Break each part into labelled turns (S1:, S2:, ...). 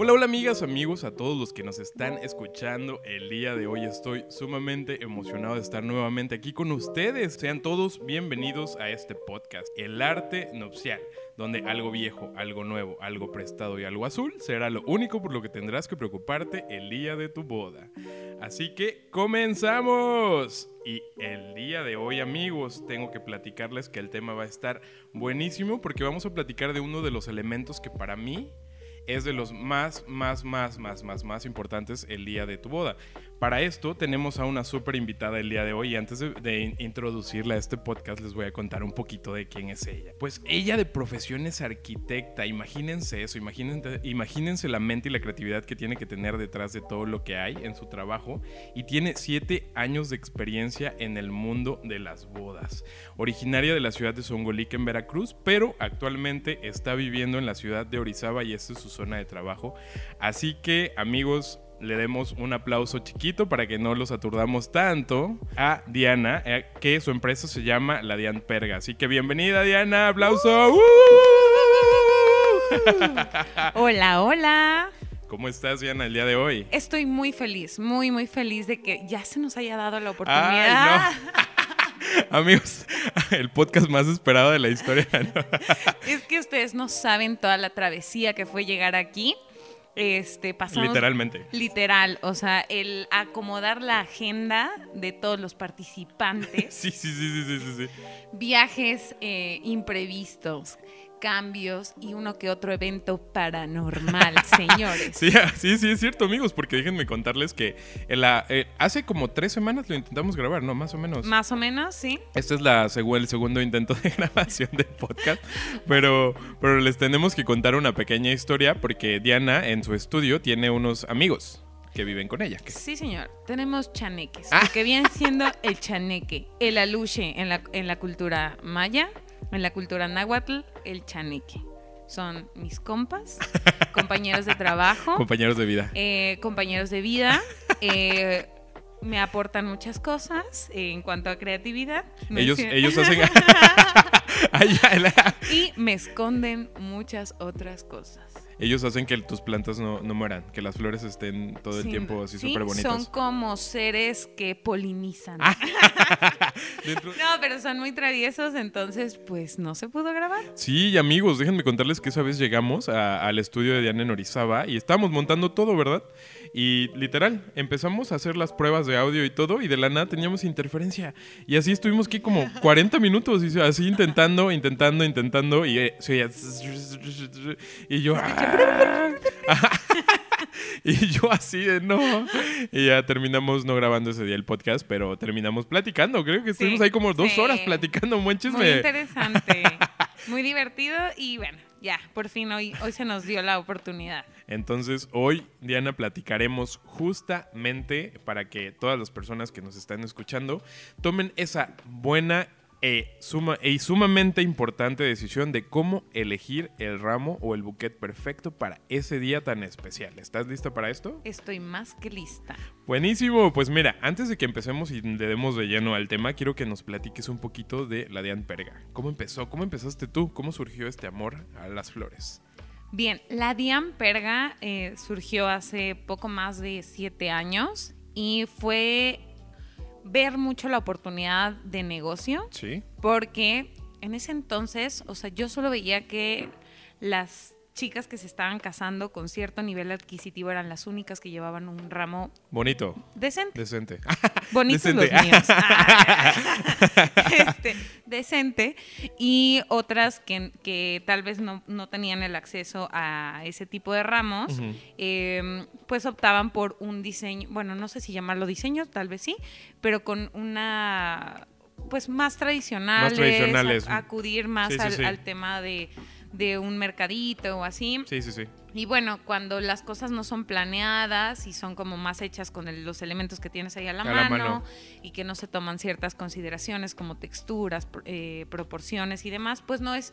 S1: Hola, hola amigas, amigos, a todos los que nos están escuchando el día de hoy. Estoy sumamente emocionado de estar nuevamente aquí con ustedes. Sean todos bienvenidos a este podcast, El Arte Nupcial, donde algo viejo, algo nuevo, algo prestado y algo azul será lo único por lo que tendrás que preocuparte el día de tu boda. Así que comenzamos. Y el día de hoy, amigos, tengo que platicarles que el tema va a estar buenísimo porque vamos a platicar de uno de los elementos que para mí es de los más, más, más, más, más, más importantes el día de tu boda. Para esto tenemos a una súper invitada el día de hoy y antes de, introducirla a este podcast les voy a contar un poquito de quién es ella. Pues ella de profesión es arquitecta, imagínense eso, imagínense, imagínense la mente y la creatividad que tiene que tener detrás de todo lo que hay en su trabajo y tiene siete años de experiencia en el mundo de las bodas. Originaria de la ciudad de Songolica en Veracruz, pero actualmente está viviendo en la ciudad de Orizaba y esta es su zona de trabajo. Así que amigos, le demos un aplauso chiquito para que no los aturdamos tanto a Diana, eh, que su empresa se llama La Dian Perga. Así que bienvenida Diana, aplauso. ¡Uh!
S2: hola, hola.
S1: ¿Cómo estás, Diana, el día de hoy?
S2: Estoy muy feliz, muy, muy feliz de que ya se nos haya dado la oportunidad.
S1: Amigos, el podcast más esperado de la historia.
S2: Es que ustedes no saben toda la travesía que fue llegar aquí este, pasamos...
S1: Literalmente.
S2: Literal, o sea, el acomodar la agenda de todos los participantes.
S1: sí, sí, sí, sí, sí, sí.
S2: Viajes eh, imprevistos, cambios y uno que otro evento paranormal, señores.
S1: Sí, sí, sí, es cierto, amigos, porque déjenme contarles que la, eh, hace como tres semanas lo intentamos grabar, ¿no? Más o menos.
S2: Más o menos, sí.
S1: Este es la, el segundo intento de grabación del podcast, pero, pero les tenemos que contar una pequeña historia porque Diana en su estudio tiene unos amigos que viven con ella.
S2: Sí, señor. Tenemos chaneques, ah. que viene siendo el chaneque, el aluche en la, en la cultura maya en la cultura náhuatl, el chaneque. Son mis compas, compañeros de trabajo.
S1: Compañeros de vida.
S2: Eh, compañeros de vida. Eh, me aportan muchas cosas en cuanto a creatividad.
S1: ellos, ellos hacen...
S2: y me esconden muchas otras cosas
S1: ellos hacen que tus plantas no, mueran, que las flores estén todo el tiempo así súper bonitas.
S2: Son como seres que polinizan.
S1: Ah.
S2: no, pero son muy traviesos, entonces pues no se pudo grabar.
S1: Sí, amigos, déjenme contarles que esa vez llegamos al estudio de Diana en Orizaba y estábamos montando todo, ¿verdad? Y literal, empezamos a hacer las pruebas de audio y todo, y de la nada teníamos interferencia. Y así estuvimos aquí como 40 minutos, y así intentando, intentando, intentando, y, eh, y yo. y yo así de no. Y ya terminamos no grabando ese día el podcast, pero terminamos platicando. Creo que estuvimos ahí como dos horas platicando. Muy
S2: interesante. Muy divertido y bueno, ya, por fin hoy, hoy se nos dio la oportunidad.
S1: Entonces, hoy, Diana, platicaremos justamente para que todas las personas que nos están escuchando tomen esa buena e, suma, y sumamente importante decisión de cómo elegir el ramo o el buquet perfecto para ese día tan especial. ¿Estás lista para esto?
S2: Estoy más que lista.
S1: Buenísimo, pues mira, antes de que empecemos y le demos de lleno al tema, quiero que nos platiques un poquito de la Dian Perga. ¿Cómo empezó? ¿Cómo empezaste tú? ¿Cómo surgió este amor a las flores?
S2: Bien, la Dian Perga eh, surgió hace poco más de siete años y fue ver mucho la oportunidad de negocio.
S1: Sí.
S2: Porque en ese entonces, o sea, yo solo veía que las chicas que se estaban casando con cierto nivel adquisitivo eran las únicas que llevaban un ramo
S1: bonito.
S2: Decente.
S1: Decente.
S2: Bonitos los míos. Este, decente. Y otras que, tal vez no, tenían el acceso a ese tipo de ramos, em, pues optaban por un diseño, bueno, no sé si llamarlo diseño, tal vez sí, pero con una pues más tradicionales, más tradicionales. acudir más al tema de de un mercadito o así.
S1: Sí, sí, sí.
S2: Y bueno, cuando las cosas no son planeadas y son como más hechas con los elementos que tienes ahí a la, mano, y que no se toman ciertas consideraciones como texturas, eh, proporciones y demás, pues no es,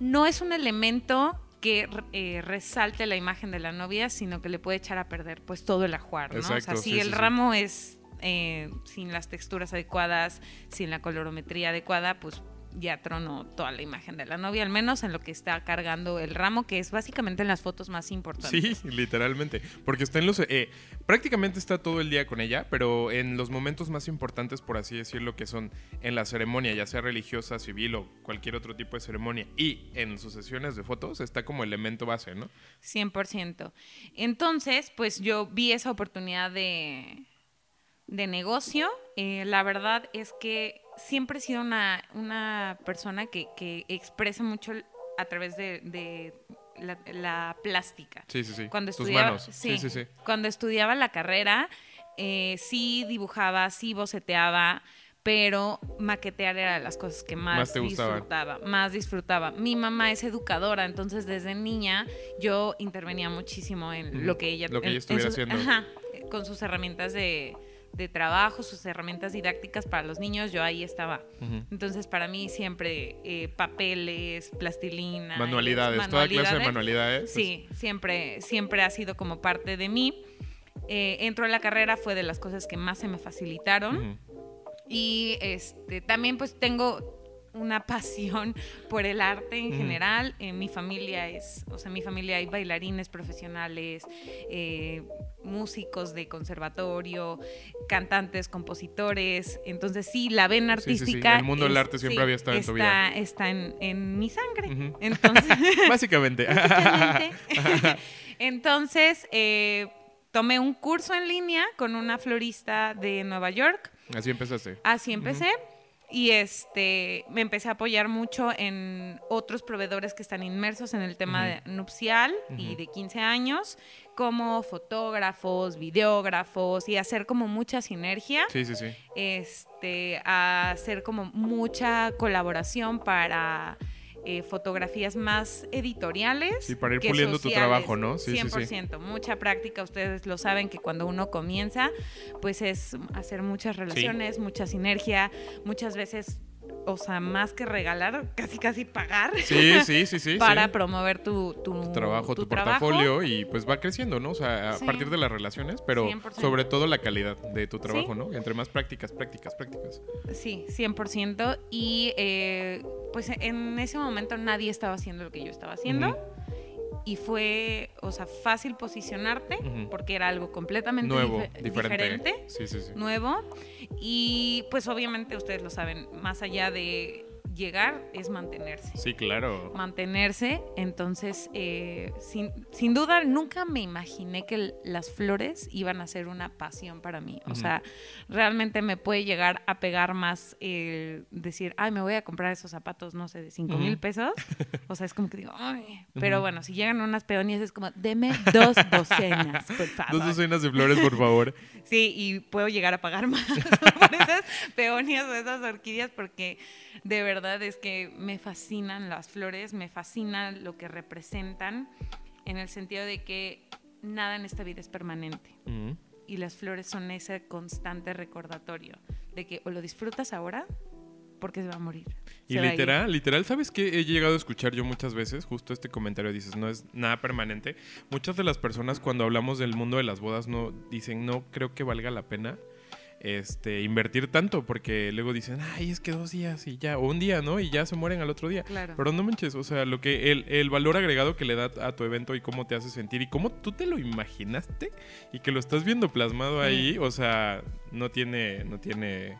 S2: no es un elemento que eh, resalte la imagen de la novia, sino que le puede echar a perder pues todo el ajuar, ¿no? o sea, si el ramo es eh, sin las texturas adecuadas, sin la colorometría adecuada, pues ya tronó toda la imagen de la novia, al menos en lo que está cargando el ramo, que es básicamente en las fotos más importantes.
S1: Sí, literalmente. Porque está en los. Eh, prácticamente está todo el día con ella, pero en los momentos más importantes, por así decirlo, que son en la ceremonia, ya sea religiosa, civil o cualquier otro tipo de ceremonia, y en sus sesiones de fotos, está como elemento base, ¿no?
S2: 100%. Entonces, pues yo vi esa oportunidad de, de negocio. Eh, la verdad es que siempre he sido una, una persona que, que expresa mucho a través de, de la, la, plástica.
S1: Sí, sí, sí.
S2: Cuando
S1: Tus
S2: estudiaba,
S1: manos. Sí, sí, sí.
S2: Cuando estudiaba la carrera, eh, sí dibujaba, sí boceteaba, pero maquetear era de las cosas que más,
S1: Más te gustaban.
S2: disfrutaba, más disfrutaba. Mi mamá es educadora, entonces desde niña yo intervenía muchísimo en lo que ella,
S1: Lo que ella
S2: en- en
S1: estuviera
S2: sus-
S1: haciendo.
S2: Ajá, con sus herramientas de, de trabajo, sus herramientas didácticas para los niños, yo ahí estaba. Entonces, para mí siempre eh, papeles, plastilina.
S1: Manualidades,
S2: es-
S1: toda clase de manualidades. pues,
S2: Sí, siempre, siempre ha sido como parte de mí. Eh, entro a la carrera, fue de las cosas que más se me facilitaron. Y este, también pues tengo una pasión por el arte en general. En mi familia es, o sea, en mi familia hay bailarines profesionales, eh, músicos de conservatorio, cantantes, compositores. Entonces sí, la vena
S1: Sí, sí, sí.
S2: artística.
S1: El mundo del arte siempre había estado en tu
S2: está- Está en, en mi sangre. Entonces,
S1: Básicamente.
S2: básicamente. Entonces, eh, tomé un curso en línea con una florista de Nueva York.
S1: Así empezaste.
S2: Así empecé. Y este me empecé a apoyar mucho en otros proveedores que están inmersos en el tema de nupcial y de 15 años, como fotógrafos, videógrafos, y hacer como mucha sinergia,
S1: Sí, sí, sí.
S2: este, hacer como mucha colaboración para eh, fotografías más editoriales.
S1: Sí, para ir
S2: que
S1: puliendo tu
S2: sociales.
S1: trabajo, ¿no? Sí, sí, sí.
S2: 100%, mucha práctica. Ustedes lo saben que cuando uno comienza, pues es hacer muchas relaciones, mucha sinergia, muchas veces, o sea, más que regalar, casi casi pagar
S1: Sí, sí, sí, sí.
S2: para
S1: sí.
S2: promover tu, tu,
S1: tu trabajo, tu, portafolio y pues va creciendo, ¿no? O sea, a
S2: Sí.
S1: partir de las relaciones, pero
S2: 100%.
S1: sobre todo la calidad de tu trabajo,
S2: Sí.
S1: ¿no? Entre más prácticas, prácticas, prácticas.
S2: Sí, 100%. Y eh, pues en ese momento nadie estaba haciendo lo que yo estaba haciendo. Y fue, o sea, fácil posicionarte porque era algo completamente
S1: Nuevo,
S2: dife-
S1: diferente.
S2: diferente,
S1: Sí, sí, sí.
S2: nuevo. Y pues obviamente ustedes lo saben, más allá de llegar es mantenerse.
S1: Sí, claro.
S2: Mantenerse, entonces, eh, sin, sin duda, nunca me imaginé que las flores iban a ser una pasión para mí. O sea, realmente me puede llegar a pegar más el decir, ay, me voy a comprar esos zapatos, no sé, de 5 mil pesos. O sea, es como que digo, ay. Pero bueno, si llegan unas peonías, es como, deme dos docenas, por favor.
S1: Dos docenas de flores, por favor.
S2: Sí, y puedo llegar a pagar más por esas peonias o esas orquídeas porque de verdad es que me fascinan las flores, me fascina lo que representan en el sentido de que nada en esta vida es permanente
S1: Ujú.
S2: y las flores son ese constante recordatorio de que o lo disfrutas ahora porque se va a morir.
S1: Y literal, literal, ¿sabes qué he llegado a escuchar yo muchas veces? Justo este comentario dices, no es nada permanente. Muchas de las personas cuando hablamos del mundo de las bodas no dicen, no creo que valga la pena este invertir tanto porque luego dicen, ay, es que dos días y ya, o un día, ¿no? Y ya se mueren al otro día.
S2: Claro.
S1: Pero no manches, o sea, lo que el, el valor agregado que le da a tu evento y cómo te hace sentir y cómo tú te lo imaginaste y que lo estás viendo plasmado
S2: Sí.
S1: ahí, o sea, no tiene, no tiene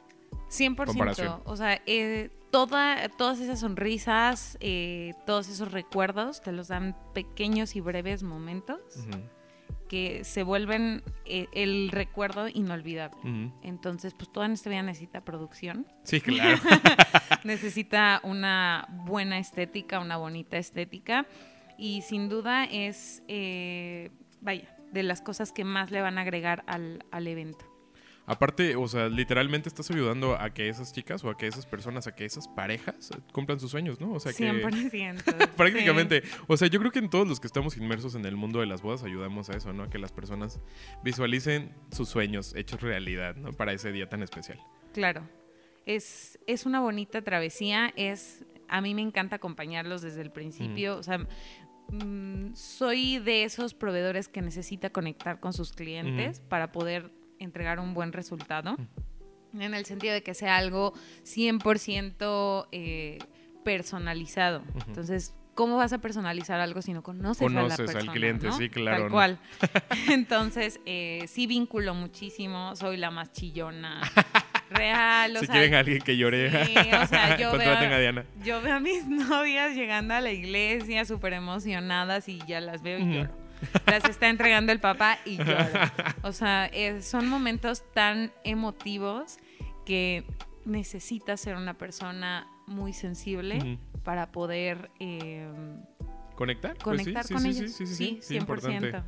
S2: 100%.
S1: comparación.
S2: O sea, eh, toda, todas esas sonrisas, eh, todos esos recuerdos te los dan pequeños y breves momentos que se vuelven eh, el recuerdo inolvidable. Entonces, pues toda en esta vida necesita producción,
S1: Sí, claro.
S2: necesita una buena estética, una bonita estética y sin duda es, eh, vaya, de las cosas que más le van a agregar al, al evento.
S1: Aparte, o sea, literalmente estás ayudando a que esas chicas o a que esas personas, a que esas parejas cumplan sus sueños, ¿no? O sea, que
S2: 100%.
S1: prácticamente, o sea, yo creo que en todos los que estamos inmersos en el mundo de las bodas ayudamos a eso, ¿no? A que las personas visualicen sus sueños hechos realidad, ¿no? Para ese día tan especial.
S2: Claro. Es, es una bonita travesía. Es, a mí me encanta acompañarlos desde el principio. O sea, mm, soy de esos proveedores que necesita conectar con sus clientes para poder entregar un buen resultado. en el sentido de que sea algo 100% eh, personalizado. Entonces, ¿cómo vas a personalizar algo si no conoces, a la persona?
S1: al cliente, sí, claro.
S2: Tal cual. Entonces, eh, sí vinculo muchísimo, soy la más chillona. Real, o
S1: si
S2: sea,
S1: quieren a alguien que llore,
S2: sí, o sea, yo, veo,
S1: a Diana.
S2: yo veo a mis novias llegando a la iglesia súper emocionadas y ya las veo y lloro. Las está entregando el papá y lloro. O sea, son momentos tan emotivos que necesitas ser una persona muy sensible para poder eh,
S1: ¿Conectar? Pues
S2: conectar
S1: sí,
S2: con
S1: sí,
S2: ellos.
S1: Sí, sí, sí, sí,
S2: 100%.
S1: importante.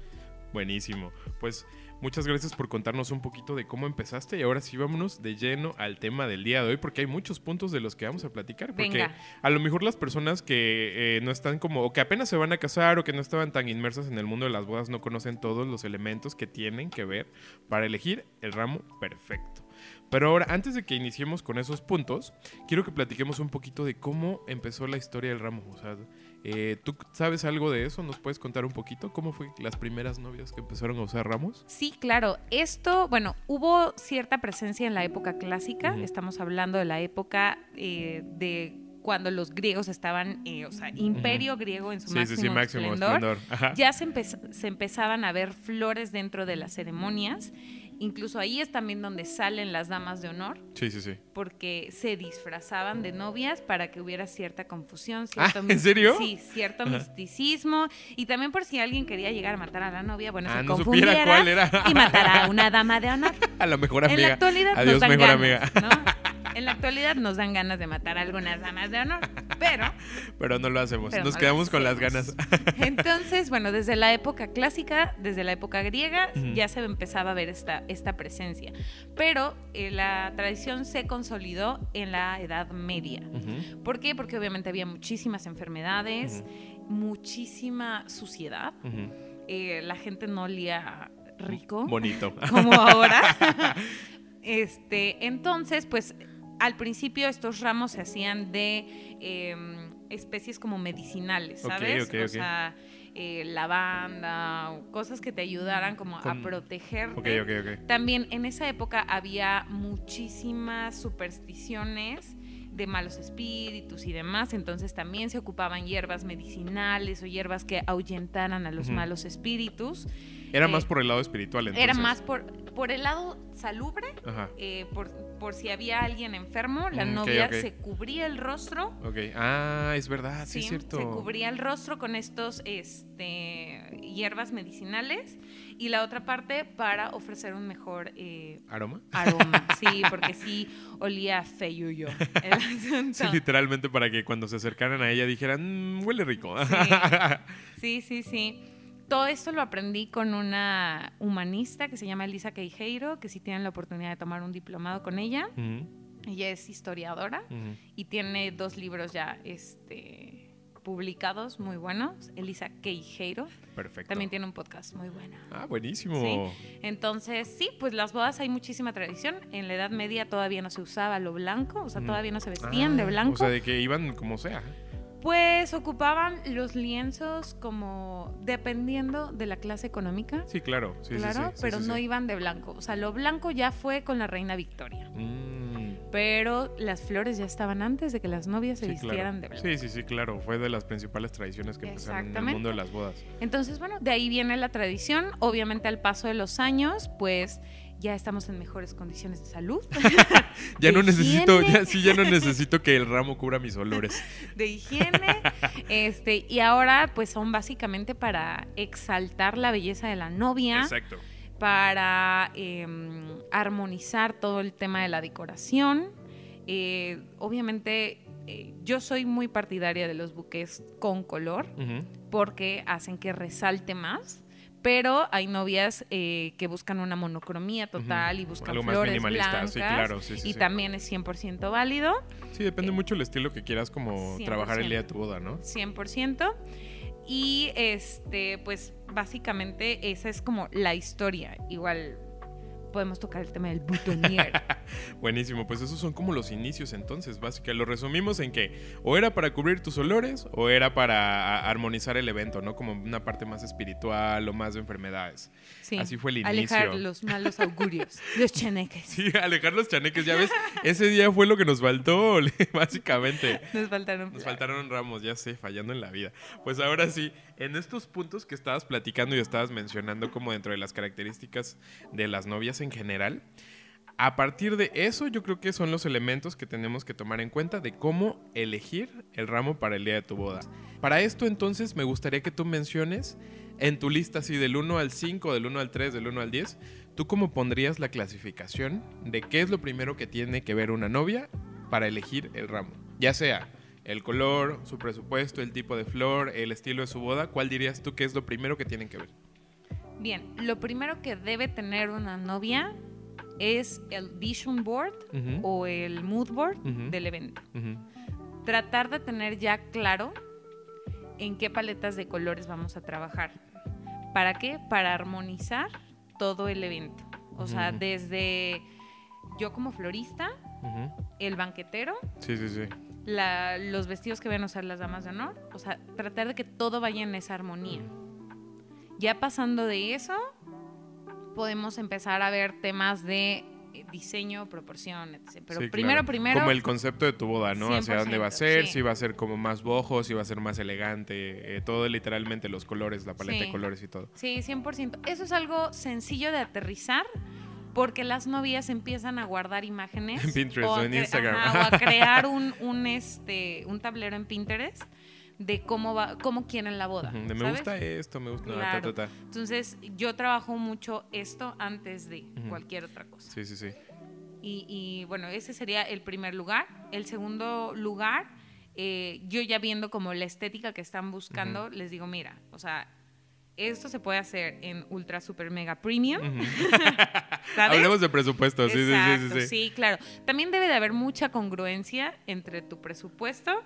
S1: Buenísimo. Pues muchas gracias por contarnos un poquito de cómo empezaste y ahora sí vámonos de lleno al tema del día de hoy porque hay muchos puntos de los que vamos a platicar. Porque
S2: Venga.
S1: a lo mejor las personas que eh, no están como, o que apenas se van a casar o que no estaban tan inmersas en el mundo de las bodas no conocen todos los elementos que tienen que ver para elegir el ramo perfecto. Pero ahora, antes de que iniciemos con esos puntos, quiero que platiquemos un poquito de cómo empezó la historia del ramo. O sea, eh, ¿tú sabes algo de eso? ¿Nos puedes contar un poquito? ¿Cómo fue las primeras novias que empezaron a usar ramos?
S2: Sí, claro. Esto, bueno, hubo cierta presencia en la época clásica. Estamos hablando de la época eh, de cuando los griegos estaban, eh, o sea, imperio griego en su
S1: Sí, sí,
S2: máximo,
S1: sí, máximo
S2: esplendor. Ya se, empe- se empezaban a ver flores dentro de las ceremonias. Incluso ahí es también donde salen las damas de honor,
S1: Sí, sí, sí.
S2: porque se disfrazaban de novias para que hubiera cierta confusión.
S1: Ah,
S2: Cierto
S1: ¿en serio?
S2: Sí, cierto
S1: Ajá.
S2: misticismo. Y también por si alguien quería llegar a matar a la novia, bueno,
S1: Ah,
S2: se
S1: no
S2: confundiera
S1: supiera cuál era.
S2: y matara a una dama de honor.
S1: A la mejor
S2: En
S1: amiga.
S2: la actualidad
S1: Adiós,
S2: nos dan
S1: mejor
S2: ganas,
S1: amiga.
S2: ¿no? En la actualidad nos dan ganas de matar a algunas damas de honor, pero
S1: Pero no lo hacemos. Nos
S2: no
S1: quedamos con las ganas.
S2: Entonces, bueno, desde la época clásica, desde la época griega, ya se empezaba a ver esta, esta presencia. Pero eh, la tradición se consolidó en la Edad Media. ¿Por qué? Porque obviamente había muchísimas enfermedades, muchísima suciedad. Eh, la gente no olía rico
S1: Bonito.
S2: como ahora. este, entonces, pues al principio estos ramos se hacían de em, especies como medicinales, ¿sabes?
S1: ok,
S2: o
S1: ok.
S2: sea, eh, lavanda, o cosas que te ayudaran como a protegerte.
S1: Ok, ok, ok.
S2: También en esa época había muchísimas supersticiones de malos espíritus y demás, entonces también se ocupaban hierbas medicinales o hierbas que ahuyentaran a los malos espíritus.
S1: Era
S2: Eh,
S1: más por el lado espiritual, entonces.
S2: Era más por, por el lado salubre, eh, por, por si había alguien enfermo, la
S1: Mm,
S2: novia se cubría el rostro.
S1: Ok. Ah, es verdad, sí, es cierto.
S2: se cubría el rostro con estos este, hierbas medicinales y la otra parte para ofrecer un mejor eh,
S1: ¿Aroma?
S2: aroma. Sí, porque sí olía asunto.
S1: Sí, literalmente para que cuando se acercaran a ella dijeran, "Mm, huele rico.
S2: Sí, sí, sí. Todo esto lo aprendí con una humanista que se llama Elisa Queijeiro, que si tienen la oportunidad de tomar un diplomado con ella.
S1: Ujú,
S2: Ella es historiadora y tiene dos libros ya este, publicados muy buenos. Elisa Queijeiro
S1: Perfecto.
S2: también tiene un podcast muy bueno.
S1: Ah, buenísimo.
S2: Entonces, sí, pues las bodas hay muchísima tradición. En la Edad Media todavía no se usaba lo blanco, o sea,
S1: Ujú.
S2: todavía no se vestían de
S1: Ah,
S2: blanco.
S1: O sea, de que iban como sea.
S2: Pues ocupaban los lienzos como dependiendo de la clase económica.
S1: Sí, claro. Sí,
S2: claro,
S1: sí, sí,
S2: pero no iban de blanco. O sea, lo blanco ya fue con la reina Victoria.
S1: Mm,
S2: Pero las flores ya estaban antes de que las novias se vistieran
S1: claro.
S2: de blanco.
S1: Sí, sí, sí, claro. Fue de las principales tradiciones que empezaron en el mundo de las bodas.
S2: Entonces, bueno, de ahí viene la tradición. Obviamente, al paso de los años, pues ya estamos en mejores condiciones de salud.
S1: Ya no necesito, ya sí, ya no necesito que el ramo cubra mis olores.
S2: de higiene. este, y ahora, pues son básicamente para exaltar la belleza de la novia.
S1: Exacto.
S2: para eh, armonizar todo el tema de la decoración. Eh, obviamente, eh, yo soy muy partidaria de los buques con color porque hacen que resalte más. Pero hay novias eh, que buscan una monocromía total y buscan
S1: Algo más
S2: flores
S1: minimalista,
S2: blancas.
S1: sí, claro, sí, sí,
S2: y también es 100% válido.
S1: Sí, depende mucho el estilo que quieras como
S2: 100%.
S1: trabajar el día de tu boda, ¿no?
S2: 100%. Y este, pues básicamente esa es como la historia. Igual podemos tocar el tema del boutonniere.
S1: Buenísimo, pues esos son como los inicios entonces, básicamente. Lo resumimos en que o era para cubrir tus olores o era para armonizar el evento, ¿no? Como una parte más espiritual o más de enfermedades. Sí. Así fue el inicio.
S2: Alejar los malos augurios, los chaneques.
S1: Sí, alejar los chaneques, ya ves, ese día fue lo que nos faltó, básicamente.
S2: Nos faltaron.
S1: Nos faltaron ramos, ya sé, fallando en la vida. Pues ahora sí, en estos puntos que estabas platicando y estabas mencionando como dentro de las características de las novias en general, a partir de eso yo creo que son los elementos que tenemos que tomar en cuenta de cómo elegir el ramo para el día de tu boda. Para esto entonces me gustaría que tú menciones en tu lista así del 1 al 5, del 1 al 3, del 1 al 10, ¿tú cómo pondrías la clasificación de qué es lo primero que tiene que ver una novia para elegir el ramo? Ya sea el color, su presupuesto, el tipo de flor, el estilo de su boda, ¿cuál dirías tú que es lo primero que tienen que ver?
S2: Bien, lo primero que debe tener una novia es el vision board o el mood board del evento. Tratar de tener ya claro en qué paletas de colores vamos a trabajar. ¿Para qué? Para armonizar todo el evento. O sea, desde yo como florista, el banquetero,
S1: sí, sí, sí.
S2: los vestidos que van a usar las damas de honor. O sea, tratar de que todo vaya en esa armonía. Ya pasando de eso, podemos empezar a ver temas de diseño, proporción, etc. Pero primero, primero...
S1: Como el concepto de tu boda, ¿no? Hacia dónde va a ser, si va a ser como más bojo, si va a ser más elegante, eh, todo literalmente, los colores, la paleta de colores y todo.
S2: Sí, 100%. Eso es algo sencillo de aterrizar porque las novias empiezan a guardar imágenes.
S1: En Pinterest o, en Instagram.
S2: o a crear un, un, este, un tablero en Pinterest de cómo va, cómo quieren la boda.
S1: me gusta esto, me gusta.
S2: Entonces, yo trabajo mucho esto antes de cualquier otra cosa.
S1: Sí, sí, sí.
S2: Y, bueno, ese sería el primer lugar. El segundo lugar, eh, yo ya viendo como la estética que están buscando, les digo, mira, o sea, esto se puede hacer en ultra super mega premium.
S1: Hablemos de presupuesto, sí, sí, sí,
S2: sí, claro. También debe de haber mucha congruencia entre tu presupuesto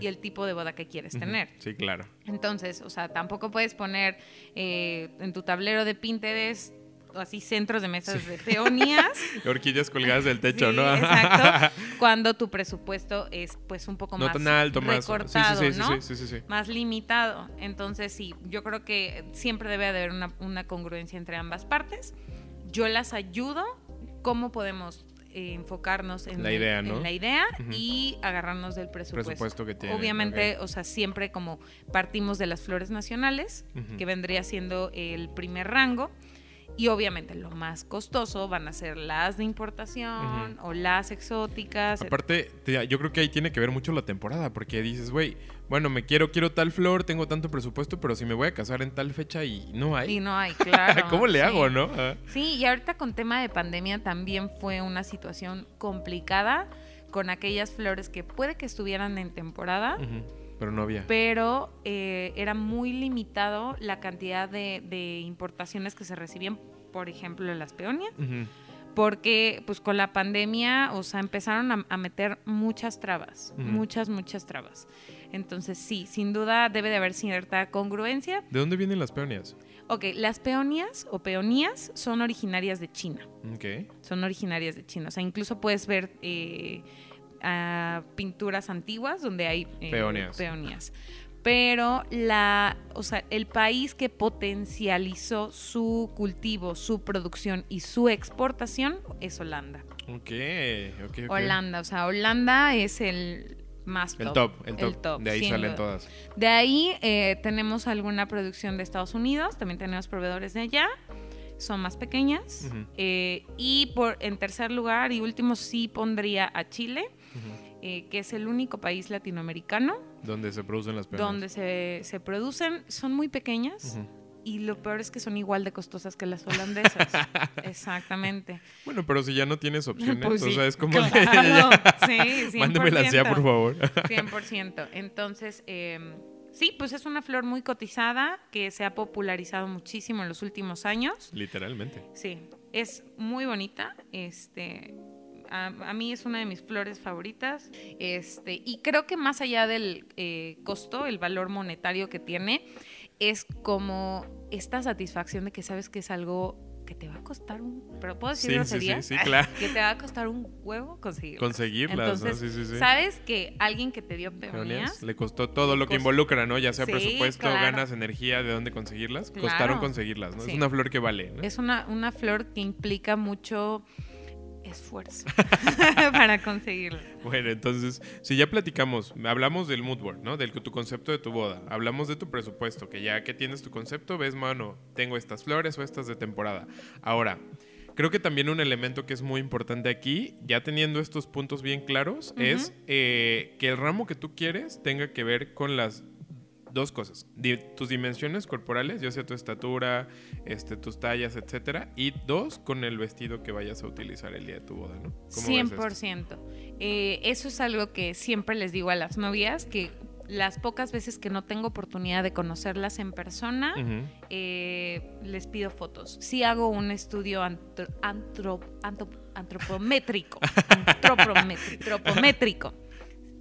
S2: y el tipo de boda que quieres tener.
S1: Sí, claro.
S2: Entonces, o sea, tampoco puedes poner eh, en tu tablero de Pinterest así centros de mesas de peonías.
S1: Orquídeas colgadas del techo, ¿no?
S2: Exacto. Cuando tu presupuesto es pues un poco
S1: no
S2: más
S1: tan alto,
S2: recortado,
S1: más,
S2: ¿no? Más limitado. Entonces sí, yo creo que siempre debe haber una, una congruencia entre ambas partes. Yo las ayudo. ¿Cómo podemos eh, enfocarnos en
S1: la idea,
S2: en la idea y agarrarnos del presupuesto.
S1: que tiene.
S2: Obviamente, o sea, siempre como partimos de las flores nacionales, que vendría siendo el primer rango. Y obviamente lo más costoso van a ser las de importación o las exóticas.
S1: Aparte, yo creo que ahí tiene que ver mucho la temporada, porque dices, güey, bueno, me quiero, quiero tal flor, tengo tanto presupuesto, pero si me voy a casar en tal fecha y no hay.
S2: Y no hay, claro.
S1: ¿Cómo le hago, no?
S2: Ah. Sí, y ahorita con tema de pandemia también fue una situación complicada con aquellas flores que puede que estuvieran en temporada.
S1: Pero no había.
S2: Pero eh, era muy limitado la cantidad de, importaciones que se recibían, por ejemplo, las peonias. Porque, pues, con la pandemia, o sea, empezaron a, meter muchas trabas. Muchas, muchas trabas. Entonces, sí, sin duda debe de haber cierta congruencia.
S1: ¿De dónde vienen las peonias?
S2: Ok, las peonias o peonías son originarias de China.
S1: Ok.
S2: Son originarias de China. O sea, incluso puedes ver eh, a pinturas antiguas donde hay
S1: eh, peonías.
S2: peonías. Pero la, o sea, el país que potencializó su cultivo, su producción y su exportación es Holanda.
S1: Ok, ok,
S2: Holanda, o sea, Holanda es el más
S1: top. El top, el top. de ahí salen todas.
S2: De ahí eh, tenemos alguna producción de Estados Unidos, también tenemos proveedores de allá son más pequeñas. Eh, y por, en tercer lugar y último sí pondría a Chile, eh, que es el único país latinoamericano.
S1: Donde se producen las peonías.
S2: Donde se, se producen, son muy pequeñas. Y lo peor es que son igual de costosas que las holandesas. Exactamente.
S1: Bueno, pero si ya no tienes opciones, pues o sea, es como...
S2: Claro. sí,
S1: CIA, por favor.
S2: 100%. Entonces, eh, Sí, pues es una flor muy cotizada que se ha popularizado muchísimo en los últimos años.
S1: Literalmente.
S2: Sí, es muy bonita. Este, a, mí es una de mis flores favoritas. Este, y creo que más allá del eh, costo, el valor monetario que tiene, es como esta satisfacción de que sabes que es algo que te va a costar un, pero puedo decir
S1: Sí, sí,
S2: grosería?
S1: sí, sí, claro.
S2: que te va a costar un huevo conseguirlas.
S1: Conseguirlas, ¿no?
S2: Entonces,
S1: Sí, sí, sí.
S2: sabes que alguien que te dio
S1: Peonías, Le costó todo lo que involucra, ¿no? Ya sea presupuesto,
S2: claro.
S1: ganas, energía, de dónde conseguirlas.
S2: Claro.
S1: Costaron conseguirlas, ¿no? Es una flor que vale, ¿no?
S2: es una, una flor que implica mucho esfuerzo para conseguirla.
S1: Bueno, entonces, si ya platicamos, hablamos del mood board, ¿no? Del tu concepto de tu boda. Hablamos de tu presupuesto, que ya que tienes tu concepto, ves, mano, tengo estas flores o estas de temporada. Ahora, creo que también un elemento que es muy importante aquí, ya teniendo estos puntos bien claros, es eh, que el ramo que tú quieres tenga que ver con las dos cosas. Tus dimensiones corporales, ya sea tu estatura, este, tus tallas, etcétera. Y dos, con el vestido que vayas a utilizar el día de tu boda, ¿no? ¿Cómo ves esto?
S2: 100%. Eh, eso es algo que siempre les digo a las novias, que las pocas veces que no tengo oportunidad de conocerlas en persona, eh, les pido fotos. Sí hago un estudio antro- antro- antropométrico. antropométrico. antropométrico.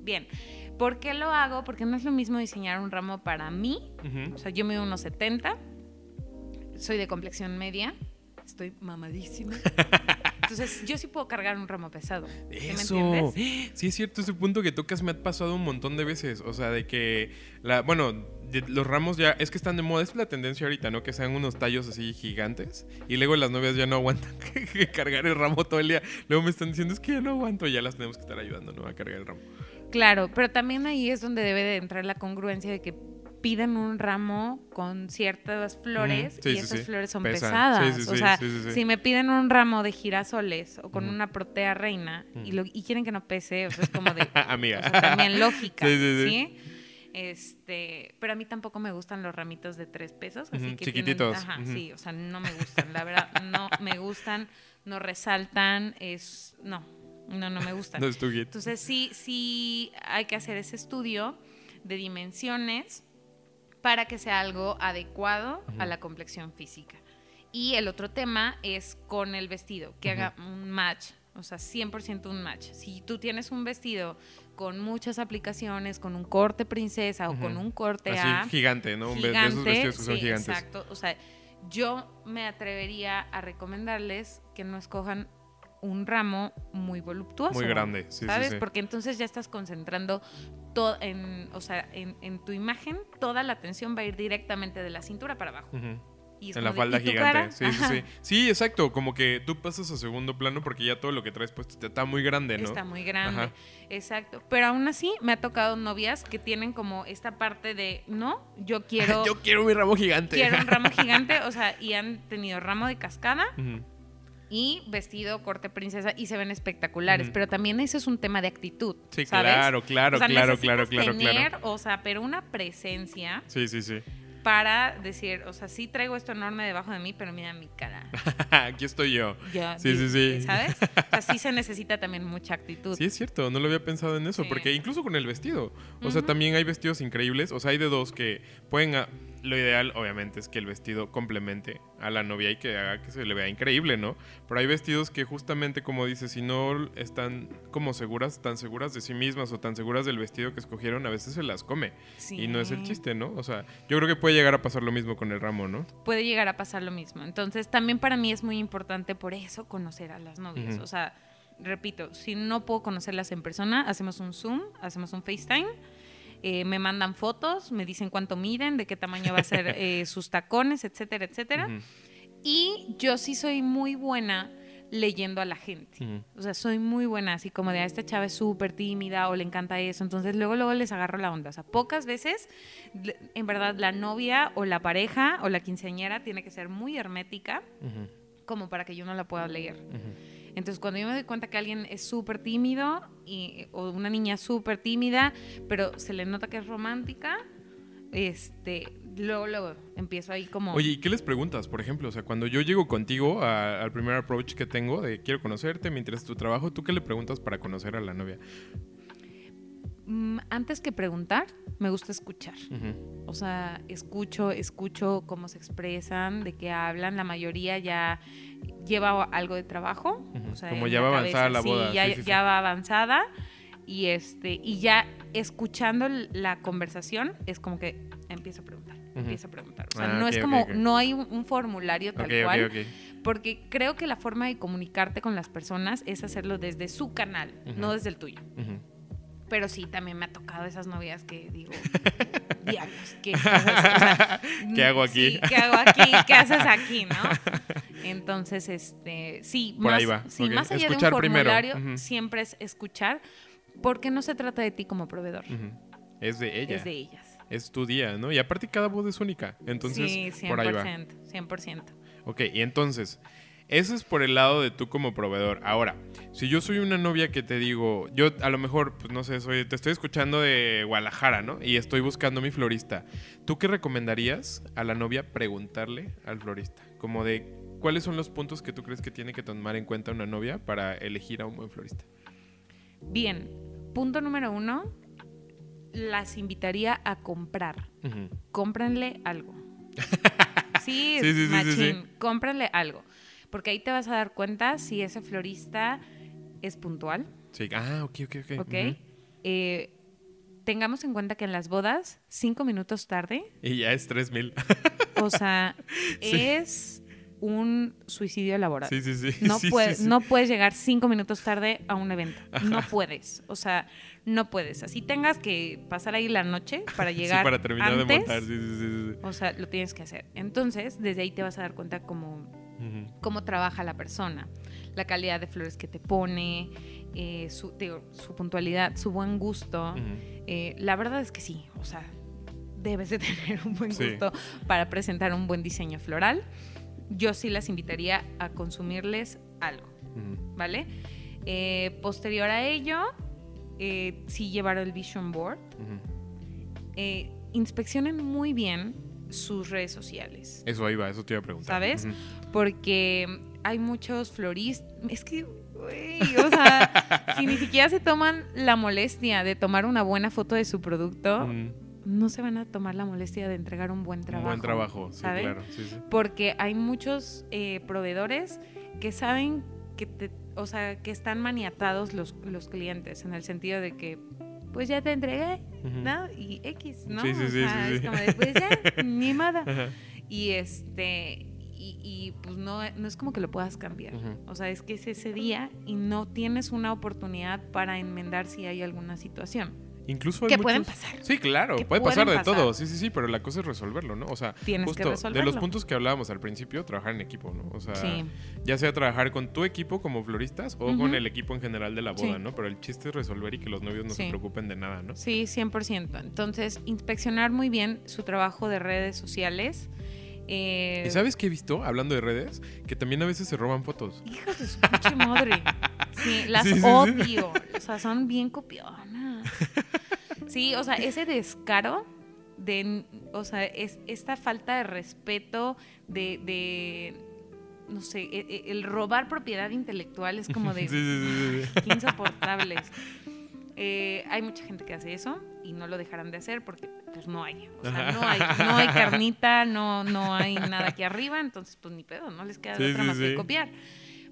S2: Bien. ¿Por qué lo hago? Porque no es lo mismo diseñar un ramo para mí. O sea, yo mido unos 70. Soy de complexión media. Estoy mamadísima. Entonces, yo sí puedo cargar un ramo pesado. ¿Sí me
S1: Eso.
S2: entiendes?
S1: Sí, es cierto, ese punto que tocas me ha pasado un montón de veces. O sea, de que, la, bueno, de- los ramos ya, es que están de moda, es la tendencia ahorita, ¿no? Que sean unos tallos así gigantes. Y luego las novias ya no aguantan cargar el ramo todo el día. Luego me están diciendo, es que ya no aguanto, y ya las tenemos que estar ayudando, ¿no? A cargar el ramo.
S2: Claro, pero también ahí es donde debe de entrar la congruencia de que piden un ramo con ciertas flores
S1: sí,
S2: y
S1: sí,
S2: esas
S1: sí.
S2: flores son
S1: Pesan.
S2: pesadas.
S1: Sí, sí,
S2: o sea, si me piden un ramo de girasoles o con una protea reina y, lo- y quieren que no pese, o sea, es como de...
S1: Amiga.
S2: o sea, también lógica,
S1: Sí, sí, sí.
S2: ¿sí? Este, pero a mí tampoco me gustan los ramitos de tres pesos, así que
S1: chiquititos,
S2: tienen- ajá, sí, o sea, no me gustan, la verdad, no me gustan, no resaltan, es, no, no, no me gustan.
S1: No es tu hit.
S2: Entonces sí, sí hay que hacer ese estudio de dimensiones para que sea algo adecuado a la complexión física. Y el otro tema es con el vestido, que haga un match, o sea, 100% un match. Si tú tienes un vestido con muchas aplicaciones, con un corte princesa o con un corte
S1: Así
S2: A,
S1: gigante, ¿no? Un ve- de esos
S2: gigante,
S1: vestidos que son
S2: sí,
S1: gigantes.
S2: Exacto. O sea, yo me atrevería a recomendarles que no escojan un ramo muy voluptuoso.
S1: Muy grande, sí, sí,
S2: ¿Sabes?
S1: sí.
S2: Porque entonces ya estás concentrando todo en, o sea, en, en tu imagen, toda la atención va a ir directamente de la cintura para abajo. Y
S1: En la falda
S2: ¿y tu
S1: gigante. Sí, sí, sí. Sí, exacto. Como que tú pasas a segundo plano porque ya todo lo que traes puesto está muy grande, ¿no?
S2: Está muy grande.
S1: Ajá.
S2: Exacto. Pero aún así me ha tocado novias que tienen como esta parte de, no, yo quiero,
S1: Yo quiero mi ramo gigante.
S2: quiero un ramo gigante, o sea, y han tenido ramo de cascada. Y vestido corte princesa y se ven espectaculares, pero también ese es un tema de actitud.
S1: Sí,
S2: ¿sabes?
S1: claro, claro,
S2: O sea,
S1: claro, claro, claro,
S2: tener,
S1: claro.
S2: o sea, pero una presencia
S1: Sí, sí, sí.
S2: para decir, o sea, sí traigo esto enorme debajo de mí, pero mira mi cara.
S1: Aquí estoy yo.
S2: Ya,
S1: Sí, sí, sí.
S2: ¿Sabes? O sea, sí se necesita también mucha actitud.
S1: Sí, es cierto, no lo había pensado en eso,
S2: Sí.
S1: porque incluso con el vestido, o sea, también hay vestidos increíbles, o sea, hay de dos que pueden, a- lo ideal obviamente es que el vestido complemente a la novia y que haga que se le vea increíble, ¿no? Pero hay vestidos que justamente como dices, si no están como seguras, tan seguras de sí mismas o tan seguras del vestido que escogieron, a veces se las come.
S2: Sí.
S1: Y no es el chiste, ¿no? O sea, yo creo que puede llegar a pasar lo mismo con el ramo, ¿no?
S2: puede llegar a pasar lo mismo. Entonces, también para mí es muy importante por eso conocer a las novias. O sea, repito, si no puedo conocerlas en persona, hacemos un Zoom, hacemos un FaceTime. Eh, me mandan fotos, me dicen cuánto miden, de qué tamaño va a ser eh, sus tacones, etcétera, etcétera. Y yo sí soy muy buena leyendo a la gente.
S1: ujú.
S2: O sea, soy muy buena, así como de, a esta chava es súper tímida o le encanta eso. Entonces, luego, luego les agarro la onda. O sea, pocas veces, en verdad, la novia o la pareja o la quinceañera tiene que ser muy hermética como para que yo no la pueda leer.
S1: ujú.
S2: Entonces, cuando yo me doy cuenta que alguien es súper tímido y, o una niña súper tímida, pero se le nota que es romántica, este, luego, luego empiezo ahí como...
S1: Oye, ¿y qué les preguntas? Por ejemplo, o sea, cuando yo llego contigo al primer approach que tengo de quiero conocerte, me interesa tu trabajo, ¿tú qué le preguntas para conocer a la novia?
S2: Mm, antes que preguntar, me gusta escuchar. O sea, escucho, escucho cómo se expresan, de qué hablan. La mayoría ya lleva algo de trabajo. O sea,
S1: Como ya va avanzada la
S2: sí,
S1: boda,
S2: Ya,
S1: sí,
S2: ya va avanzada. Y este, y ya escuchando la conversación, es como que empiezo a preguntar, empiezo a preguntar. O sea,
S1: Ah,
S2: no es como, no hay un, un formulario tal cual, porque creo que la forma de comunicarte con las personas es hacerlo desde su canal, no desde el tuyo. Pero sí, también me ha tocado esas novias que digo, diablos, ¿qué? O sea,
S1: ¿Qué hago aquí?
S2: Sí, ¿qué hago aquí? ¿Qué haces aquí, no? Entonces, este, sí,
S1: Por
S2: más,
S1: ahí va,
S2: sí, más allá
S1: Escuchar
S2: de un formulario,
S1: ujú.
S2: siempre es escuchar, porque no se trata de ti como proveedor.
S1: Es de ella.
S2: es de ellas.
S1: Es tu día, ¿no? Y aparte cada voz es única. Entonces,
S2: sí, 100%,
S1: por ahí va.
S2: 100%.
S1: Ok, y entonces, eso es por el lado de tú como proveedor. Ahora, si yo soy una novia que te digo, yo a lo mejor, pues no sé, soy, te estoy escuchando de Guadalajara, ¿no? Y estoy buscando mi florista. ¿Tú qué recomendarías a la novia preguntarle al florista? Como de, ¿cuáles son los puntos que tú crees que tiene que tomar en cuenta una novia para elegir a un buen florista?
S2: Bien, punto número uno, las invitaría a comprar. Cómpranle algo. Sí,
S1: Sí, sí, sí, sí,
S2: machín,
S1: sí.
S2: cómpranle algo. Porque ahí te vas a dar cuenta si ese florista es puntual,
S1: Sí, ah, ok, ok, ok.
S2: ¿ok? Eh, tengamos en cuenta que en las bodas, cinco minutos tarde,
S1: Y ya es 3000.
S2: o sea,
S1: Sí.
S2: es un suicidio laboral.
S1: sí, sí, sí.
S2: No,
S1: Sí,
S2: no puedes llegar cinco minutos tarde a un evento. No puedes. O sea, no puedes. Así tengas que pasar ahí la noche para llegar
S1: sí, para terminar
S2: antes,
S1: de montar. Sí, sí, sí, sí, sí.
S2: O sea, lo tienes que hacer. Entonces, desde ahí te vas a dar cuenta cómo, trabaja la persona, la calidad de flores que te pone, eh, su, digo, su puntualidad, su buen gusto. Eh, la verdad es que sí, o sea, debes de tener un buen
S1: Sí.
S2: gusto para presentar un buen diseño floral. Yo sí las invitaría a consumirles algo. ¿vale? Eh, posterior a ello, sí llevar el vision board. Inspeccionen muy bien sus redes sociales.
S1: Eso ahí va, eso te iba a preguntar.
S2: ¿Sabes? Porque hay muchos floristas. Es que, güey, o sea, si ni siquiera se toman la molestia de tomar una buena foto de su producto, no se van a tomar la molestia de entregar un buen
S1: Un
S2: trabajo.
S1: buen trabajo, sí,
S2: ¿sabes?
S1: claro. Sí, sí.
S2: Porque hay muchos eh, proveedores que saben que te, o sea, que están maniatados los, los clientes, en el sentido de que, pues ya te entregué. ¿no? Y X, ¿no?
S1: Sí, sí,
S2: O sea,
S1: sí,
S2: es como de, pues ya, ni nada. Y este, y, y, pues no, no es como que lo puedas cambiar. O sea, es que es ese día y no tienes una oportunidad para enmendar si hay alguna situación.
S1: Incluso hay
S2: Que pueden
S1: muchos-
S2: pasar.
S1: Sí, claro,
S2: Que
S1: puede pasar de
S2: pueden pasar.
S1: todo. Sí, sí, sí, pero la cosa es resolverlo, ¿no? O sea,
S2: Tienes que
S1: justo de los puntos que hablábamos al principio, trabajar en equipo, ¿no? O sea,
S2: Sí.
S1: ya sea trabajar con tu equipo como floristas o con el equipo en general de la boda,
S2: Sí.
S1: ¿no? Pero el chiste es resolver y que los novios no se preocupen de nada, ¿no?
S2: Sí, 100%. Entonces, inspeccionar muy bien su trabajo de redes sociales. Eh,
S1: ¿Y sabes qué he visto, hablando de redes? Que también a veces se roban fotos.
S2: Hijos de su pinche madre. Sí, las
S1: Sí, sí, sí.
S2: odio. O sea, son bien copionas. Sí, o sea, ese descaro de, o sea, es esta falta de respeto, de, de no sé, e- e- el robar propiedad intelectual es como de
S1: Sí, sí, sí,
S2: insoportables. Eh, hay mucha gente que hace eso y no lo dejarán de hacer porque pues no hay. O sea, no hay, no hay carnita, no, no hay nada aquí arriba, entonces pues ni pedo, no les queda
S1: Sí,
S2: otra
S1: sí,
S2: más que copiar.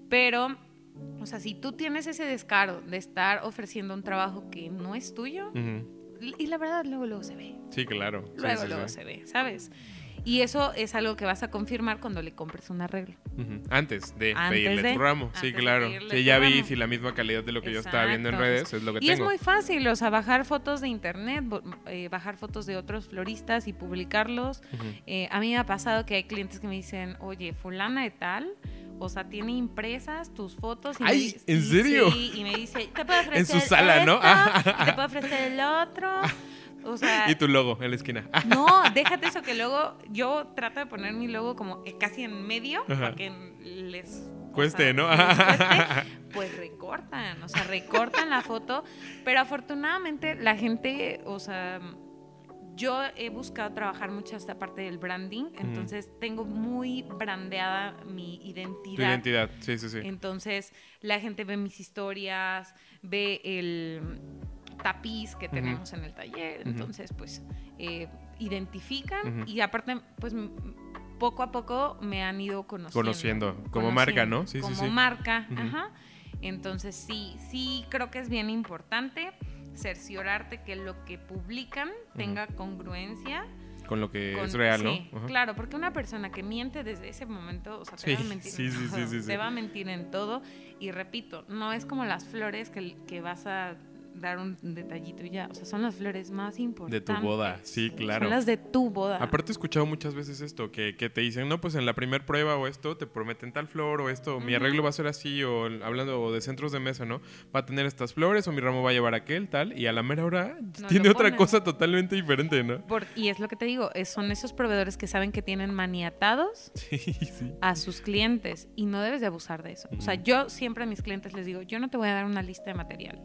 S2: Pero, o sea, si tú tienes ese descaro de estar ofreciendo un trabajo que no es tuyo, y la verdad luego luego se ve,
S1: Sí, claro.
S2: Luego luego se ve, ¿sabes? Y eso es algo que vas a confirmar cuando le compres un arreglo.
S1: Antes de
S2: Antes
S1: pedirle
S2: de-
S1: tu ramo. Sí, claro. Sí,
S2: tu
S1: ya vi si la misma calidad de lo que yo estaba viendo en redes es lo que
S2: Y es
S1: tengo.
S2: muy fácil, o sea, bajar fotos de internet, eh, bajar fotos de otros floristas y publicarlos. Eh, a mí me ha pasado que hay clientes que me dicen, oye, fulana de tal, o sea, tiene impresas tus fotos. Y me
S1: Ay,
S2: dice-
S1: ¿en
S2: y-
S1: serio?
S2: Sí, y me dice, te puedo ofrecer
S1: En su sala, ¿no?
S2: esto, y te puedo ofrecer el otro. O sea,
S1: Y tu logo en la esquina.
S2: no, déjate eso que luego yo trato de poner mi logo como casi en medio
S1: Ajá.
S2: para que les o
S1: Cueste,
S2: sea,
S1: ¿no?
S2: les cueste, pues recortan, o sea, recortan la foto, pero afortunadamente la gente, o sea, yo he buscado trabajar mucho esta parte del branding, entonces tengo muy brandeada mi
S1: tu
S2: identidad.
S1: identidad. Sí, sí, sí.
S2: Entonces la gente ve mis historias, ve el tapiz que tenemos en el taller, entonces pues eh, identifican y aparte pues poco a poco me han ido conociendo.
S1: Conociendo, como marca, ¿no? Sí,
S2: como
S1: sí.
S2: marca, ajá. Entonces sí, sí creo que es bien importante. cerciorarte que lo que publican tenga congruencia
S1: Con lo que
S2: con-
S1: es real, ¿no? Ajá.
S2: Claro, porque una persona que miente desde ese momento, o sea, te
S1: Sí,
S2: va a mentir
S1: sí,
S2: en
S1: sí, sí,
S2: todo.
S1: sí, sí.
S2: Te va a mentir en todo. Y repito, no es como las flores que, que vas a dar un detallito y ya. O sea, son las flores más
S1: De
S2: importantes.
S1: tu boda, sí, claro.
S2: Son las de tu boda.
S1: Aparte he escuchado muchas veces esto, que, que te dicen, no, pues en la primer prueba o esto, te prometen tal flor o esto, mi arreglo va a ser así, o hablando de centros de mesa, ¿no? Va a tener estas flores o mi ramo va a llevar aquel, tal, y a la mera hora
S2: No
S1: tiene otra cosa totalmente diferente, ¿no?
S2: Por- y es lo que te digo, son esos proveedores que saben que tienen maniatados
S1: Sí, sí.
S2: a sus clientes y no debes de abusar de eso. O sea, yo siempre a mis clientes les digo, yo no te voy a dar una lista de material.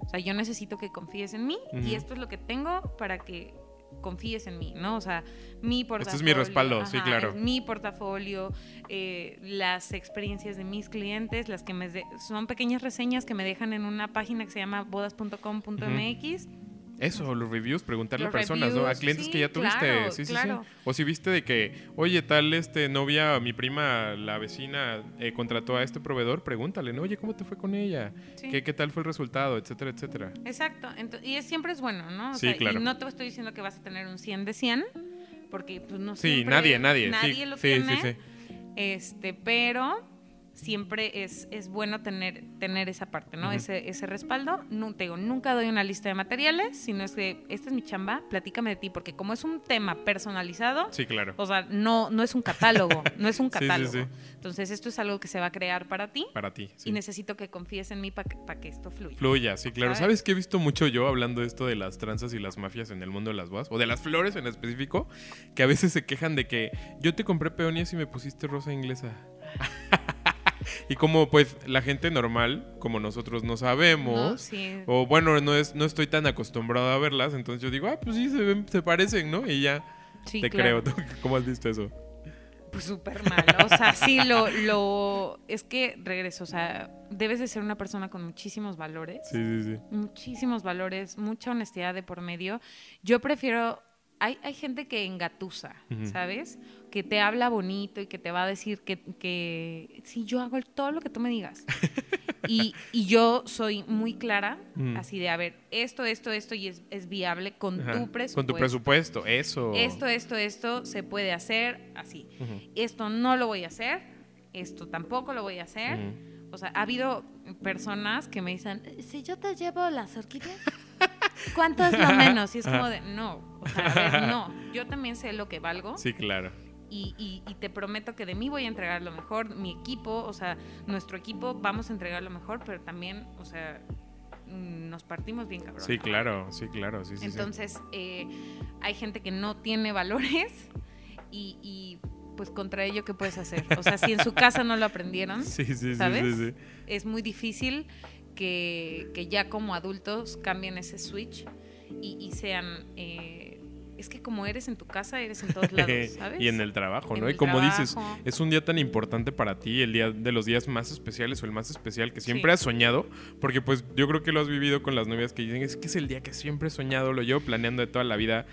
S2: O sea, yo necesito que confíes en mí y esto es lo que tengo para que confíes en mí, ¿no? O sea, mi portafolio.
S1: Este es mi respaldo, sí, claro.
S2: mi portafolio, eh, las experiencias de mis clientes, las que me de- son pequeñas reseñas que me dejan en una página que se llama bodas.com.mx.
S1: Eso, los reviews, preguntarle
S2: Los
S1: a personas, ¿no? A clientes
S2: sí,
S1: que ya tuviste.
S2: claro,
S1: sí, sí,
S2: claro.
S1: sí. O si viste de que, oye, tal este novia, mi prima, la vecina, eh, contrató a este proveedor, pregúntale, ¿no? Oye, ¿cómo te fue con ella?
S2: Sí.
S1: ¿Qué, ¿Qué tal fue el resultado? Etcétera, etcétera.
S2: Exacto, ento- y es, siempre es bueno, ¿no? O
S1: Sí,
S2: sea,
S1: claro.
S2: Y no te estoy diciendo que vas a tener un 100 de 100, porque pues no
S1: Sí,
S2: siempre-
S1: nadie, nadie.
S2: Nadie
S1: sí,
S2: lo
S1: sí,
S2: tiene.
S1: sí, sí.
S2: Este, pero siempre es, es bueno tener, tener esa parte, ¿no? Ese, ese respaldo. No, te digo, nunca doy una lista de materiales, sino es que esta es mi chamba, platícame de ti, porque como es un tema personalizado,
S1: Sí, claro.
S2: o sea, no, no es un catálogo, no es un
S1: Sí, sí,
S2: catálogo.
S1: sí.
S2: Entonces, esto es algo que se va a crear para ti
S1: Para ti.
S2: y necesito que confíes en mí para que, pa' que esto fluya.
S1: Fluya, sí, claro.
S2: ¿Sabes?
S1: ¿Sabes qué he visto mucho yo hablando de esto de las tranzas y las mafias en el mundo de las bodas? O de las flores en específico, que a veces se quejan de que yo te compré peonias y me pusiste rosa inglesa. y como pues la gente normal, como nosotros no sabemos,
S2: No, sí.
S1: o bueno, no, es, no estoy tan acostumbrado a verlas, entonces yo digo, ah, pues sí, se, ven, se parecen, ¿no? Y ya
S2: Sí,
S1: te
S2: claro.
S1: creo. ¿Tú ¿Cómo has visto eso?
S2: Pues súper mal. O sea, sí, lo, lo. Es que regreso. O sea, debes de ser una persona con muchísimos valores.
S1: Sí, sí, sí.
S2: Muchísimos valores, mucha honestidad de por medio. Yo prefiero. Hay, hay gente que engatusa,
S1: Ujú.
S2: ¿sabes? Que te habla bonito y que te va a decir que, que sí, yo hago todo lo que tú me digas. y, y yo soy muy clara,
S1: Ujú.
S2: así de, a ver, esto, esto, esto, y es, es viable con
S1: Ajá.
S2: tu presupuesto.
S1: Con tu presupuesto, eso.
S2: Esto, esto, esto se puede hacer así. Esto no lo voy a hacer, esto tampoco lo voy a hacer. O sea, ha habido personas que me dicen, si yo te llevo las orquídeas, ¿cuánto es lo menos? Y es como de, no, o sea, a ver, no, yo también sé lo que valgo
S1: Sí, claro.
S2: Y, y- y te prometo que de mí voy a entregar lo mejor, mi equipo, o sea, nuestro equipo vamos a entregar lo mejor, pero también, o sea, nos partimos bien cabrón.
S1: Sí, claro, sí, claro, sí, sí. sí.
S2: Entonces, eh, hay gente que no tiene valores y, y, pues contra ello, ¿qué puedes hacer? O sea, si en su casa no lo aprendieron,
S1: Sí, sí, sí,
S2: ¿sabes?
S1: sí.
S2: es muy difícil que, que ya como adultos cambien ese switch y, y sean... eh, es que como eres en tu casa, eres en todos lados, ¿sabes?
S1: y en el trabajo,
S2: En
S1: ¿no? y como dices, es un día tan importante para ti, el día de los días más especiales o el más especial que siempre
S2: Sí.
S1: has soñado, porque pues yo creo que lo has vivido con las novias que dicen, es que es el día que siempre he soñado, lo llevo planeando de toda la vida,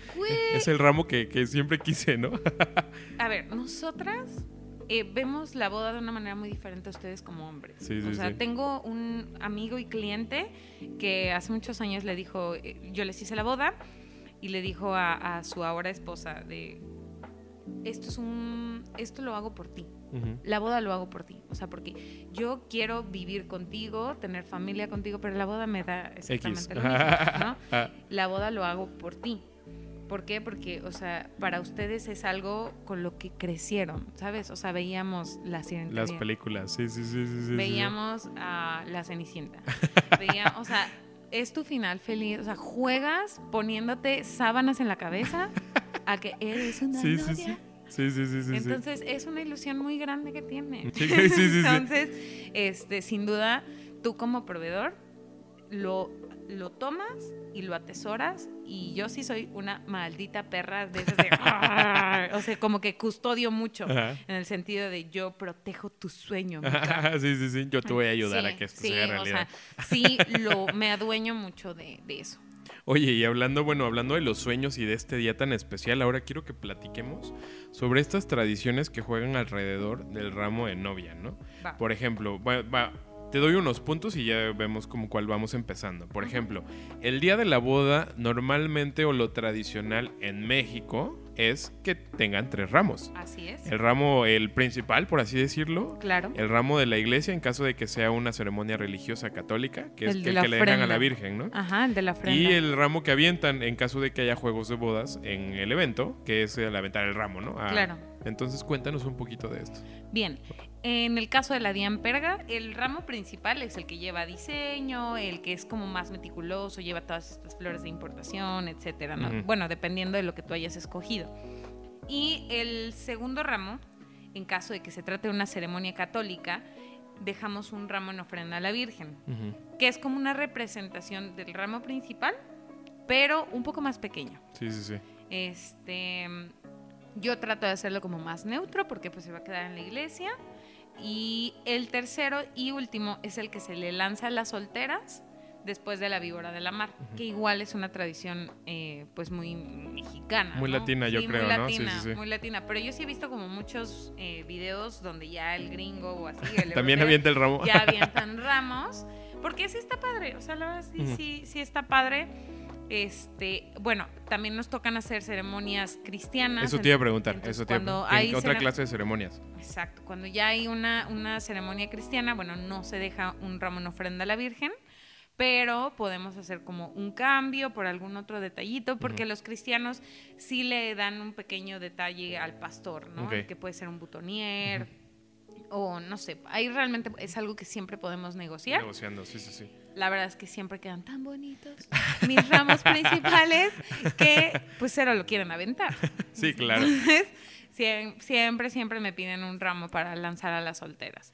S1: es el ramo que, que siempre quise, ¿no?
S2: A ver, nosotras eh, vemos la boda de una manera muy diferente a ustedes como hombres.
S1: Sí, sí,
S2: o sea,
S1: sí.
S2: tengo un amigo y cliente que hace muchos años le dijo, eh, yo les hice la boda y le dijo a, a su ahora esposa de, esto es un, esto lo hago por ti. La boda lo hago por ti. O sea, porque yo quiero vivir contigo, tener familia contigo, pero la boda me da
S1: X.
S2: exactamente lo mismo, ¿no?
S1: Ah,
S2: la boda lo hago por ti. ¿Por qué? Porque, o sea, para ustedes es algo con lo que crecieron, ¿sabes? O sea, veíamos la.
S1: Las películas, sí, sí, sí, sí, sí, sí.
S2: Veíamos a la Cenicienta. Veía, o sea, es tu final feliz. O sea, juegas poniéndote sábanas en la cabeza a que eres una
S1: Sí,
S2: novia.
S1: sí. Sí, sí, sí, sí, sí.
S2: Entonces, es una ilusión muy grande que tiene.
S1: Sí, sí, sí, sí.
S2: Entonces, este, sin duda, tú como proveedor lo, lo tomas y lo atesoras. Y yo sí soy una maldita perra de esas de... o sea, como que custodio mucho.
S1: Ajá.
S2: En el sentido de yo protejo tu sueño.
S1: Sí, sí, sí. Yo te voy a ayudar
S2: Sí,
S1: a que esto
S2: sí,
S1: sea
S2: o
S1: realidad.
S2: sea, sí, lo, me adueño mucho de, de eso.
S1: Oye, y hablando, bueno, hablando de los sueños y de este día tan especial, ahora quiero que platiquemos sobre estas tradiciones que juegan alrededor del ramo de novia, ¿no?
S2: Va.
S1: Por ejemplo, va- va- te doy unos puntos y ya vemos como cuál vamos empezando. Por ejemplo, el día de la boda normalmente o lo tradicional en México es que tengan tres ramos.
S2: Así es.
S1: El ramo, el principal, por así decirlo.
S2: Claro.
S1: El ramo de la iglesia en caso de que sea una ceremonia religiosa católica, que es
S2: El
S1: que, le dejan a la. Virgen, ¿no?
S2: Ajá, el de la ofrenda.
S1: Y el ramo que avientan en caso de que haya juegos de bodas en el evento, que es el aventar el ramo, ¿no? Ah,
S2: Claro.
S1: Entonces cuéntanos un poquito de esto.
S2: Bien, en el caso de la diamperga, el ramo principal es el que lleva diseño, el que es como más meticuloso, lleva todas estas flores de importación, etcétera. Bueno, dependiendo de lo que tú hayas escogido. Y el segundo ramo, en caso de que se trate de una ceremonia católica, dejamos un ramo en ofrenda a la Virgen,
S1: Ujú.
S2: que es como una representación del ramo principal, pero un poco más pequeño.
S1: Sí, sí, sí.
S2: Este, yo trato de hacerlo como más neutro porque pues se va a quedar en la iglesia. Y el tercero y último es el que se le lanza a las solteras después de la víbora de la mar, que igual es una tradición eh, pues muy mexicana.
S1: Muy
S2: ¿no?
S1: latina, yo
S2: Sí,
S1: creo,
S2: muy
S1: ¿no? Sí,
S2: latina,
S1: sí, sí.
S2: Muy latina, pero yo sí he visto como muchos eh, videos donde ya el gringo o así, el
S1: También
S2: europeo,
S1: avienta el ramo.
S2: ya avientan ramos, porque sí está padre, o sea, la verdad sí,
S1: Ujú.
S2: sí, sí está padre. Este, bueno, también nos tocan hacer ceremonias cristianas.
S1: Eso te iba a preguntar.
S2: Entonces,
S1: eso te iba a preguntar.
S2: hay
S1: ¿En otra clase de ceremonias?
S2: Exacto, cuando ya hay una, una ceremonia cristiana, bueno, no se deja un ramo en ofrenda a la Virgen, pero podemos hacer como un cambio por algún otro detallito, porque los cristianos sí le dan un pequeño detalle al pastor, ¿no? Que puede ser un butonier o no sé, ahí realmente es algo que siempre podemos negociar.
S1: Negociando, sí, sí, sí.
S2: La verdad es que siempre quedan tan bonitos mis ramos principales que pues cero lo quieren aventar.
S1: Sí, claro.
S2: Entonces, siempre, siempre me piden un ramo para lanzar a las solteras.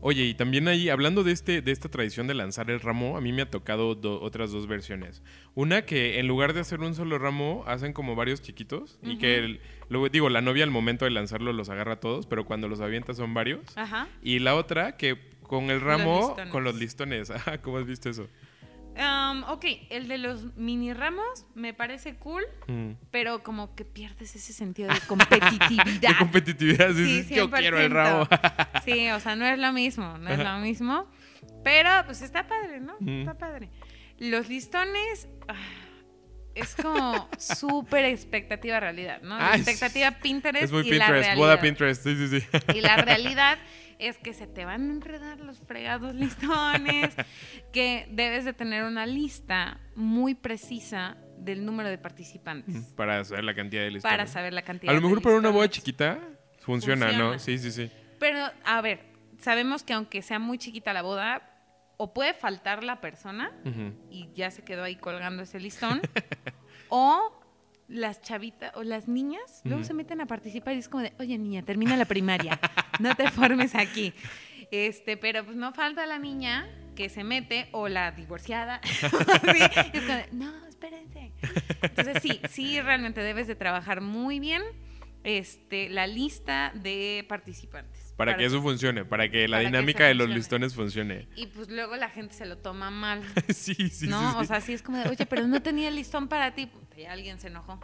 S1: Oye, y también ahí, hablando de, este, de esta tradición de lanzar el ramo, a mí me ha tocado do- otras dos versiones. Una que en lugar de hacer un solo ramo, hacen como varios chiquitos y que, el- luego digo, la novia al momento de lanzarlo los agarra a todos, pero cuando los avienta son varios.
S2: Ajá.
S1: Y la otra que con el ramo,
S2: listones.
S1: con los listones. Ajá, ¿Cómo has visto eso?
S2: Um, ok, el de los mini ramos me parece cool,
S1: Mm.
S2: pero como que pierdes ese sentido de competitividad.
S1: De competitividad, sí, sí, yo quiero el
S2: 100%.
S1: ramo.
S2: Sí, o sea, no es lo mismo, no es lo mismo. Pero pues está padre, ¿no?
S1: Mm.
S2: Está padre. Los listones ah, es como súper expectativa realidad, ¿no? La expectativa Pinterest
S1: es muy
S2: y la
S1: Pinterest,
S2: realidad.
S1: boda Pinterest, sí, sí, sí.
S2: Y la realidad es que se te van a enredar los fregados listones, que debes de tener una lista muy precisa del número de participantes
S1: Para saber la cantidad de listones.
S2: para saber la cantidad
S1: A lo
S2: de
S1: mejor para una boda chiquita funciona, ¿no? Sí, sí, sí.
S2: Pero, a ver, sabemos que aunque sea muy chiquita la boda, o puede faltar la persona y ya se quedó ahí colgando ese listón, o las chavitas o las niñas luego se meten a participar y es como de, oye niña, termina la primaria, no te formes aquí. Este, pero pues no falta la niña que se mete o la divorciada. Sí, es como de, no, espérense. Entonces sí, sí realmente debes de trabajar muy bien este, la lista de participantes.
S1: Para que eso funcione, para que la
S2: para
S1: dinámica de los listones funcione.
S2: Y pues luego la gente se lo toma mal.
S1: sí, sí,
S2: ¿No?
S1: sí.
S2: O sea, sí es como de, oye, pero no tenía listón para ti. Puta, Ya alguien se enojó.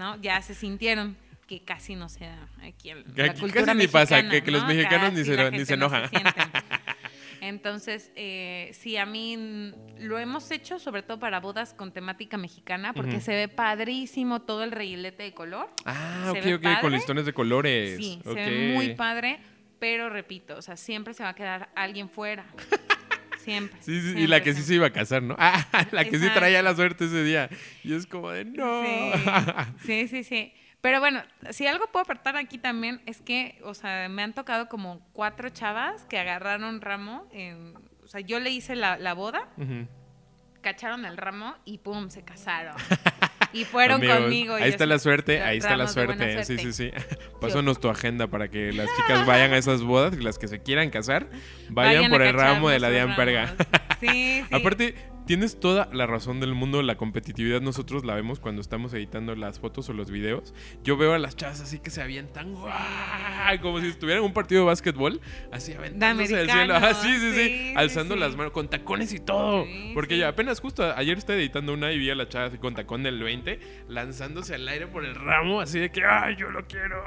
S2: ¿No? Ya se sintieron que casi no se da aquí en
S1: Que
S2: la
S1: aquí
S2: cultura
S1: casi ni pasa, que- los
S2: ¿no?
S1: mexicanos ni se-
S2: la
S1: ni
S2: gente
S1: se
S2: no
S1: enoja.
S2: sienten. Entonces, eh, sí, a mí lo hemos hecho sobre todo para bodas con temática mexicana porque se ve padrísimo todo el reguilete de color.
S1: Ah,
S2: se
S1: ok, ok, con listones de colores.
S2: Sí,
S1: ok.
S2: se ve muy padre, pero repito, o sea, siempre se va a quedar alguien fuera. Siempre.
S1: Sí, sí, y la que sí se iba a casar, ¿no? Ah, la que sí traía la suerte ese día. Y es como de, no.
S2: Sí, sí, sí, sí. Pero bueno, si algo puedo aportar aquí también es que, o sea, me han tocado como cuatro chavas que agarraron ramo. en- o sea, yo le hice la, la boda, cacharon el ramo y pum, se casaron. Y fueron
S1: Amigos,
S2: conmigo. y
S1: Ahí está la suerte, ahí está la suerte. Sí, sí, sí. Pásanos tu agenda para que las chicas vayan a esas bodas, que las que se quieran casar, vayan, por el ramo de la Dian Perga.
S2: sí.
S1: Aparte, tienes toda la razón del mundo, la competitividad nosotros la vemos cuando estamos editando las fotos o los videos. Yo veo a las chavas así que se avientan, ¡guau! como si estuvieran en un partido de básquetbol, así aventándose del cielo. Ah, sí, sí, sí, alzando
S2: sí.
S1: las manos, con tacones y todo.
S2: Sí,
S1: Porque ya apenas justo ayer estaba editando una y vi a la chava así con tacón del 20, lanzándose al aire por el ramo, así de que, ¡ay, yo lo quiero!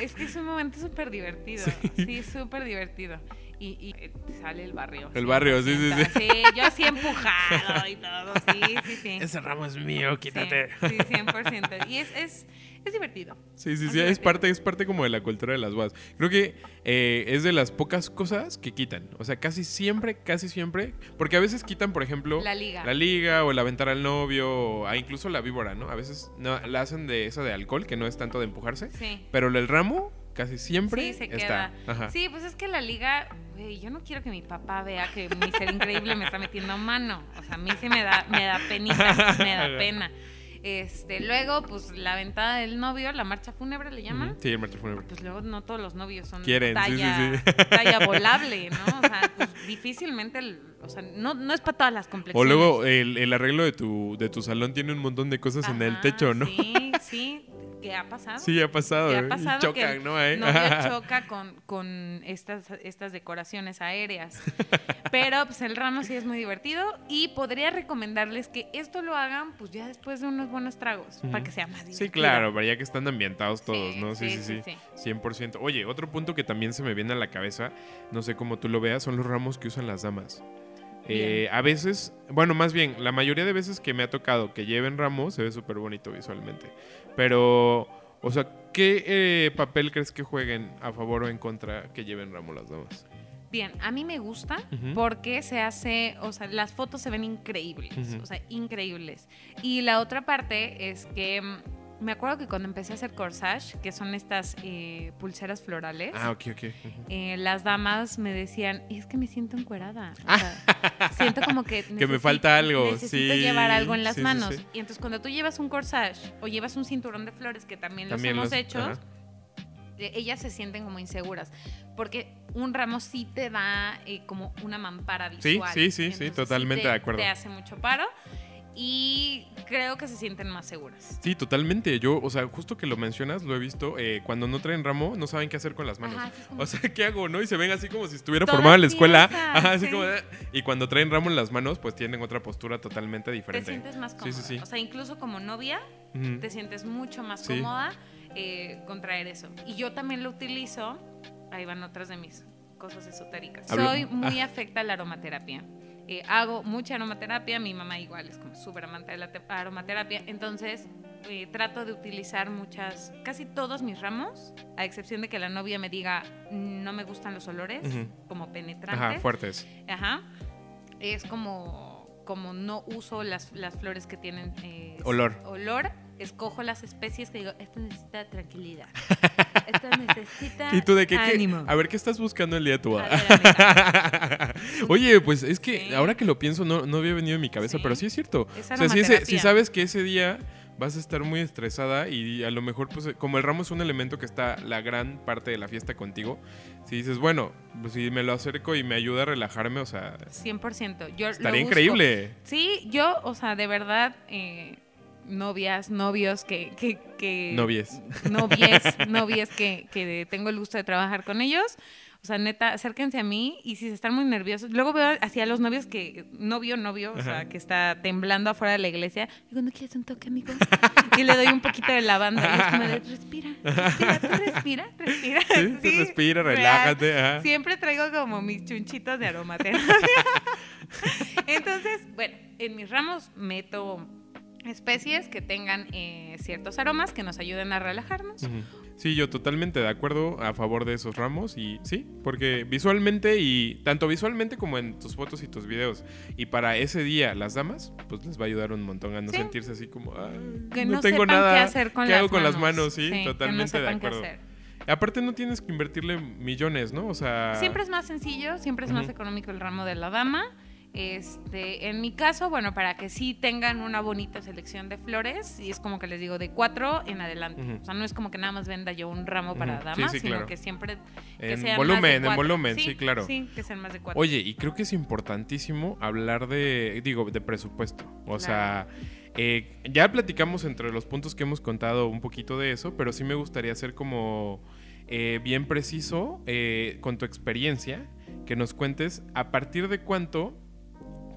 S2: Es que es un momento súper divertido. Sí, súper divertido. Y, y, eh, sale el barrio.
S1: El barrio, sí, sí, sí.
S2: Sí, yo así empujado y todo, sí, sí, sí.
S1: Ese ramo es mío, quítate.
S2: Sí, sí 100%. Y es, es, es divertido.
S1: Sí, sí,
S2: Es
S1: sí, es
S2: divertido.
S1: parte, es parte como de la cultura de las bodas. Creo que eh, es de las pocas cosas que quitan. O sea, casi siempre, casi siempre. Porque a veces quitan, por ejemplo,
S2: La liga.
S1: la liga o el aventar al novio, o ah, incluso la víbora, ¿no? A veces no, la hacen de esa de alcohol, que no es tanto de empujarse.
S2: Sí.
S1: Pero el ramo casi siempre
S2: Sí, se
S1: está.
S2: queda. Sí, pues es que la liga, güey, yo no quiero que mi papá vea que mi ser increíble me está metiendo mano. O sea, a mí sí me da, me da penita, me da pena. Este, luego, pues la ventada del novio, la marcha fúnebre le llaman.
S1: Sí, marcha fúnebre.
S2: Pues luego no todos los novios son
S1: Quieren, sí, sí,
S2: talla,
S1: sí.
S2: talla volable, ¿no? O sea, pues difícilmente, el- o sea, no, no es para todas las
S1: O
S2: complexiones.
S1: luego el, el arreglo de tu, de tu salón tiene un montón de cosas en el techo, ¿no?
S2: Sí, sí, ¿qué ha pasado?
S1: Sí, ha pasado.
S2: ¿Qué
S1: ¿eh?
S2: ha pasado?
S1: Y chocan,
S2: que el
S1: ¿no? Ahí.
S2: novio choca con, con estas, estas decoraciones aéreas. Pero pues el ramo sí es muy divertido y podría recomendarles que esto lo hagan pues ya después de unos buenos tragos para que sea más divertido.
S1: Sí, claro, pero ya que están ambientados todos,
S2: Sí,
S1: ¿no? Sí, sí,
S2: sí,
S1: sí,
S2: sí,
S1: 100%. Oye, otro punto que también se me viene a la cabeza, no sé cómo tú lo veas, son los ramos que usan las damas. Eh, a veces, bueno, más bien, la mayoría de veces que me ha tocado que lleven ramos, se ve súper bonito visualmente. Pero, o sea, ¿qué eh, papel crees que jueguen a favor o en contra que lleven ramo las damas?
S2: Bien, a mí me gusta porque se hace, o sea, las fotos se ven increíbles, o sea, increíbles. Y la otra parte es que mm, me acuerdo que cuando empecé a hacer corsage, que son estas eh, pulseras florales,
S1: Ah,
S2: eh, las damas me decían, es que me siento encuerada. O sea, siento como que...
S1: Que me falta algo,
S2: Necesito
S1: sí,
S2: llevar algo en las
S1: sí,
S2: manos.
S1: sí.
S2: Y entonces cuando tú llevas un corsage o llevas un cinturón de flores, que también,
S1: También
S2: los hemos
S1: los-
S2: hecho, eh, ellas se sienten como inseguras. Porque un ramo sí te da eh, como una mampara visual.
S1: sí, sí, sí,
S2: Entonces,
S1: totalmente
S2: te-
S1: de acuerdo.
S2: Te hace mucho paro y creo que se sienten más seguras.
S1: Sí, totalmente. Yo, o sea, justo que lo mencionas, lo he visto. eh, cuando no traen ramo, no saben qué hacer con las manos.
S2: Ajá, sí, es como-
S1: O sea, ¿qué hago, no? Y se ven así como si estuviera formada en la escuela.
S2: tiesas,
S1: Ajá, así
S2: sí.
S1: como. de- Y cuando traen ramo en las manos, pues tienen otra postura totalmente
S2: Te
S1: diferente.
S2: sientes más
S1: Sí,
S2: cómoda.
S1: sí, sí.
S2: O sea, incluso como novia, te sientes mucho más
S1: Sí.
S2: cómoda eh, con traer eso. Y yo también lo utilizo, ahí van otras de mis cosas esotéricas.
S1: Hablo-
S2: Soy muy afecta a la aromaterapia. Eh, hago mucha aromaterapia, mi mamá igual es como súper amante de la te- aromaterapia, entonces eh, trato de utilizar muchas, casi todos mis ramos, a excepción de que la novia me diga no me gustan los olores, como penetrantes.
S1: Ajá, fuertes.
S2: Ajá. Es como, como no uso las, las flores que tienen eh,
S1: Olor.
S2: olor, escojo las especies que digo, esto necesita tranquilidad. esto necesita
S1: ¿Y tú de qué? qué?
S2: ánimo.
S1: A ver, ¿qué estás buscando el día de tu boda? Oye, pues es que
S2: Sí.
S1: ahora que lo pienso, no, no había venido en mi cabeza,
S2: Sí.
S1: pero sí es cierto.
S2: Es
S1: o sea, si, ese- si sabes que ese día vas a estar muy estresada y a lo mejor, pues, como el ramo es un elemento que está la gran parte de la fiesta contigo, si dices, bueno, pues si me lo acerco y me ayuda a relajarme, o sea,
S2: 100%. Yo lo
S1: estaría
S2: busco.
S1: increíble.
S2: Sí, yo, o sea, de verdad, eh, novias, novios que... que, que
S1: Novies.
S2: Novies, novies que, que tengo el gusto de trabajar con ellos. O sea, neta, acérquense a mí y si se están muy nerviosos. Luego veo así a los novios que, novio, novio, o sea, que está temblando afuera de la iglesia. Digo, ¿no quieres un toque, amigo? Y le doy un poquito de lavanda. Y es como de, respira, respira, tú respira, respira.
S1: Sí, tú respira,
S2: real.
S1: relájate. ajá.
S2: Siempre traigo como mis chunchitos de aromaterapia. Entonces, bueno, en mis ramos meto especies que tengan eh, ciertos aromas que nos ayuden a relajarnos.
S1: Ujú. Sí, yo totalmente de acuerdo a favor de esos ramos y sí, porque visualmente y tanto visualmente como en tus fotos y tus videos y para ese día las damas, pues les va a ayudar un montón a no
S2: Sí.
S1: sentirse así como, "Ay,
S2: Que
S1: no,
S2: no,
S1: tengo nada,
S2: qué hacer con
S1: ¿qué
S2: las
S1: hago con
S2: manos.
S1: las manos? Sí,
S2: no
S1: totalmente de
S2: sepan qué
S1: acuerdo. Aparte no tienes que invertirle millones, ¿no? O sea,
S2: Siempre es más sencillo, siempre es más
S1: Ujú.
S2: económico el ramo de la dama. Este, en mi caso, bueno, para que sí tengan una bonita selección de flores, y es como que les digo, de cuatro en adelante. O sea, no es como que nada más venda yo un ramo para.
S1: Sí,
S2: damas,
S1: sí,
S2: sino
S1: claro.
S2: que siempre que
S1: En
S2: sean
S1: volumen,
S2: más de
S1: en volumen, sí, claro.
S2: Sí, que sean más de cuatro.
S1: Oye, y creo que es importantísimo hablar de, digo, de presupuesto. O sea, eh, ya platicamos entre los puntos que hemos contado un poquito de eso, pero sí me gustaría ser como eh, bien preciso eh, con tu experiencia, que nos cuentes a partir de cuánto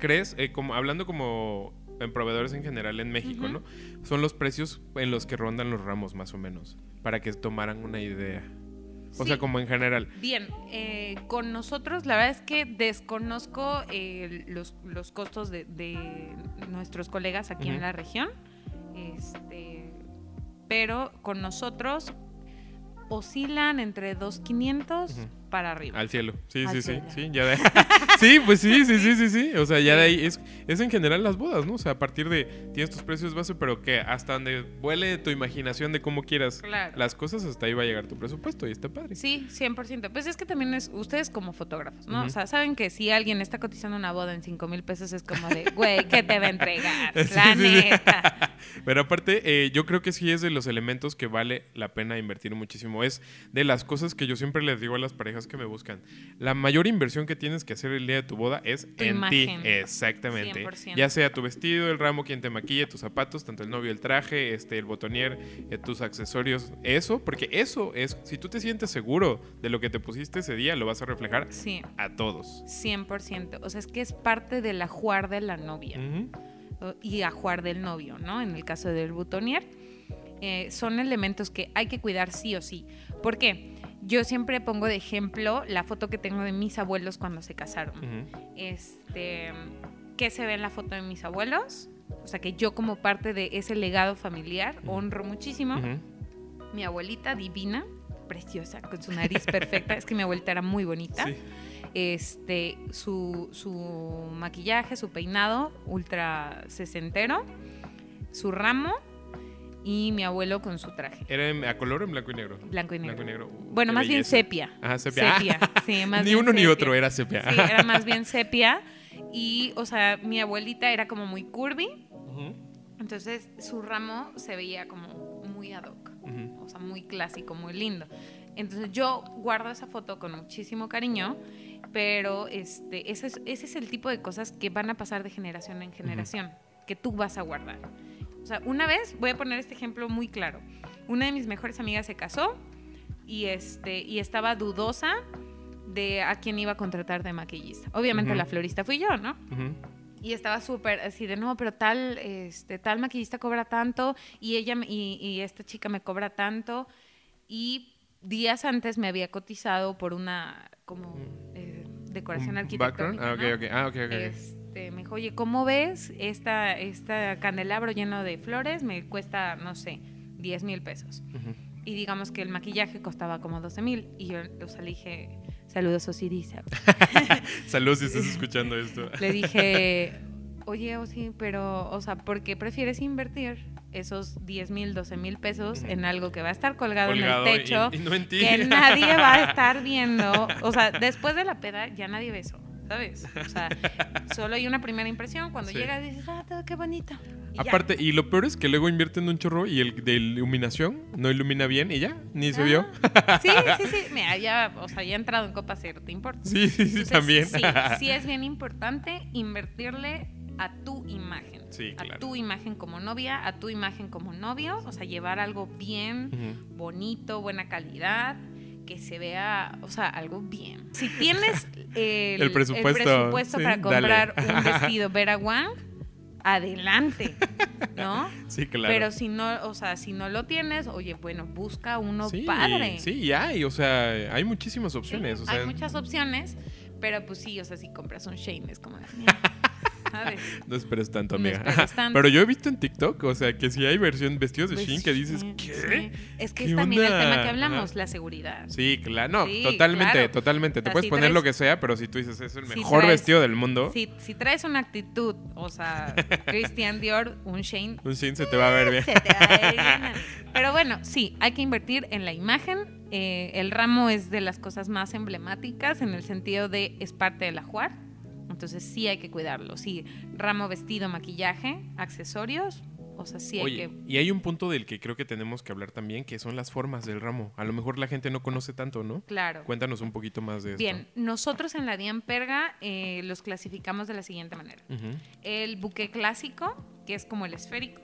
S1: crees, eh, como hablando como en proveedores en general en México. ¿no? Son los precios en los que rondan los ramos más o menos, para que tomaran una idea. O sea, como en general.
S2: Bien, eh, con nosotros la verdad es que desconozco eh, los, los, costos de, de, nuestros colegas aquí en la región. Este, pero con nosotros oscilan entre 2.500 para arriba.
S1: Al cielo. Sí, sí, sí, sí. Ya de... sí, pues sí, sí, sí, sí, sí. O sea, ya de ahí es, es en general las bodas, ¿no? O sea, a partir de tienes tus precios base, pero que hasta donde vuele tu imaginación de cómo quieras las cosas, hasta ahí va a llegar tu presupuesto y está padre.
S2: Sí, 100%. Pues es que también es ustedes como fotógrafos, ¿no? O sea, saben que si alguien está cotizando una boda en 5 mil pesos es como de, güey, ¿qué te va a entregar? la neta.
S1: Pero aparte, eh, yo creo que sí es de los elementos que vale la pena invertir muchísimo. Es de las cosas que yo siempre les digo a las parejas que me buscan. La mayor inversión que tienes que hacer el día de tu boda es en ti. Exactamente. Ya sea tu vestido, el ramo, quien te maquille, tus zapatos, tanto el novio, el traje, este, el botonier, eh, tus accesorios. Eso, porque eso es, si tú te sientes seguro de lo que te pusiste ese día, lo vas a reflejar a todos.
S2: 100%. O sea, es que es parte del ajuar de la novia. Y ajuar del novio, ¿no? En el caso del botonier. Eh, son elementos que hay que cuidar sí o sí. ¿Por qué? Yo siempre pongo de ejemplo la foto que tengo de mis abuelos cuando se casaron. Este, ¿qué se ve en la foto de mis abuelos? O sea, que yo como parte de ese legado familiar honro muchísimo. Mi abuelita divina, preciosa, con su nariz perfecta. es que mi abuelita era muy bonita. Este, su, su maquillaje, su peinado, ultra sesentero. Su ramo y mi abuelo con su traje.
S1: ¿Era a color o en blanco y negro?
S2: Blanco y negro. bueno, más bien sepia.
S1: Ajá, sepia. Sí, más ni uno ni otro era sepia.
S2: Sí, era más bien sepia. Y, o sea, mi abuelita era como muy curvy. Entonces, su ramo se veía como muy ad hoc. O sea, muy clásico, muy lindo. Entonces, yo guardo esa foto con muchísimo cariño. Pero este, ese, es, ese es el tipo de cosas que van a pasar de generación en generación. Que tú vas a guardar. O sea, una vez, voy a poner este ejemplo muy claro. Una de mis mejores amigas se casó y, este, y estaba dudosa de a quién iba a contratar de maquillista. Obviamente la florista fui yo, ¿no? Y estaba súper así de, no, pero tal, este, tal maquillista cobra tanto y ella y, y, esta chica me cobra tanto. Y días antes me había cotizado por una como eh, decoración arquitectónica.
S1: Ah, ok, ok. Ah, ok,
S2: ok. Este, me dijo, oye, ¿cómo ves esta, esta candelabro lleno de flores? Me cuesta, no sé, 10 mil pesos. Y digamos que el maquillaje costaba como 12 mil. Y yo o sea, le dije, saludos Osirisa.
S1: saludos si estás escuchando esto.
S2: le dije, oye, Osi, pero, o sea, ¿por qué prefieres invertir esos 10 mil, 12 mil pesos en algo que va a estar colgado, en el techo, que nadie va a estar viendo? O sea, después de la peda ya nadie ve eso. ¿Sabes? O sea, solo hay una primera impresión. Cuando llega dices, ah, todo qué bonito.
S1: Aparte, y lo peor es que luego invierten un chorro y el de iluminación no ilumina bien y ya, ni se vio.
S2: Ah, sí, sí, sí. Mira, ya, o sea, ya he entrado en Copa Cero, ¿te importa?
S1: Sí, sí, sí, también.
S2: Sí, sí es bien importante invertirle a tu imagen. Sí, claro. A tu imagen como novia, a tu imagen como novio. O sea, llevar algo bien, bonito, buena calidad que se vea, o sea, algo bien. Si tienes el, presupuesto, para comprar un vestido Vera Wang, adelante, ¿no?
S1: Sí, claro.
S2: Pero si no, o sea, si no lo tienes, oye, bueno, busca uno padre.
S1: Sí, hay, o sea, hay muchísimas opciones.
S2: hay muchas opciones, pero pues sí, o sea, si compras un Shane es como...
S1: No esperes tanto, amiga. Pero yo he visto en TikTok, o sea, que si hay versión vestidos de pues Shein que dices, ¿qué?
S2: Es que es también el tema que hablamos, la seguridad.
S1: Sí, claro. No, totalmente, totalmente. Te puedes poner lo que sea, pero si tú dices, es el mejor vestido del mundo.
S2: Si, si traes una actitud, o sea, Christian Dior, un Shane.
S1: Un Shane se te va a ver bien.
S2: Se te va a ver bien. Pero bueno, sí, hay que invertir en la imagen. Eh, el ramo es de las cosas más emblemáticas en el sentido de es parte del ajuar entonces sí hay que cuidarlo. Sí, ramo, vestido, maquillaje, accesorios. O sea, sí hay que...
S1: Y hay un punto del que creo que tenemos que hablar también, que son las formas del ramo. A lo mejor la gente no conoce tanto, ¿no?
S2: Claro.
S1: Cuéntanos un poquito más de eso.
S2: Bien, nosotros en la Dian Perga eh, los clasificamos de la siguiente manera. El buque clásico, que es como el esférico,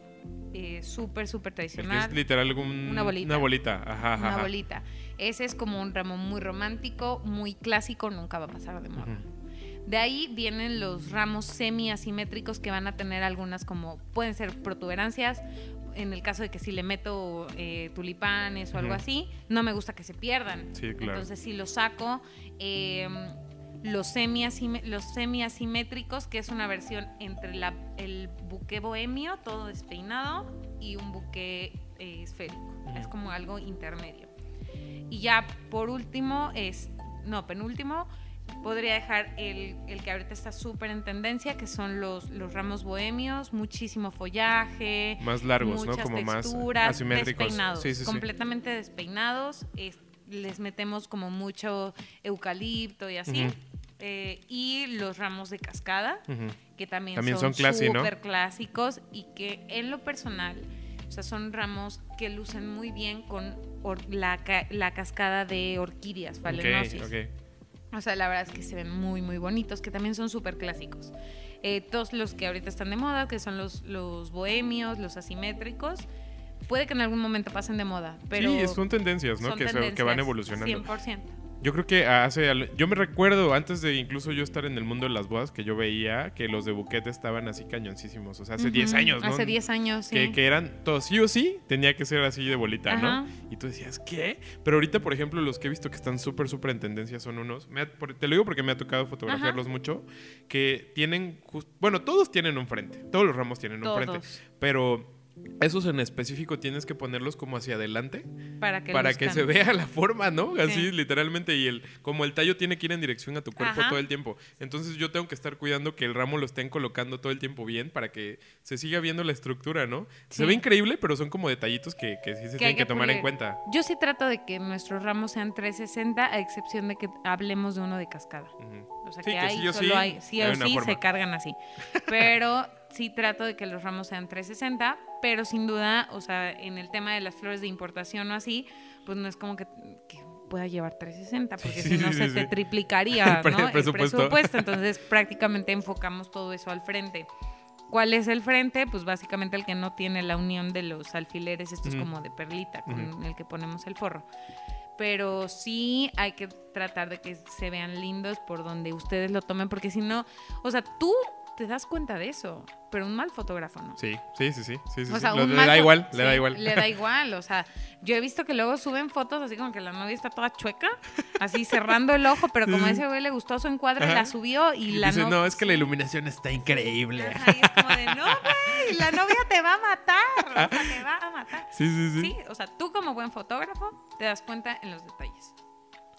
S2: eh, súper, súper tradicional.
S1: es literal una bolita. Una bolita, ajá,
S2: Una bolita. Ese es como un ramo muy romántico, muy clásico, nunca va a pasar de moda. De ahí vienen los ramos semi-asimétricos que van a tener algunas como pueden ser protuberancias, en el caso de que si le meto eh, tulipanes o algo así, no me gusta que se pierdan.
S1: Sí, claro.
S2: Entonces, si los saco, eh, los, semi los semiasimétricos, que es una versión entre la- el buque bohemio, todo despeinado, y un buque eh, esférico. Es como algo intermedio. Y ya por último, es, no, penúltimo, podría dejar el, el que ahorita está súper en tendencia, que son los, los ramos bohemios, muchísimo follaje,
S1: Más largos, ¿no? Como más
S2: texturas,
S1: asimétricos.
S2: despeinados,
S1: Sí, sí, sí.
S2: completamente despeinados. es- les metemos como mucho eucalipto y así. Eh, y los ramos de cascada, que también,
S1: También
S2: son
S1: son
S2: súper clásicos y que en lo personal, o sea, son ramos que lucen muy bien con la, ca- la cascada de orquídeas,
S1: Ok,
S2: phalaenopsis.
S1: ok.
S2: O sea, la verdad es que se ven muy, muy bonitos, que también son súper clásicos. Eh, todos los que ahorita están de moda, que son los, los bohemios, los asimétricos, puede que en algún momento pasen de moda, pero
S1: sí, son tendencias, ¿no?
S2: son
S1: que, se- que van
S2: tendencias,
S1: evolucionando.
S2: 100%.
S1: Yo creo que hace. Yo me recuerdo antes de incluso yo estar en el mundo de las bodas que yo veía que los de Buquet estaban así cañoncísimos. O sea, hace 10
S2: Ujú,
S1: años, ¿no?
S2: Hace 10 años, sí.
S1: Que, que eran todos sí o sí, tenía que ser así de bolita,
S2: Ajá.
S1: ¿no? Y tú decías, ¿qué? Pero ahorita, por ejemplo, los que he visto que están súper, súper en tendencia son unos. me ha- te lo digo porque me ha tocado fotografiarlos mucho. Que tienen. jus- bueno, todos tienen un frente. Todos los ramos tienen un frente.
S2: Todos.
S1: Pero esos en específico tienes que ponerlos como hacia adelante
S2: Para que,
S1: para que se vea la forma, ¿no? Así
S2: Sí.
S1: literalmente y el como el tallo tiene que ir en dirección a tu cuerpo
S2: Ajá.
S1: todo el tiempo. Entonces yo tengo que estar cuidando que el ramo lo estén colocando todo el tiempo bien para que se siga viendo la estructura, ¿no? Se ve increíble, pero son como detallitos que, que sí se
S2: Que
S1: tienen que tomar en cuenta.
S2: Yo sí trato de que nuestros ramos sean 360, a excepción de que hablemos de uno de cascada. O sea,
S1: Sí,
S2: que, ahí solo
S1: sí
S2: hay, sí o sí
S1: forma.
S2: se cargan así. Pero sí trato de que los ramos sean 360, pero sin duda, o sea, en el tema de las flores de importación o así, pues no es como que, que pueda llevar 360, porque
S1: Sí,
S2: si no
S1: sí,
S2: se
S1: sí,
S2: te triplicaría
S1: El
S2: ¿no?
S1: presupuesto.
S2: Entonces prácticamente enfocamos todo eso al frente. ¿Cuál es el frente? Pues básicamente el que no tiene la unión de los alfileres, estos
S1: Ujú.
S2: como de perlita, con
S1: Ujú.
S2: el que ponemos el forro pero sí hay que tratar de que se vean lindos por donde ustedes lo tomen, porque si no, o sea, tú te das cuenta de eso, pero un mal fotógrafo no.
S1: Sí, sí, sí, sí. sí, sí,
S2: O sea,
S1: le da igual, le da igual.
S2: Le da igual, o sea, yo he visto que luego suben fotos así como que la novia está toda chueca, así cerrando el ojo, pero como a ese güey le gustó su encuadre,
S1: Ajá.
S2: la subió y la
S1: Dice,
S2: no-
S1: no, es que la iluminación está increíble.
S2: Ajá, y es como de, no, güey, la novia te va a matar, o sea, te va a matar.
S1: Sí, sí, sí.
S2: Sí, o sea, tú como buen fotógrafo te das cuenta en los detalles.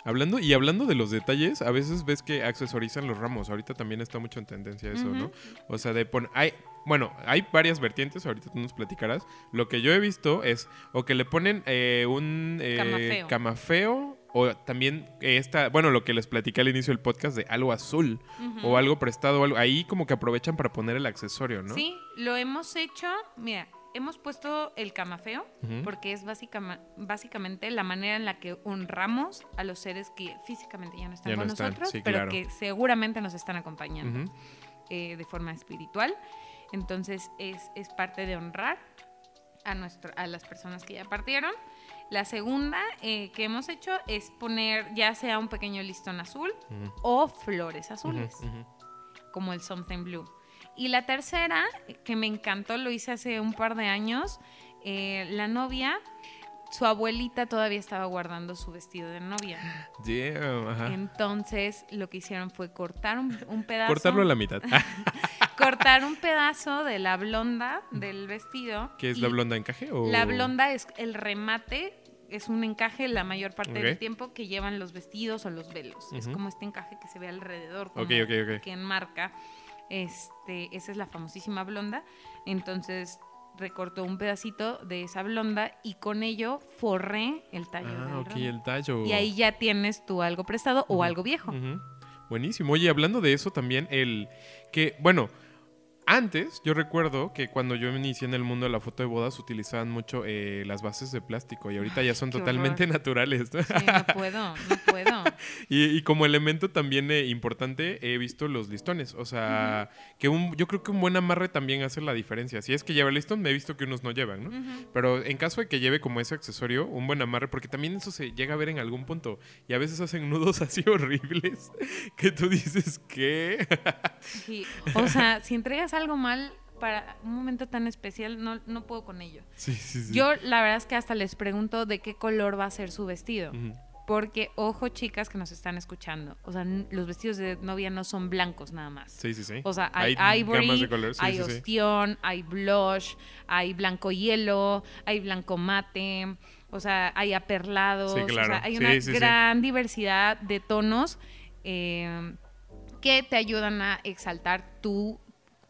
S1: Hablando, y hablando de los detalles, a veces ves que accesorizan los ramos. Ahorita también está mucho en tendencia eso, ¿no? O sea, de poner. Hay, bueno, hay varias vertientes, ahorita tú nos platicarás. Lo que yo he visto es o que le ponen eh, un eh,
S2: Camafeo.
S1: camafeo, o también esta, bueno, lo que les platicé al inicio del podcast de algo azul o algo prestado, algo, ahí como que aprovechan para poner el accesorio, ¿no?
S2: Sí, lo hemos hecho, mira, hemos puesto el camafeo porque es básicamente la manera en la que honramos a los seres que físicamente ya no están
S1: Ya no
S2: con
S1: están,
S2: nosotros,
S1: sí,
S2: pero
S1: claro.
S2: que seguramente nos están acompañando eh, de forma espiritual. Entonces es, es parte de honrar a, nuestro, a las personas que ya partieron. La segunda eh, que hemos hecho es poner ya sea un pequeño listón azul
S1: Ujú.
S2: o flores azules como el Something Blue. Y la tercera, que me encantó, lo hice hace un par de años, eh, la novia, su abuelita todavía estaba guardando su vestido de novia.
S1: Yeah, ajá.
S2: Entonces lo que hicieron fue cortar un, un pedazo.
S1: Cortarlo a la mitad.
S2: Cortar un pedazo de la blonda del vestido.
S1: ¿Qué es la blonda encaje? O...
S2: La blonda es el remate, es un encaje la mayor parte
S1: Ok.
S2: del tiempo que llevan los vestidos o los velos. Es
S1: Ujú.
S2: como este encaje que se ve alrededor, como
S1: Ok, ok, ok.
S2: que enmarca. Este, esa es la famosísima blonda. Entonces recortó un pedacito de esa blonda y con ello forré el tallo
S1: Ah, ok, el tallo.
S2: Y ahí ya tienes tú algo prestado o algo viejo.
S1: Buenísimo. Oye, hablando de eso también, el que, bueno, antes yo recuerdo que cuando yo inicié en el mundo de la foto de bodas utilizaban mucho eh, las bases de plástico y ahorita ya son totalmente
S2: horror.
S1: naturales. ¿no?
S2: Sí, no puedo, no puedo.
S1: y, y como elemento también eh, importante he visto los listones. O sea, que un, yo creo que un buen amarre también hace la diferencia. Si es que lleva el listón, me he visto que unos no llevan, ¿no? Pero en caso de que lleve como ese accesorio, un buen amarre, porque también eso se llega a ver en algún punto. Y a veces hacen nudos así horribles que tú dices, ¿qué?
S2: Sí. O sea, si entregas algo mal, para un momento tan especial no, no puedo con ello.
S1: Sí, sí, sí.
S2: Yo la verdad es que hasta les pregunto de qué color va a ser su vestido. Porque, ojo, chicas que nos están escuchando, o sea, los vestidos de novia no son blancos nada más.
S1: Sí, sí, sí.
S2: O sea, hay,
S1: Hay
S2: ivory,
S1: de sí,
S2: hay
S1: sí,
S2: hay blush, hay blanco hielo, hay blanco mate, o sea, hay aperlados.
S1: Sí, claro.
S2: O sea, hay una gran diversidad de tonos eh, que te ayudan a exaltar tu,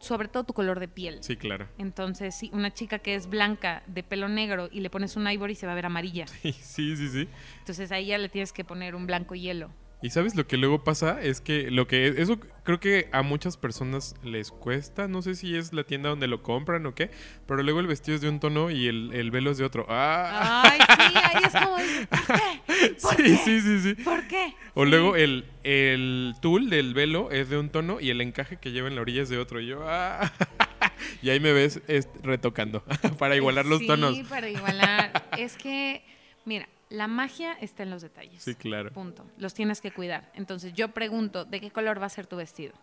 S2: sobre todo tu color de piel.
S1: Sí, claro.
S2: Entonces, si una chica que es blanca, de pelo negro, y le pones un ivory, se va a ver amarilla.
S1: Sí, sí, sí.
S2: Entonces ahí ya le tienes que poner un blanco hielo.
S1: Y sabes lo que luego pasa es que lo que eso creo que a muchas personas les cuesta, no sé si es la tienda donde lo compran o qué, pero luego el vestido es de un tono y el, el velo es de otro. Ah,
S2: Ay, sí, ahí es como, ¿por qué? ¿Por
S1: sí,
S2: qué?
S1: sí, sí, sí.
S2: ¿Por qué?
S1: O
S2: Sí.
S1: luego el, el tul del velo es de un tono y el encaje que lleva en la orilla es de otro. Y yo, ah. y ahí me ves retocando para igualar los
S2: sí,
S1: tonos.
S2: para igualar. es que, mira, la magia está en los detalles.
S1: Sí, claro.
S2: Punto. Los tienes que cuidar. Entonces yo pregunto, ¿de qué color va a ser tu vestido?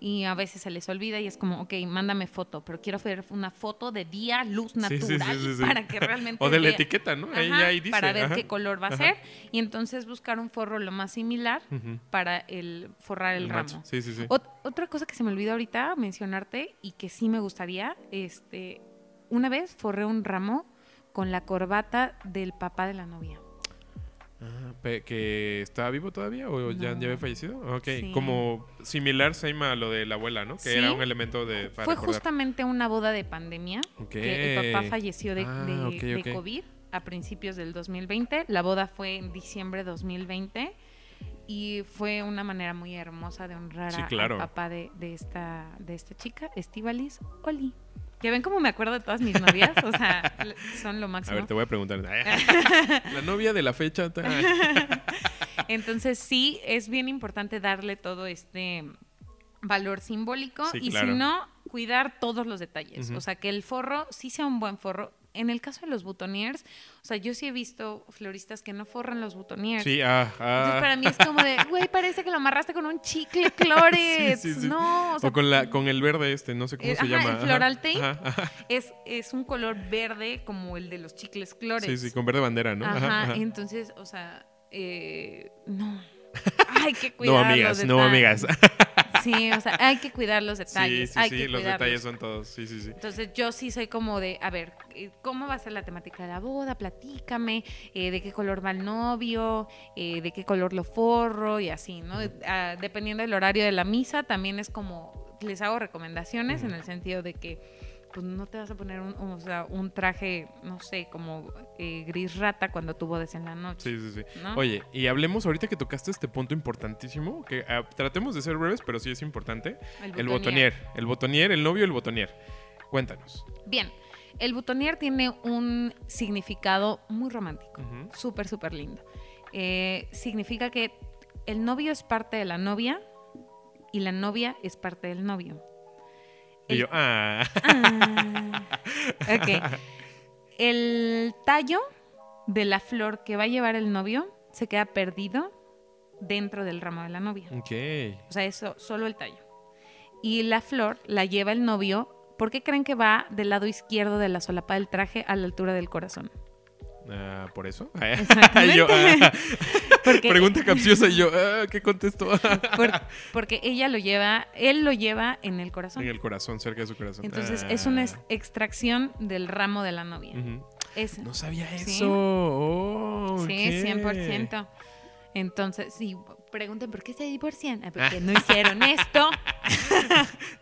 S2: Y a veces se les olvida y es como, ok, mándame foto, pero quiero ver una foto de día, luz
S1: Sí, sí, sí,
S2: natural,
S1: sí, sí.
S2: para que realmente...
S1: O de la
S2: vea-
S1: etiqueta, ¿no? Ahí
S2: Ajá,
S1: ya ahí dice.
S2: para ver
S1: ajá.
S2: qué color va a
S1: Ajá.
S2: ser y entonces buscar un forro lo más similar para el forrar el, ramo.
S1: Sí, sí, sí.
S2: Ot- otra cosa que se me olvidó ahorita mencionarte y que sí me gustaría, este, una vez forré un ramo con la corbata del papá de la novia.
S1: Ah, ¿Que está vivo todavía o ya,
S2: No.
S1: ya había fallecido? Ok,
S2: Sí.
S1: como similar, same a lo de la abuela, ¿no? Que
S2: Sí.
S1: era un elemento de para
S2: Fue
S1: recordar.
S2: justamente una boda de pandemia,
S1: Ok.
S2: que el papá falleció de,
S1: Ah,
S2: de-
S1: ok,
S2: de. COVID a principios del 2020. La boda fue en diciembre de 2020 y fue una manera muy hermosa de honrar
S1: Sí, claro.
S2: al papá de, de esta, de esta chica, Estivalis Oli. Ya ven cómo me acuerdo de todas mis novias, o sea, son lo
S1: A
S2: máximo.
S1: ver, te voy a preguntar. la novia de la fecha.
S2: Entonces sí, es bien importante darle todo este valor simbólico
S1: Sí,
S2: y
S1: claro.
S2: si no, cuidar todos los detalles. O sea, que el forro sí sea un buen forro. En el caso de los butoniers, o sea, yo sí he visto floristas que no forran los butoniers.
S1: Sí, ah,
S2: Entonces
S1: ah.
S2: para mí es como de, güey, parece que lo amarraste con un chicle clores.
S1: Sí, sí, sí.
S2: No, o sea,
S1: o con, la, con el verde este, no sé cómo
S2: eh,
S1: se
S2: ajá,
S1: llama.
S2: el floral tape.
S1: ajá,
S2: es, es un color verde como el de los chicles clores.
S1: Sí, sí, con verde bandera, ¿no?
S2: Ajá. entonces, o sea, eh, no. Hay que
S1: No,
S2: cuidar
S1: amigas,
S2: los
S1: no, amigas.
S2: Sí, o sea, hay que cuidar los
S1: Sí,
S2: detalles.
S1: sí,
S2: hay
S1: sí,
S2: que
S1: los
S2: cuidarlos.
S1: detalles son todos. Sí, sí, sí.
S2: Entonces yo sí soy como de, a ver, eh, ¿cómo va a ser la temática de la boda? Platícame, eh, de qué color va el novio, eh, de qué color lo forro y así, ¿no? Ah, dependiendo del horario de la misa, también es como, les hago recomendaciones en el sentido de que pues no te vas a poner un, o sea, un traje, no sé, como eh, gris rata cuando tu boda es en la noche.
S1: Sí, sí, sí.
S2: ¿no?
S1: Oye, y hablemos ahorita que tocaste este punto importantísimo, que ah, tratemos de ser breves, pero sí es importante. El botonier. El botonier, el novio, el botonier. Cuéntanos.
S2: Bien, el butonier tiene un significado muy romántico,
S1: Ujú.
S2: súper, súper lindo. Eh, significa que el novio es parte de la novia y la novia es parte del novio.
S1: Y
S2: El-
S1: yo, ah.
S2: Ah, ok. El tallo de la flor que va a llevar el novio se queda perdido dentro del ramo de la novia.
S1: ok.
S2: O sea, eso, solo el tallo. Y la flor la lleva el novio. ¿Por qué creen que va del lado izquierdo de la solapa del traje a la altura del corazón?
S1: Ah, ¿Por eso? Yo, ah. Pregunta capciosa y yo, ah, ¿qué contesto?
S2: por- porque ella lo lleva, él lo lleva en el corazón.
S1: en el corazón, cerca de su corazón.
S2: Entonces es una ex- extracción del ramo de la novia.
S1: No sabía
S2: Sí.
S1: eso. Oh,
S2: Sí,
S1: ok.
S2: 100%. Entonces, sí, pregunten por qué se divorcian. Porque no hicieron esto.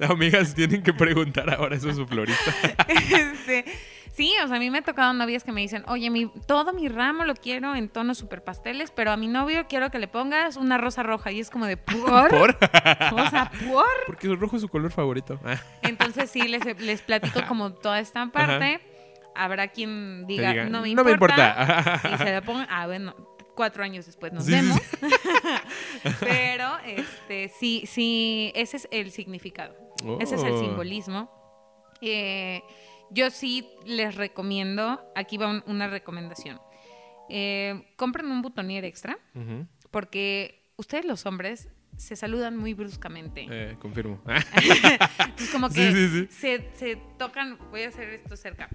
S1: Amigas, tienen que preguntar ahora eso a su florista.
S2: Este, sí, o sea, a mí me ha tocado novias que me dicen, oye, mi, todo mi ramo lo quiero en tonos super pasteles, pero a mi novio quiero que le pongas una rosa roja. Y es como de, ¿por?
S1: ¿Por?
S2: O sea, ¿por?
S1: Porque el rojo es su color favorito. Ah,
S2: Entonces sí, les, les platico como toda esta parte. Habrá quien diga,
S1: diga,
S2: no me
S1: No me
S2: importa.
S1: importa.
S2: y se la pongan, ah, bueno, cuatro años después nos
S1: Sí,
S2: vemos.
S1: sí.
S2: Pero, este, sí, sí, ese es el significado. Ese es el
S1: Oh.
S2: simbolismo. Eh, yo sí les recomiendo, aquí va un- una recomendación. Eh, compren un butonier extra, porque ustedes los hombres se saludan muy bruscamente.
S1: Eh, confirmo.
S2: Entonces, como que
S1: Sí, sí, sí.
S2: Se, se tocan, voy a hacer esto cerca.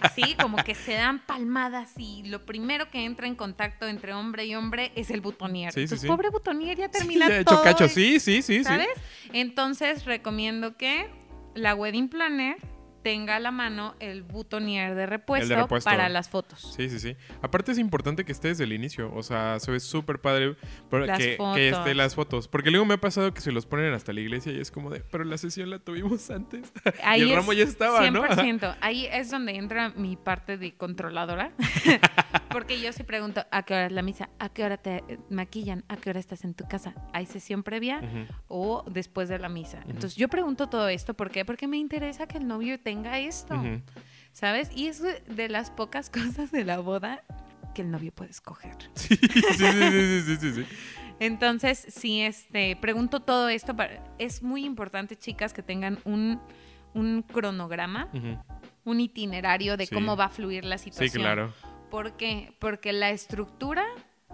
S2: Así, como que se dan palmadas y lo primero que entra en contacto entre hombre y hombre es el butonier. Entonces, pobre butonier ya termina
S1: ya he
S2: todo.
S1: hecho cacho. Sí, sí, sí, sí.
S2: ¿Sabes? Entonces recomiendo que la wedding planner tenga a la mano el butonier de repuesto,
S1: repuesto.
S2: para las fotos.
S1: Sí, sí, sí. Aparte es importante que esté desde el inicio. O sea, se ve súper padre que, que esté las fotos. Porque luego me ha pasado que se los ponen hasta la iglesia y es como de, pero la sesión la tuvimos antes.
S2: Ahí
S1: y el
S2: es
S1: ramo ya estaba, ¿no?
S2: 100%. Ahí es donde entra mi parte de controladora. Porque yo sí pregunto, ¿a qué hora es la misa? ¿A qué hora te maquillan? ¿A qué hora estás en tu casa? ¿Hay sesión previa
S1: Ujú.
S2: o después de la misa? Entonces yo pregunto todo esto. ¿Por qué? Porque me interesa que el novio tenga esto.
S1: Ujú.
S2: ¿Sabes? Y es de las pocas cosas de la boda que el novio puede escoger.
S1: Sí, sí, sí, sí, sí, sí, sí.
S2: Entonces, sí, este, pregunto todo esto. Es muy importante, chicas, que tengan un, un cronograma, un itinerario de
S1: Sí.
S2: cómo va a fluir la
S1: Sí,
S2: situación.
S1: claro.
S2: ¿Por qué? Porque la estructura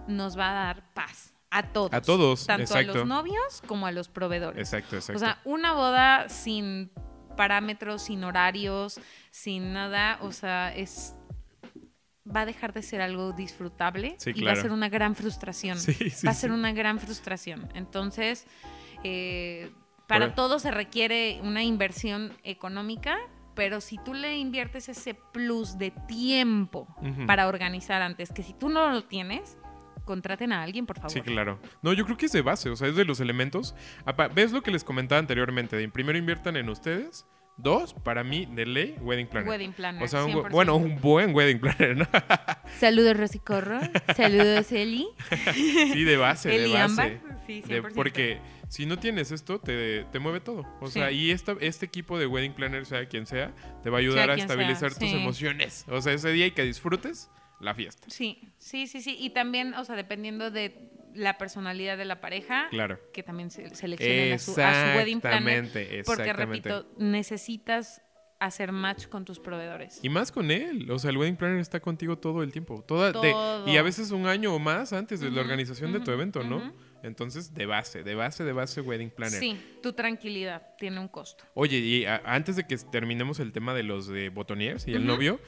S2: nos va a dar paz a todos.
S1: A todos,
S2: Tanto a los novios como a los proveedores.
S1: Exacto, exacto.
S2: O sea, una boda sin parámetros, sin horarios, sin nada, o sea, es va a dejar de ser algo disfrutable
S1: Sí,
S2: y va a ser una gran frustración.
S1: Sí, sí,
S2: va a ser una gran frustración. Entonces, eh, para
S1: Por-
S2: todo se requiere una inversión económica, pero si tú le inviertes ese plus de tiempo para organizar antes, que si tú no lo tienes, contraten a alguien, por favor.
S1: Sí, claro. No, yo creo que es de base, o sea, es de los elementos. ¿Ves lo que les comentaba anteriormente? De primero inviertan en ustedes. Dos, para mí, de ley, wedding planner.
S2: Wedding planner.
S1: O sea, un,
S2: 100%.
S1: bueno, un buen wedding planner, ¿no?
S2: Saludos, Rosy Corro. Saludos, Eli.
S1: sí, de base, de
S2: Eli
S1: base.
S2: Ámbar. Sí,
S1: De-
S2: 100%.
S1: porque si no tienes esto, te, te mueve todo. O
S2: Sí.
S1: sea, y esta, este equipo de wedding planner, sea quien sea, te va a ayudar
S2: Sea
S1: a
S2: quien sea,
S1: estabilizar tus
S2: sí.
S1: emociones. O sea, ese día y que disfrutes la fiesta.
S2: Sí, sí, sí, sí. Y también, o sea, dependiendo de la personalidad de la pareja,
S1: Claro.
S2: que también se seleccionen a su, a su wedding planner.
S1: Exactamente,
S2: Porque, repito, necesitas hacer match con tus proveedores.
S1: Y más con él. O sea, el wedding planner está contigo todo el tiempo. Toda, de-
S2: Todo.
S1: y a veces un año o más antes de la organización de tu evento, ¿no? Entonces, de base, de base, de base, wedding planner.
S2: Sí, tu tranquilidad tiene un costo.
S1: Oye, y a- antes de que terminemos el tema de los de botoniers y el novio,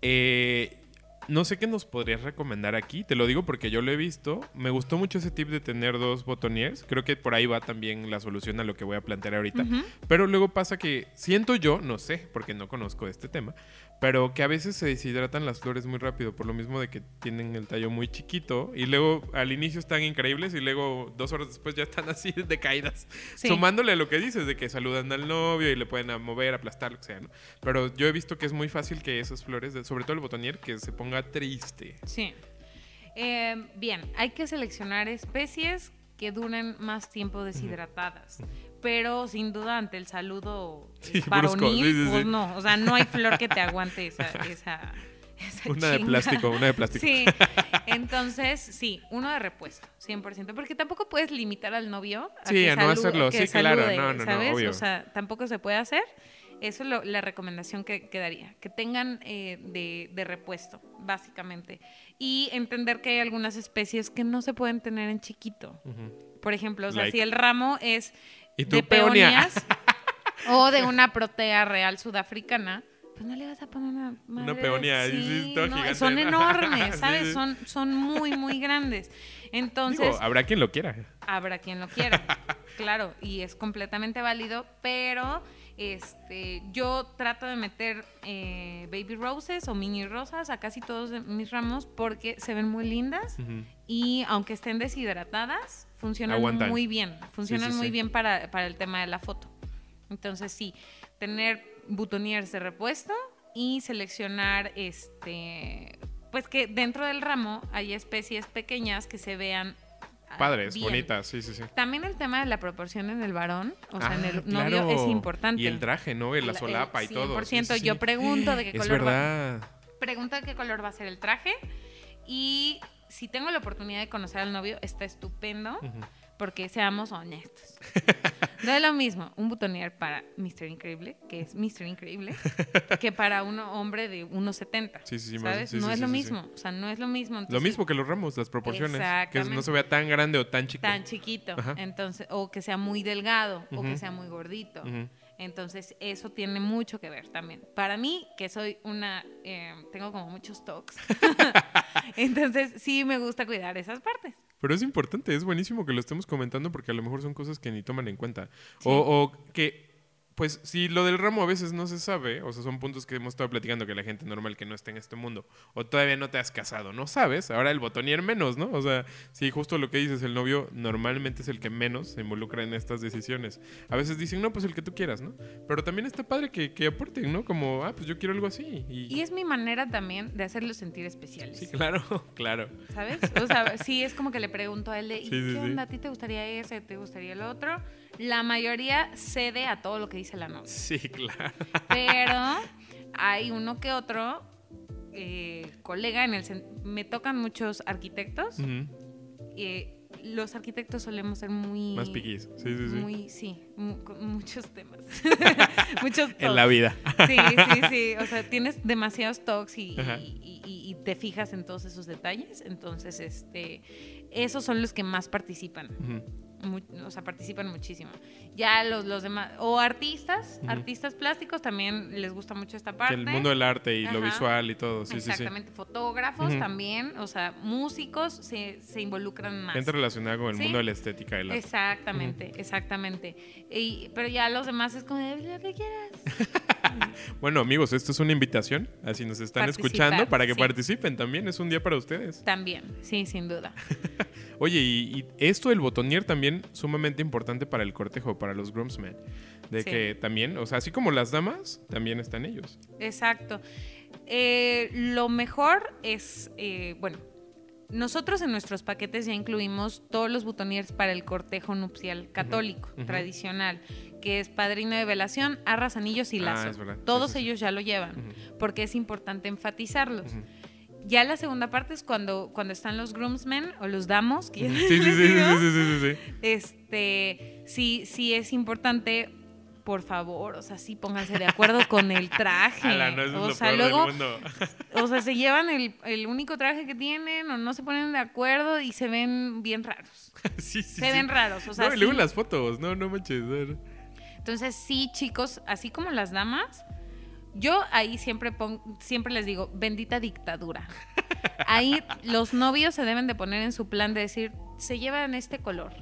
S1: eh, no sé qué nos podrías recomendar aquí. Te lo digo porque yo lo he visto. Me gustó mucho ese tip de tener dos botoniers. Creo que por ahí va también la solución a lo que voy a plantear ahorita.
S2: Ujú.
S1: Pero luego pasa que siento yo, no sé, porque no conozco este tema, pero que a veces se deshidratan las flores muy rápido, por lo mismo de que tienen el tallo muy chiquito y luego al inicio están increíbles y luego dos horas después ya están así decaídas.
S2: Sí.
S1: Sumándole a lo que dices, de que saludan al novio y le pueden mover, aplastar, lo que sea, ¿no? Pero yo he visto que es muy fácil que esas flores, sobre todo el botonier, que se ponga triste.
S2: Sí. Eh, bien, hay que seleccionar especies que duren más tiempo deshidratadas. Pero sin duda ante el saludo
S1: Sí,
S2: varonil,
S1: sí, sí,
S2: pues no. O sea, no hay flor que te aguante esa, esa, esa
S1: Una de plástico, una de plástico.
S2: Sí, entonces sí, uno de repuesto, 100%, porque tampoco puedes limitar al novio a
S1: Sí,
S2: que
S1: a no
S2: salu-
S1: hacerlo, sí, claro,
S2: salude,
S1: no, no, no,
S2: ¿sabes?
S1: obvio.
S2: O sea, tampoco se puede hacer. Eso es lo- la recomendación que, que daría, que tengan eh, de, de repuesto, básicamente. Y entender que hay algunas especies que no se pueden tener en chiquito. Por ejemplo, o sea,
S1: Like.
S2: si el ramo es
S1: ¿Y tu
S2: de peonías o de una protea real sudafricana, pues no le vas a poner una madre de-
S1: peonía, sí,
S2: no, Son
S1: ¿no?
S2: enormes,
S1: Sí,
S2: ¿sabes?
S1: sí.
S2: Son, son muy, muy grandes. Entonces,
S1: Digo, habrá quien lo quiera.
S2: habrá quien lo quiera, claro, y es completamente válido, pero este, yo trato de meter eh, baby roses o mini rosas a casi todos mis ramos porque se ven muy lindas y aunque estén deshidratadas, funcionan
S1: Aguantan.
S2: muy bien, funcionan
S1: sí,
S2: muy
S1: sí.
S2: bien para, para el tema de la foto. Entonces sí, tener butoniers de repuesto y seleccionar este pues que dentro del ramo hay especies pequeñas que se vean
S1: Padres,
S2: bien.
S1: bonitas, sí, sí, sí.
S2: También el tema de la proporción en el varón, o sea, en
S1: Ah,
S2: el novio
S1: claro.
S2: es importante.
S1: Y el traje, ¿no? La
S2: El-
S1: solapa y todo.
S2: 100%,
S1: Sí, sí, sí.
S2: yo pregunto de qué
S1: Es
S2: color va. Pregunta qué color va a ser el traje y si tengo la oportunidad de conocer al novio, está estupendo.
S1: Ujú.
S2: Porque seamos honestos. No es lo mismo un butonier para Mr. Increíble, que es Mr. Increíble, que para un hombre de 1,70.
S1: Sí, sí, sí,
S2: ¿Sabes?
S1: sí,
S2: no
S1: sí,
S2: es
S1: sí,
S2: lo mismo. O sea, no es lo mismo.
S1: Lo mismo que los ramos, las proporciones. Que no se vea tan grande o tan chico.
S2: Tan chiquito.
S1: Ajá.
S2: Entonces, o que sea muy delgado, o que sea muy gordito.
S1: Ujú.
S2: Entonces, eso tiene mucho que ver también. Para mí, que soy una. eh, tengo como muchos tocs. Entonces, sí me gusta cuidar esas partes.
S1: Pero es importante, es buenísimo que lo estemos comentando porque a lo mejor son cosas que ni toman en cuenta.
S2: Sí.
S1: O, o que, pues, si lo del ramo a veces no se sabe, o sea, son puntos que hemos estado platicando que la gente normal que no está en este mundo, o todavía no te has casado, no sabes, ahora el botonier menos, ¿no? O sea, sí, justo lo que dices, el novio normalmente es el que menos se involucra en estas decisiones. A veces dicen, no, pues el que tú quieras, ¿no? Pero también está padre que, que aporten, ¿no? Como, ah, pues yo quiero algo así. Y,
S2: Y es mi manera también de hacerlos sentir especiales.
S1: sí, claro, claro.
S2: ¿Sabes? O sea, sí es como que le pregunto a él de, ¿y
S1: Sí, sí,
S2: qué
S1: sí.
S2: onda? ¿A ti te gustaría ese? ¿Te gustaría el otro? La mayoría cede a todo lo que dice la novia.
S1: Sí, claro.
S2: Pero hay uno que otro eh, colega en el... Me tocan muchos arquitectos. Eh, los arquitectos solemos ser muy...
S1: Más piquis. Sí, sí, sí.
S2: Muy, sí, mu- con muchos temas. muchos
S1: En la vida.
S2: Sí, sí, sí. O sea, tienes demasiados talks y,
S1: Ajá.
S2: y- y- y te fijas en todos esos detalles. Entonces, este, esos son los que más participan.
S1: Ujú.
S2: O sea, participan muchísimo. Ya los, los demás, o artistas, artistas plásticos también les gusta mucho esta
S1: Que
S2: parte.
S1: el mundo del arte y lo visual y todo, sí, sí, sí.
S2: Exactamente, fotógrafos también, o sea, músicos se, se involucran más.
S1: Gente relacionada con el
S2: Sí.
S1: mundo de la estética del arte.
S2: Exactamente, exactamente. Y, pero ya los demás es como, lo que quieras.
S1: Bueno, amigos, esto es una invitación. Así nos están
S2: Participar,
S1: escuchando para que participen también. Es un día para ustedes.
S2: También, sí, sin duda.
S1: Oye, y, y esto del botonier también sumamente importante para el cortejo, para los groomsmen. De
S2: Sí.
S1: que también, o sea, así como las damas, también están ellos.
S2: Exacto. Eh, lo mejor es, eh, bueno, nosotros en nuestros paquetes ya incluimos todos los butoniers para el cortejo nupcial católico, tradicional, que es padrino de velación, arras, anillos y
S1: Ah,
S2: lazo.
S1: es verdad. Sí,
S2: Todos
S1: sí, sí.
S2: ellos ya lo llevan, porque es importante enfatizarlos. Ya la segunda parte es cuando, cuando están los groomsmen o los damos, que
S1: Sí, sí, sí, sí, sí, sí, sí, sí.
S2: Este, sí, sí es importante, por favor, o sea, sí pónganse de acuerdo con el traje.
S1: Ala, no, eso es
S2: o
S1: lo
S2: sea,
S1: peor del
S2: luego,
S1: mundo.
S2: o sea, se llevan el, el único traje que tienen o no se ponen de acuerdo y se ven bien raros.
S1: sí, sí,
S2: Se ven raros, o sea,
S1: no, y luego las fotos. No, no manches. no.
S2: Entonces, sí, chicos, así como las damas, yo ahí siempre pon- siempre les digo, bendita dictadura. Ahí los novios se deben de poner en su plan de decir, se llevan este color.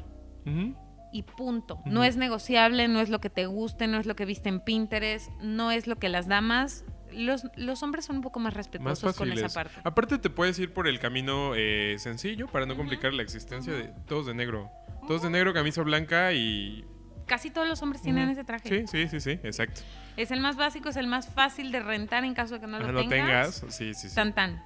S2: Y punto. No es negociable, no es lo que te guste, no es lo que viste en Pinterest, no es lo que las damas. Los, los hombres son un poco más
S1: Más
S2: respetuosos con esa parte.
S1: Aparte te puedes ir por el camino eh, sencillo para no complicar la existencia de todos de negro. Todos de negro, camisa blanca y...
S2: Casi todos los hombres tienen ese traje.
S1: Sí, sí, sí, sí, exacto.
S2: Es el más básico, es el más fácil de rentar en caso de que no lo
S1: no
S2: tengas.
S1: tengas. Sí, sí, sí.
S2: Tan tan.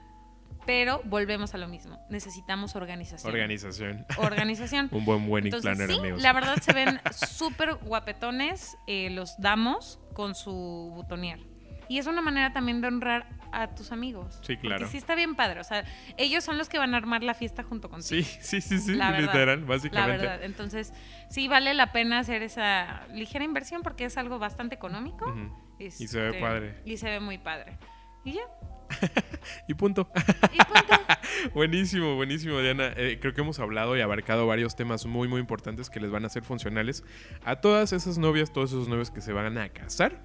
S2: Pero volvemos a lo mismo. Necesitamos organización.
S1: Organización.
S2: Organización.
S1: Un buen wedding
S2: Entonces,
S1: planner,
S2: sí,
S1: amigos.
S2: la verdad se ven súper guapetones eh, los damos con su butonier. Y es una manera también de honrar a tus amigos.
S1: Sí, claro.
S2: Porque sí está bien padre. O sea, ellos son los que van a armar la fiesta junto contigo.
S1: Sí, sí, sí, sí,
S2: La verdad,
S1: literal,
S2: La
S1: básicamente.
S2: verdad. Entonces, sí vale la pena hacer esa ligera inversión porque es algo bastante económico.
S1: Y se ve
S2: Este,
S1: padre.
S2: Y se ve muy padre. Y ya.
S1: Y punto.
S2: Y punto.
S1: buenísimo, buenísimo, Diana. Eh, creo que hemos hablado y abarcado varios temas muy, muy importantes que les van a ser funcionales a todas esas novias, todos esos novios que se van a casar.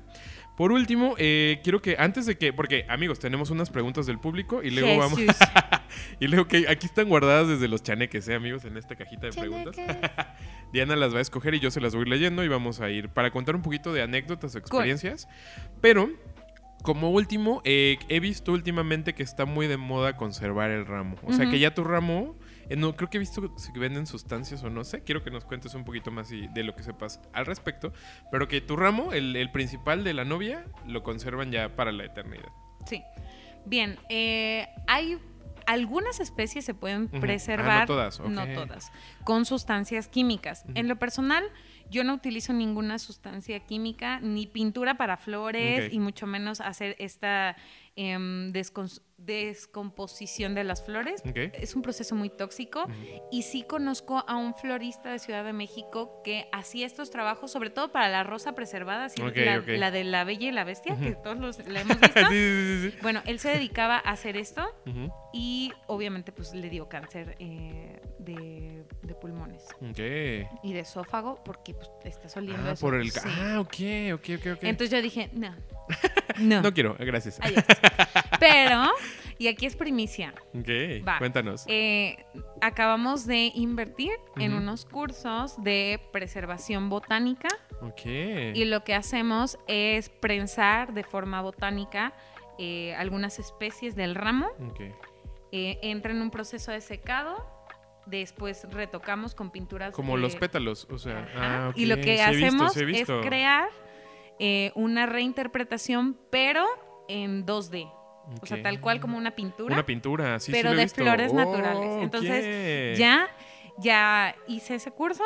S1: Por último, eh, quiero que antes de que, porque amigos, tenemos unas preguntas del público y luego vamos, y luego que aquí están guardadas desde los chaneques, ¿eh, amigos? En esta cajita de preguntas. Diana las va a escoger y yo se las voy leyendo y vamos a ir para contar un poquito de anécdotas o experiencias. Pero, como último, eh, he visto últimamente que está muy de moda conservar el ramo. O sea, que ya tu ramo, eh, no creo que he visto si venden sustancias o no sé. Quiero que nos cuentes un poquito más y- de lo que sepas al respecto. Pero que tu ramo, el, el principal de la novia, lo conservan ya para la eternidad.
S2: Sí. Bien, eh, hay algunas especies se pueden
S1: Ujú.
S2: preservar.
S1: Ah, no todas, ok.
S2: no todas, Con sustancias químicas. En lo personal, yo no utilizo ninguna sustancia química, ni pintura para flores,
S1: Ok.
S2: y mucho menos hacer esta descons- descomposición de las flores.
S1: Ok.
S2: Es un proceso muy tóxico y sí conozco a un florista de Ciudad de México que hacía estos trabajos, sobre todo para la rosa preservada, así la, de la Bella y la Bestia, que todos los, la hemos visto.
S1: sí, sí, sí.
S2: Bueno, él se dedicaba a hacer esto y obviamente pues le dio cáncer eh, de, de pulmones y de esófago porque pues estás oliendo
S1: Ah,
S2: eso.
S1: por el... Ah, ok, ok, ok.
S2: Entonces yo dije, no, no,
S1: No quiero, gracias.
S2: Pero, y aquí es primicia,
S1: Ok,
S2: Va.
S1: cuéntanos.
S2: eh, acabamos de invertir en unos cursos de preservación botánica
S1: Ok.
S2: y lo que hacemos es prensar de forma botánica eh, algunas especies del ramo
S1: Ok.
S2: eh, entra en un proceso de secado, después retocamos con pinturas.
S1: Como
S2: de-
S1: los pétalos, o sea. Ah,
S2: Y lo que
S1: sí he visto,
S2: hacemos
S1: sí
S2: es crear eh, una reinterpretación, pero en 2D. O sea, tal cual como una pintura,
S1: Una pintura, sí, sí
S2: pero
S1: lo he
S2: de
S1: visto.
S2: flores
S1: Oh,
S2: naturales. Entonces, ya, ya hice ese curso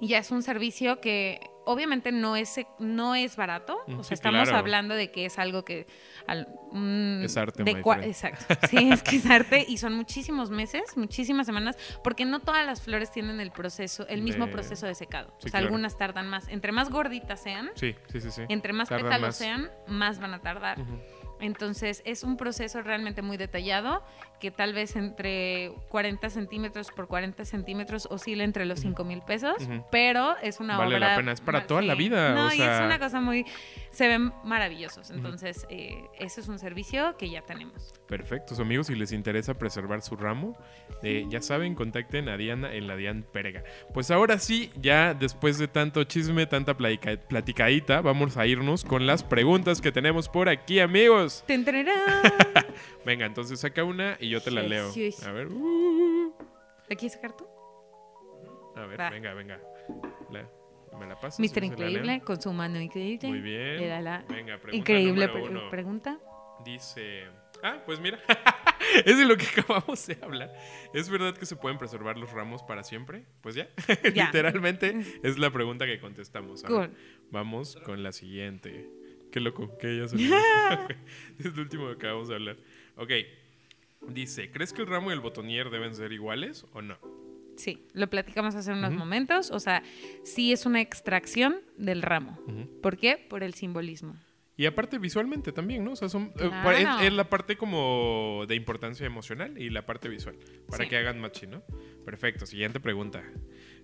S2: y ya es un servicio que obviamente no es, no es barato.
S1: Mm,
S2: O
S1: sí,
S2: sea, estamos
S1: claro.
S2: hablando de que es algo que... al- mm,
S1: Es arte,
S2: de. Exacto. Sí, es que es arte y son muchísimos meses, muchísimas semanas, porque no todas las flores tienen el proceso, el mismo
S1: De-
S2: proceso de secado.
S1: Sí,
S2: o sea,
S1: claro.
S2: algunas tardan más. Entre más gorditas sean,
S1: Sí, sí, sí, sí.
S2: entre más pétalos
S1: más.
S2: sean, más van a tardar.
S1: Ujú.
S2: Entonces es un proceso realmente muy detallado que tal vez entre 40 centímetros por 40 centímetros oscila entre los 5 mil pesos, pero es una
S1: Vale
S2: obra...
S1: la pena, es para toda la vida,
S2: No,
S1: o
S2: y
S1: sea-
S2: es una cosa muy... Se ven maravillosos. Entonces, eh, ese es un servicio que ya tenemos.
S1: Perfecto, amigos, si les interesa preservar su ramo, eh, ya saben, contacten a Diana en la Dian Perga. Pues ahora sí, ya después de tanto chisme, tanta platica- platicadita, vamos a irnos con las preguntas que tenemos por aquí, amigos.
S2: ¡Ten, tararán!
S1: Venga, entonces saca una y yo te la leo. A ver. uh,
S2: ¿La quieres sacar tú?
S1: a ver,
S2: Va.
S1: venga, venga. La- ¿Me la pasas?
S2: Mister. Increíble, con su mano increíble.
S1: Muy bien.
S2: Le da la
S1: Venga, pregunta
S2: increíble
S1: número
S2: pre-
S1: uno.
S2: pregunta.
S1: Dice. Ah, pues mira. es de lo que acabamos de hablar. ¿Es verdad que se pueden preservar los ramos para siempre? Pues ya.
S2: Ya.
S1: Literalmente es la pregunta que contestamos.
S2: Cool.
S1: vamos con la siguiente. Qué loco, que ya se Es lo último que acabamos de hablar. Ok. Dice: ¿Crees que el ramo y el botonier deben ser iguales o no?
S2: Sí, lo platicamos hace unos momentos. O sea, sí es una extracción del ramo.
S1: Ujú.
S2: ¿Por qué? Por el simbolismo.
S1: Y aparte visualmente también, ¿no? O sea, son, eh,
S2: Claro.
S1: es, es la parte como de importancia emocional y la parte visual, para
S2: Sí.
S1: que hagan matching, ¿no? Perfecto, siguiente pregunta.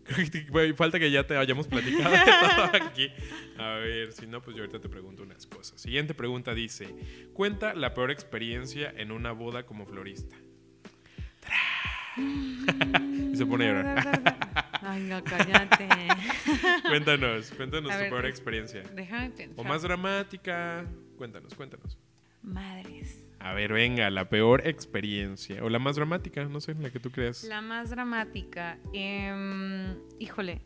S1: Creo que güey, falta que ya te hayamos platicado de todo aquí. A ver, si no, pues yo ahorita te pregunto unas cosas. Siguiente pregunta dice, cuenta la peor experiencia en una boda como florista. y se pone a llorar.
S2: Ay, no, cállate.
S1: Cuéntanos, cuéntanos
S2: A
S1: tu
S2: ver,
S1: peor
S2: eh,
S1: experiencia.
S2: Déjame pensar.
S1: O más dramática. Cuéntanos, cuéntanos.
S2: Madres.
S1: A ver, venga, la peor experiencia. O la más dramática, no sé, la que tú creas.
S2: La más dramática. em, híjole,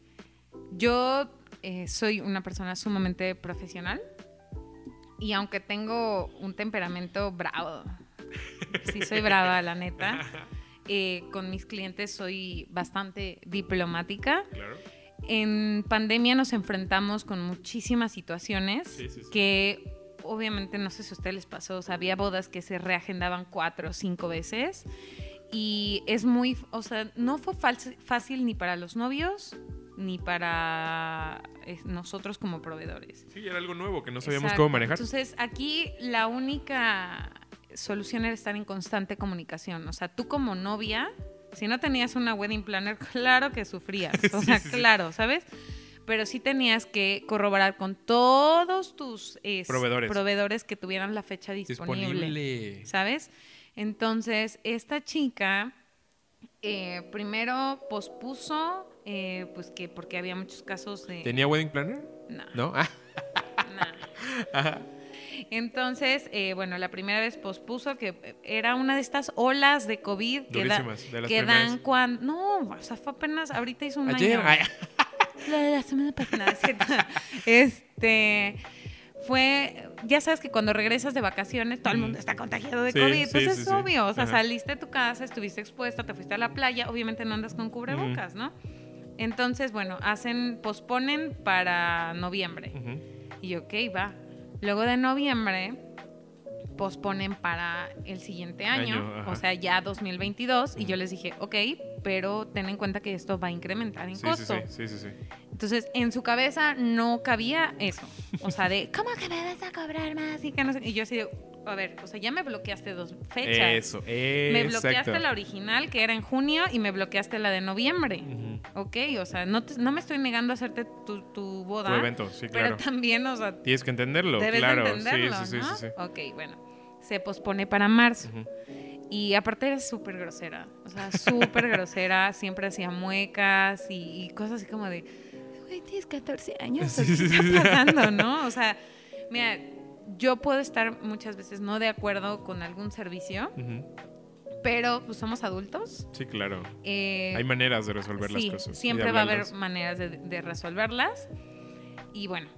S2: yo eh, soy una persona sumamente profesional y aunque tengo un temperamento bravo, sí soy brava, la neta, eh, con mis clientes soy bastante diplomática.
S1: Claro.
S2: En pandemia nos enfrentamos con muchísimas situaciones
S1: Sí, sí, sí.
S2: que obviamente no sé si a ustedes les pasó, o sea, había bodas que se reagendaban cuatro o cinco veces y es muy, o sea, no fue fácil ni para los novios ni para eh, nosotros como proveedores.
S1: Sí, era algo nuevo que no sabíamos
S2: Exacto.
S1: cómo manejar.
S2: Entonces, aquí la única solución era estar en constante comunicación. O sea, tú como novia, si no tenías una wedding planner, claro que sufrías. O sea,
S1: sí, sí.
S2: claro, ¿sabes? Pero sí tenías que corroborar con todos tus eh,
S1: Proveedores.
S2: proveedores que tuvieran la fecha disponible.
S1: Disponible.
S2: ¿Sabes? Entonces, esta chica eh, primero pospuso, eh, pues que porque había muchos casos de...
S1: ¿Tenía wedding planner?
S2: No,
S1: ¿No? Ah,
S2: no.
S1: ajá.
S2: Entonces, eh, bueno, la primera vez pospuso que era una de estas olas de COVID que, da-
S1: Durísimas, de las
S2: que
S1: primeras.
S2: dan cuando... No, o sea, fue apenas, ahorita hizo un
S1: Ayer.
S2: año. La de la semana pasada. Este... Fue, ya sabes que cuando regresas de vacaciones todo el mundo está contagiado de
S1: Sí,
S2: COVID,
S1: sí,
S2: pues es
S1: sí.
S2: obvio, o sea,
S1: Ajá.
S2: saliste de tu casa, estuviste expuesta, te fuiste a la playa, obviamente no andas con cubrebocas, ¿no? Entonces, bueno, hacen, posponen para noviembre. Y ok, va. Luego de noviembre, posponen para el siguiente año, o sea, ya 2022, y yo les dije, ok, pero ten en cuenta que esto va a incrementar en
S1: Sí,
S2: costo.
S1: sí, sí.
S2: Entonces, en su cabeza no cabía eso. O sea, de, ¿cómo que me vas a cobrar más? Y, que no sé. y yo así de, a ver, o sea, ya me bloqueaste dos fechas.
S1: Eso,
S2: Me
S1: exacto.
S2: bloqueaste la original, que era en junio, y me bloqueaste la de noviembre.
S1: Ujú.
S2: Ok, o sea, no, te- no me estoy negando a hacerte tu, tu boda.
S1: Tu evento, sí,
S2: Pero
S1: claro.
S2: también, o sea,
S1: Tienes que entenderlo,
S2: debes
S1: claro.
S2: entenderlo,
S1: sí, sí,
S2: ¿no?
S1: sí, sí, sí.
S2: Ok, bueno. Se pospone para marzo. Y aparte era súper grosera. O sea, súper grosera. Siempre hacía muecas y, y cosas así como de, güey, tienes 14 años. ¿o
S1: Sí,
S2: ¿Qué está pasando, no? O sea, mira, yo puedo estar muchas veces no de acuerdo con algún servicio, pero pues somos adultos.
S1: Sí, claro.
S2: Eh,
S1: Hay maneras de resolver
S2: sí,
S1: las cosas.
S2: siempre va a haber maneras de, de resolverlas. Y bueno,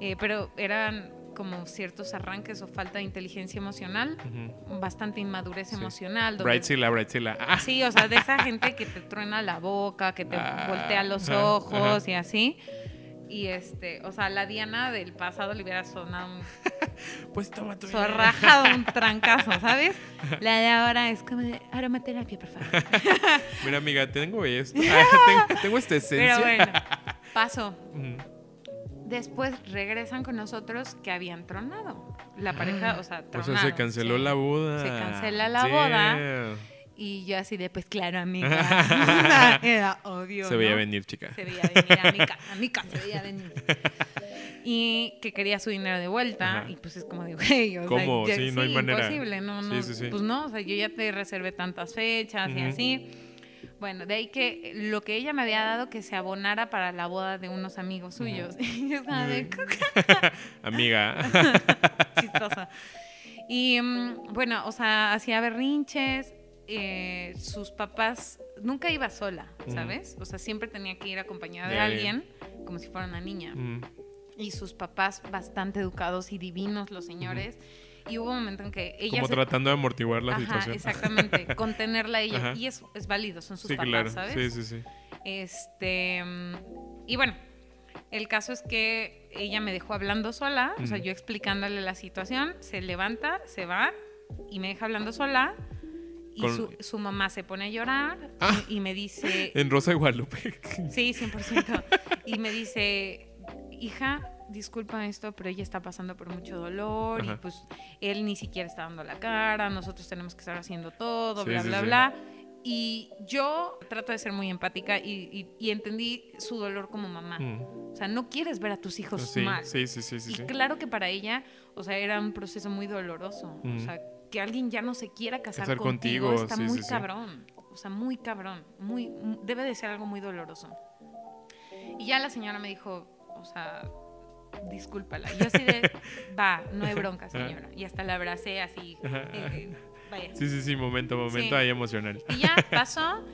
S2: eh, pero eran como ciertos arranques o falta de inteligencia emocional,
S1: Ujú.
S2: bastante inmadurez
S1: Sí.
S2: emocional.
S1: Brightzilla, Brightzilla. Ah,
S2: Sí, o sea, de esa gente que te truena la boca, que te
S1: Ah,
S2: voltea los ojos
S1: ajá.
S2: y así. Y este, o sea, la Diana del pasado le hubiera sonado un
S1: pues toma tu
S2: zorrajado, un trancazo, ¿sabes? La de ahora es como de aromaterapia, por favor.
S1: Mira, amiga, tengo esto. Ah, tengo, tengo esta esencia.
S2: Pero bueno, paso.
S1: Ujú.
S2: Después regresan con nosotros que habían tronado. La pareja, o sea,
S1: O sea, se canceló
S2: sí.
S1: la boda.
S2: Se cancela la boda. Y yo así de, pues claro, amiga. Era obvio.
S1: Se veía
S2: ¿no?
S1: venir, chica.
S2: Se veía venir, amiga, amiga, se veía venir. Y que quería su dinero de vuelta.
S1: Ajá.
S2: Y pues es como de, güey, o
S1: ¿Cómo?
S2: sea, ya-
S1: Sí, no hay manera.
S2: imposible, no, no.
S1: Sí, sí, sí.
S2: Pues no, o sea, yo ya te reservé tantas fechas y así. Bueno, de ahí que lo que ella me había dado que se abonara para la boda de unos amigos suyos. Y yo estaba de,
S1: Amiga.
S2: chistosa. Y mm, bueno, o sea, hacía berrinches. eh, sus papás nunca iba sola. ¿sabes? O sea, siempre tenía que ir acompañada
S1: De
S2: de,
S1: alguien.
S2: alguien, como si fuera una niña. Y sus papás bastante educados y divinos, los señores. Y hubo un momento en que ella
S1: Como
S2: se-
S1: tratando de amortiguar la
S2: Ajá,
S1: situación.
S2: exactamente, contenerla ella.
S1: Ajá.
S2: Y es, es válido, son sus
S1: Sí,
S2: papás,
S1: claro.
S2: ¿sabes?
S1: Sí, sí, sí.
S2: Este, y bueno, el caso es que ella me dejó hablando sola, o sea, yo explicándole la situación, se levanta, se va y me deja hablando sola. Y
S1: Con-
S2: su, su mamá se pone a llorar
S1: Ah.
S2: y, y me dice,
S1: En Rosa de Guadalupe.
S2: sí, 100%, y me dice, hija, disculpa esto, pero ella está pasando por mucho dolor y pues él ni siquiera está dando la cara, nosotros tenemos que estar haciendo todo,
S1: Sí,
S2: bla,
S1: sí,
S2: bla,
S1: sí.
S2: bla. Y yo trato de ser muy empática y, y- y entendí su dolor como mamá.
S1: Mm.
S2: O sea, no quieres ver a tus hijos mal.
S1: sí, sí, sí, sí,
S2: y claro que para ella, o sea, era un proceso muy doloroso.
S1: Mm.
S2: O sea, que alguien ya no se quiera casar,
S1: Casar
S2: contigo,
S1: contigo,
S2: está muy cabrón. O sea, muy cabrón. Muy, mu- debe de ser algo muy doloroso. Y ya la señora me dijo, o sea, discúlpala. Yo así de, va, no hay bronca, señora. Y hasta la abracé así. eh, vaya.
S1: Sí, sí, sí, momento, momento
S2: Sí.
S1: ahí emocional.
S2: Y ya pasó.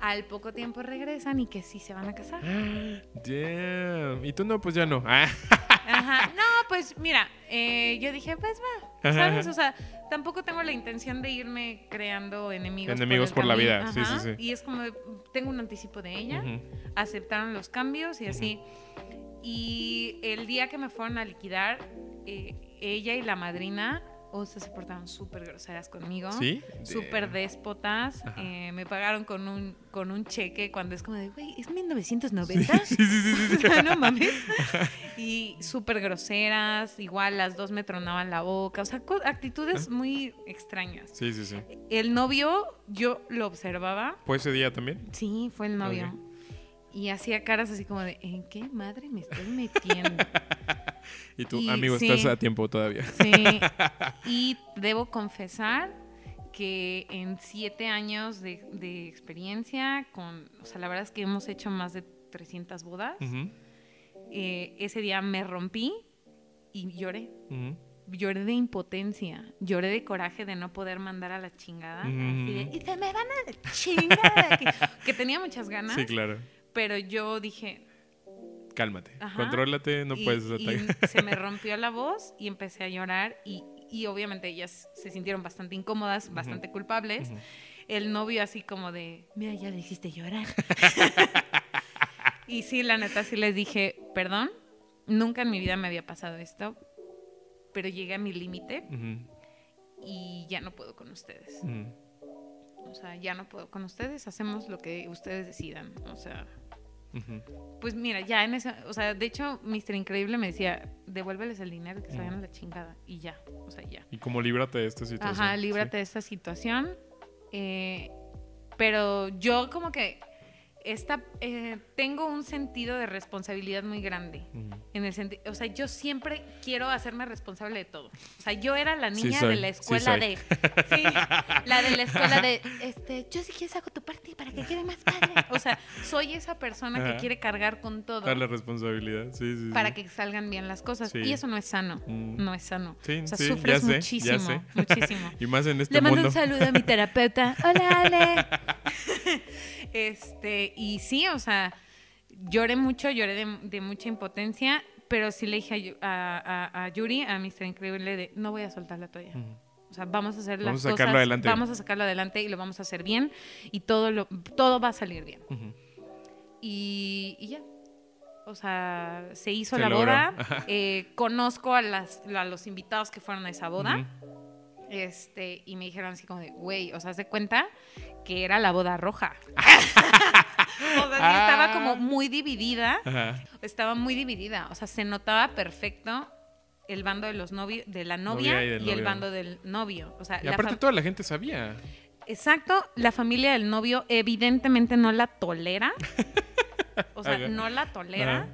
S2: Al poco tiempo regresan y que sí se van a casar.
S1: Damn. Y tú no, pues ya no. Ah.
S2: Ajá. No, pues mira, eh, yo dije, pues va, ¿sabes? O sea, tampoco tengo la intención de irme creando enemigos.
S1: Enemigos por la vida, sí,
S2: Ajá.
S1: sí, sí.
S2: Y es como, de, tengo un anticipo de ella, aceptaron los cambios y así. Y el día que me fueron a liquidar, eh, ella y la madrina, o sea, se portaron súper groseras conmigo.
S1: ¿Sí?
S2: Súper déspotas. Eh, me pagaron con un, con un cheque cuando es como de, güey, ¿es 1990?
S1: Sí, sí, sí, sí, sí.
S2: No mames. Y súper groseras, igual las dos me tronaban la boca, o sea, actitudes muy extrañas.
S1: Sí, sí, sí.
S2: El novio, yo lo observaba,
S1: ¿Fue ese día también?
S2: sí, fue el novio. Y hacía caras así como de, ¿en qué madre me estoy metiendo?
S1: Y tú,
S2: Y
S1: amigo,
S2: sí.
S1: estás a tiempo todavía.
S2: Sí. Y debo confesar que en siete años de, de experiencia, con, o sea, la verdad es que hemos hecho más de 300 bodas. Eh, ese día me rompí y lloré. Lloré de impotencia, lloré de coraje de no poder mandar a la chingada. así de, y se me van a la chingada. que, que tenía muchas ganas,
S1: Sí, claro.
S2: Pero yo dije.
S1: Cálmate.
S2: Ajá.
S1: Contrólate, no
S2: y,
S1: puedes
S2: y
S1: atacar.
S2: se me rompió la voz y empecé a llorar. Y, y obviamente ellas se sintieron bastante incómodas, bastante culpables. El novio, así como de, mira, ya le hiciste llorar. y sí, la neta, sí les dije, perdón, nunca en mi vida me había pasado esto, pero llegué a mi límite y ya no puedo con ustedes. O sea, ya no puedo con ustedes, hacemos lo que ustedes decidan. O sea, Pues mira, ya en esa, o sea, de hecho, Mr. Increíble me decía, devuélveles el dinero que se vayan a la chingada y ya, o sea, ya.
S1: Y como líbrate de esta situación.
S2: Ajá, líbrate de esta situación. eh, pero yo como que esta, eh, tengo un sentido de responsabilidad muy grande. En el sentido, o sea, yo siempre quiero hacerme responsable de todo. O sea, yo era la
S1: Sí
S2: niña
S1: soy,
S2: de la escuela de. Sí, la de la escuela de. Este, yo sí quiero saco tu parte para que quede más padre. O sea, soy esa persona
S1: Ajá.
S2: que quiere cargar con todo
S1: Dar la responsabilidad. Sí, sí, sí.
S2: para que salgan bien las cosas. Y eso no es sano.
S1: Mm.
S2: No es sano.
S1: Sí,
S2: o sea,
S1: ya
S2: sufres
S1: sé, ya
S2: muchísimo.
S1: sé.
S2: Muchísimo.
S1: Y más en este
S2: Le mando
S1: mundo.
S2: un saludo a mi terapeuta. Hola, Ale. este, y sí, o sea, lloré mucho, lloré de, de mucha impotencia, pero sí le dije a a, a- Yuri, a Mr. Increíble, de no voy a soltar la toalla. O sea, vamos a hacer
S1: Vamos
S2: las
S1: a sacarlo
S2: cosas,
S1: adelante.
S2: vamos a sacarlo adelante y lo vamos a hacer bien y todo lo, todo va a salir bien. Y, y ya. O sea, se hizo
S1: Se
S2: la
S1: logró.
S2: boda. Eh, conozco a, las, a los invitados que fueron a esa boda. Este, y me dijeron así como de, güey, o sea, se cuenta que era la boda roja. o sea, sí estaba
S1: Ah.
S2: como muy dividida.
S1: Ajá.
S2: Estaba muy dividida. O sea, se notaba perfecto el bando de los novios, de la novia,
S1: Novia y
S2: el bando del novio. O sea,
S1: Y aparte toda la gente sabía.
S2: Exacto, la familia del novio evidentemente no la tolera. O sea, no la tolera.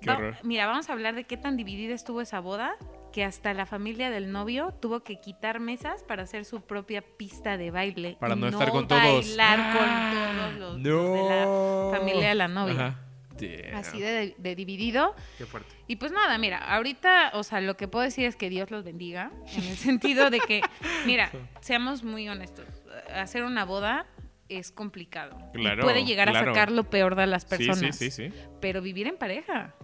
S1: Qué
S2: Va-
S1: horror.
S2: Mira, vamos a hablar de qué tan dividida estuvo esa boda que hasta la familia del novio tuvo que quitar mesas para hacer su propia pista de baile.
S1: Para
S2: y
S1: no estar con todos.
S2: bailar
S1: Ah,
S2: con todos los, los de la familia de la novia.
S1: Ajá. Damn.
S2: Así de, de dividido.
S1: Qué fuerte.
S2: Y pues nada, mira, ahorita, o sea, lo que puedo decir es que Dios los bendiga, en el sentido de que, mira, seamos muy honestos, hacer una boda es complicado. y
S1: Claro,
S2: puede llegar a sacar lo peor de las
S1: Sí,
S2: personas.
S1: sí, sí, sí.
S2: Pero vivir en pareja,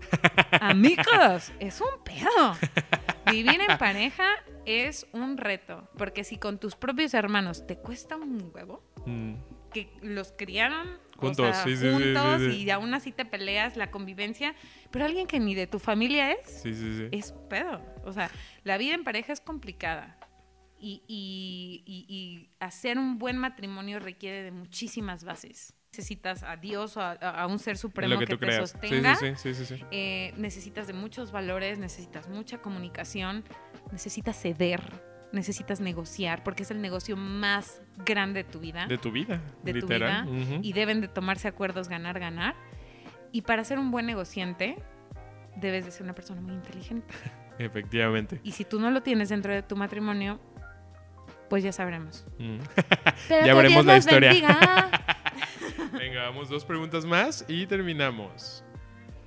S2: amigos, es un pedo. Vivir en pareja es un reto, porque si con tus propios hermanos te cuesta un huevo,
S1: Mm.
S2: que los criaron o
S1: Juntos,
S2: sea,
S1: sí, sí, sí,
S2: juntos
S1: sí,
S2: y aún así te peleas la convivencia, pero alguien que ni de tu familia es, es pedo. O sea, la vida en pareja es complicada. Y, y- y- y hacer un buen matrimonio requiere de muchísimas bases. Necesitas a Dios o a, a un ser supremo
S1: lo que,
S2: te
S1: creas.
S2: sostenga.
S1: Sí, sí, sí, sí, sí.
S2: Eh, necesitas de muchos valores, necesitas mucha comunicación, necesitas ceder, necesitas negociar, porque es el negocio más grande de tu vida
S1: De tu vida,
S2: de tu vida y deben de tomarse acuerdos ganar ganar y para ser un buen negociante debes de ser una persona muy inteligente
S1: Efectivamente.
S2: y si tú no lo tienes dentro de tu matrimonio pues ya sabremos
S1: Mm.
S2: Pero
S1: Ya veremos
S2: Dios
S1: la historia. Venga, vamos dos preguntas más y terminamos.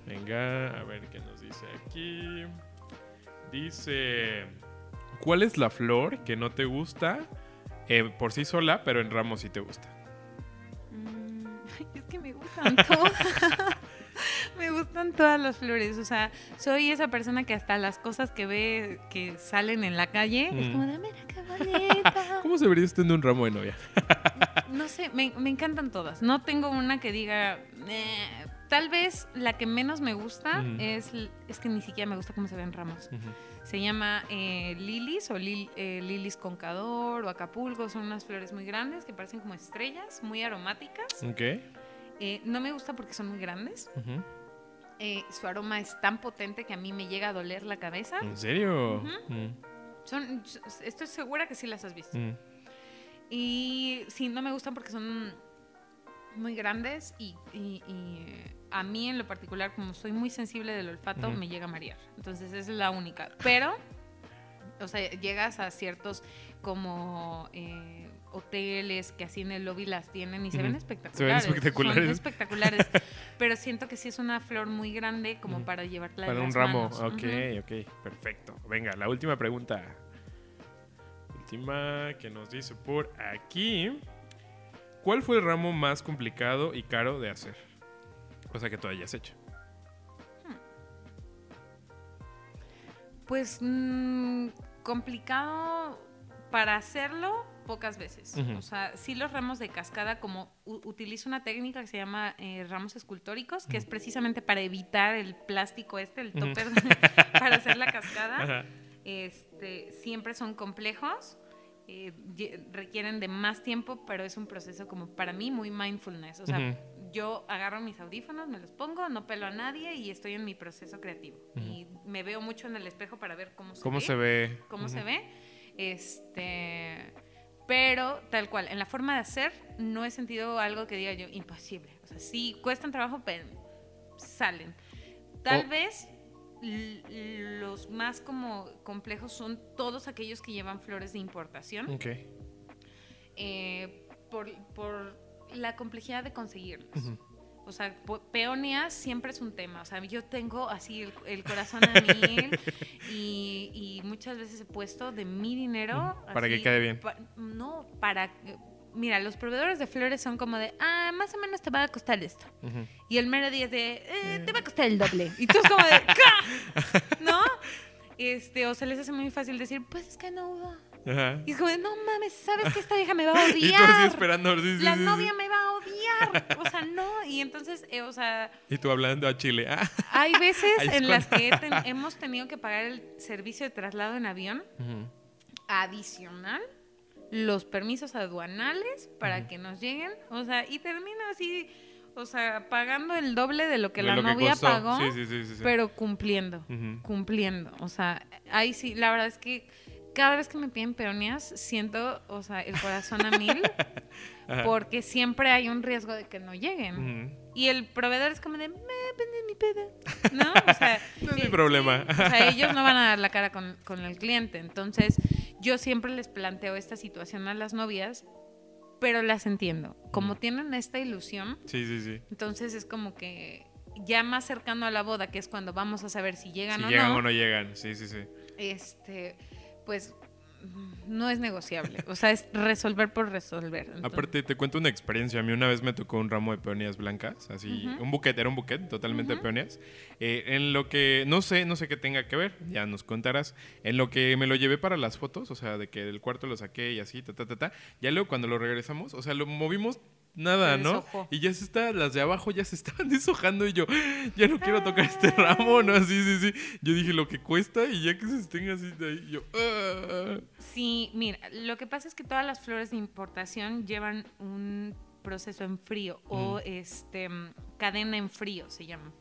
S1: Venga, a ver qué nos dice aquí. Dice, ¿cuál es la flor que no te gusta eh, por sí sola, pero en ramos sí te gusta?
S2: Mm, es que me gustan todas me gustan todas las flores o sea soy esa persona que hasta las cosas que ve que salen en la calle es
S1: Mm.
S2: como de mira qué bonita
S1: ¿Cómo se vería tener un ramo de novia?
S2: No sé, me, me encantan todas. No tengo una que diga. "Eh". Tal vez la que menos me gusta es. Es que ni siquiera me gusta cómo se ven ramos. Se llama eh, lilis o lil- eh, lilis concador o acapulco. Son unas flores muy grandes que parecen como estrellas, muy aromáticas.
S1: Ok.
S2: Eh, no me gusta porque son muy grandes. Eh, su aroma es tan potente que a mí me llega a doler la cabeza.
S1: ¿En serio? Mm,
S2: Son, estoy segura que sí las has visto.
S1: mm.
S2: Y sí, no me gustan porque son muy grandes y, y- y, a mí en lo particular, como soy muy sensible del olfato, me llega a marear. Entonces esa es la única. Pero, o sea, llegas a ciertos como eh, hoteles que así en el lobby las tienen y se ven espectaculares.
S1: espectaculares.
S2: Son espectaculares. pero siento que sí es una flor muy grande como
S1: Ujú.
S2: para llevarla en
S1: Para un
S2: las
S1: ramo.
S2: manos.
S1: Ok, ok. Perfecto. Venga, la última pregunta. Última que nos dice por aquí. ¿Cuál fue el ramo más complicado y caro de hacer? O sea que tú hayas hecho.
S2: Pues mm, complicado para hacerlo pocas veces. O sea, sí los ramos de cascada, como utilizo una técnica que se llama eh, ramos escultóricos, que es precisamente para evitar el plástico este, el topper, para hacer la cascada. Este, siempre son complejos eh, requieren de más tiempo, pero es un proceso como para mí muy mindfulness. O sea, yo agarro mis audífonos, me los pongo, no pelo a nadie y estoy en mi proceso creativo. Y me veo mucho en el espejo para ver cómo se
S1: ¿Cómo
S2: ve
S1: se ve?
S2: cómo se ve. Este, pero tal cual, en la forma de hacer no he sentido algo que diga yo imposible. O sea, sí cuestan trabajo, pero salen. Tal vez los más como complejos son todos aquellos que llevan flores de importación
S1: Ok.
S2: eh, por, por la complejidad de conseguirlos. O sea, peonías siempre es un tema. O sea, yo tengo así el, el corazón a mil y, y muchas veces he puesto de mi dinero.
S1: Para que
S2: así,
S1: quede bien.
S2: pa- no, para... Mira, los proveedores de flores son como de, ah, más o menos te va a costar esto.
S1: Ujú.
S2: Y el mero día es de, "Eh, te va a costar el doble. Y tú es como de, "¿Ca?", ¿no? Este, o se les hace muy fácil decir, pues es que no hubo.
S1: Ajá.
S2: Y es como de, no mames, ¿sabes que esta vieja me va a odiar?
S1: Y tú así esperando. sí, sí,
S2: La
S1: sí,
S2: novia me va a odiar. O sea, no. Y entonces, eh, o sea,
S1: Y tú hablando a Chile. Ah.
S2: hay veces
S1: Ahí
S2: en las que ten- hemos tenido que pagar el servicio de traslado en avión
S1: Ujú.
S2: adicional, los permisos aduanales para que nos lleguen. O sea, y termino así, o sea, pagando el doble de lo que
S1: De
S2: la
S1: lo
S2: novia pagó,
S1: Sí, sí, sí, sí, sí.
S2: pero cumpliendo, cumpliendo. O sea, ahí sí, la verdad es que cada vez que me piden peonías, siento, o sea, el corazón a mil,
S1: Ajá.
S2: porque siempre hay un riesgo de que no lleguen. Y el proveedor es como de, me vende mi peda. ¿No? O sea,
S1: No es mi
S2: sí,
S1: problema.
S2: sí. O sea, ellos no van a dar la cara con, con el cliente. Entonces, yo siempre les planteo esta situación a las novias, pero las entiendo. Como tienen esta ilusión,
S1: Sí, sí, sí.
S2: entonces es como que ya más cercano a la boda, que es cuando vamos a saber si llegan
S1: Si
S2: o
S1: llegan
S2: no,
S1: o no llegan. Sí, sí, sí.
S2: este, pues no es negociable. O sea, es resolver por resolver. Entonces-
S1: Aparte, te cuento una experiencia. A mí una vez me tocó un ramo de peonías blancas, así, un buquete, era un buquete totalmente de peonías. Eh, en lo que, no sé, no sé qué tenga que ver, ya nos contarás. En lo que me lo llevé para las fotos, o sea, de que del cuarto lo saqué y así, ta, ta, ta, ta. Ya luego cuando lo regresamos, o sea, lo movimos nada,
S2: Se
S1: ¿no?
S2: deshojó.
S1: Y ya se está, las de abajo ya se estaban deshojando y yo, ya no quiero tocar este ramo, ¿no? Así, sí, sí. Yo dije lo que cuesta y ya que se estén así de ahí, yo, "Ah".
S2: Sí, mira, lo que pasa es que todas las flores de importación llevan un proceso en frío o este mm, cadena en frío se llama.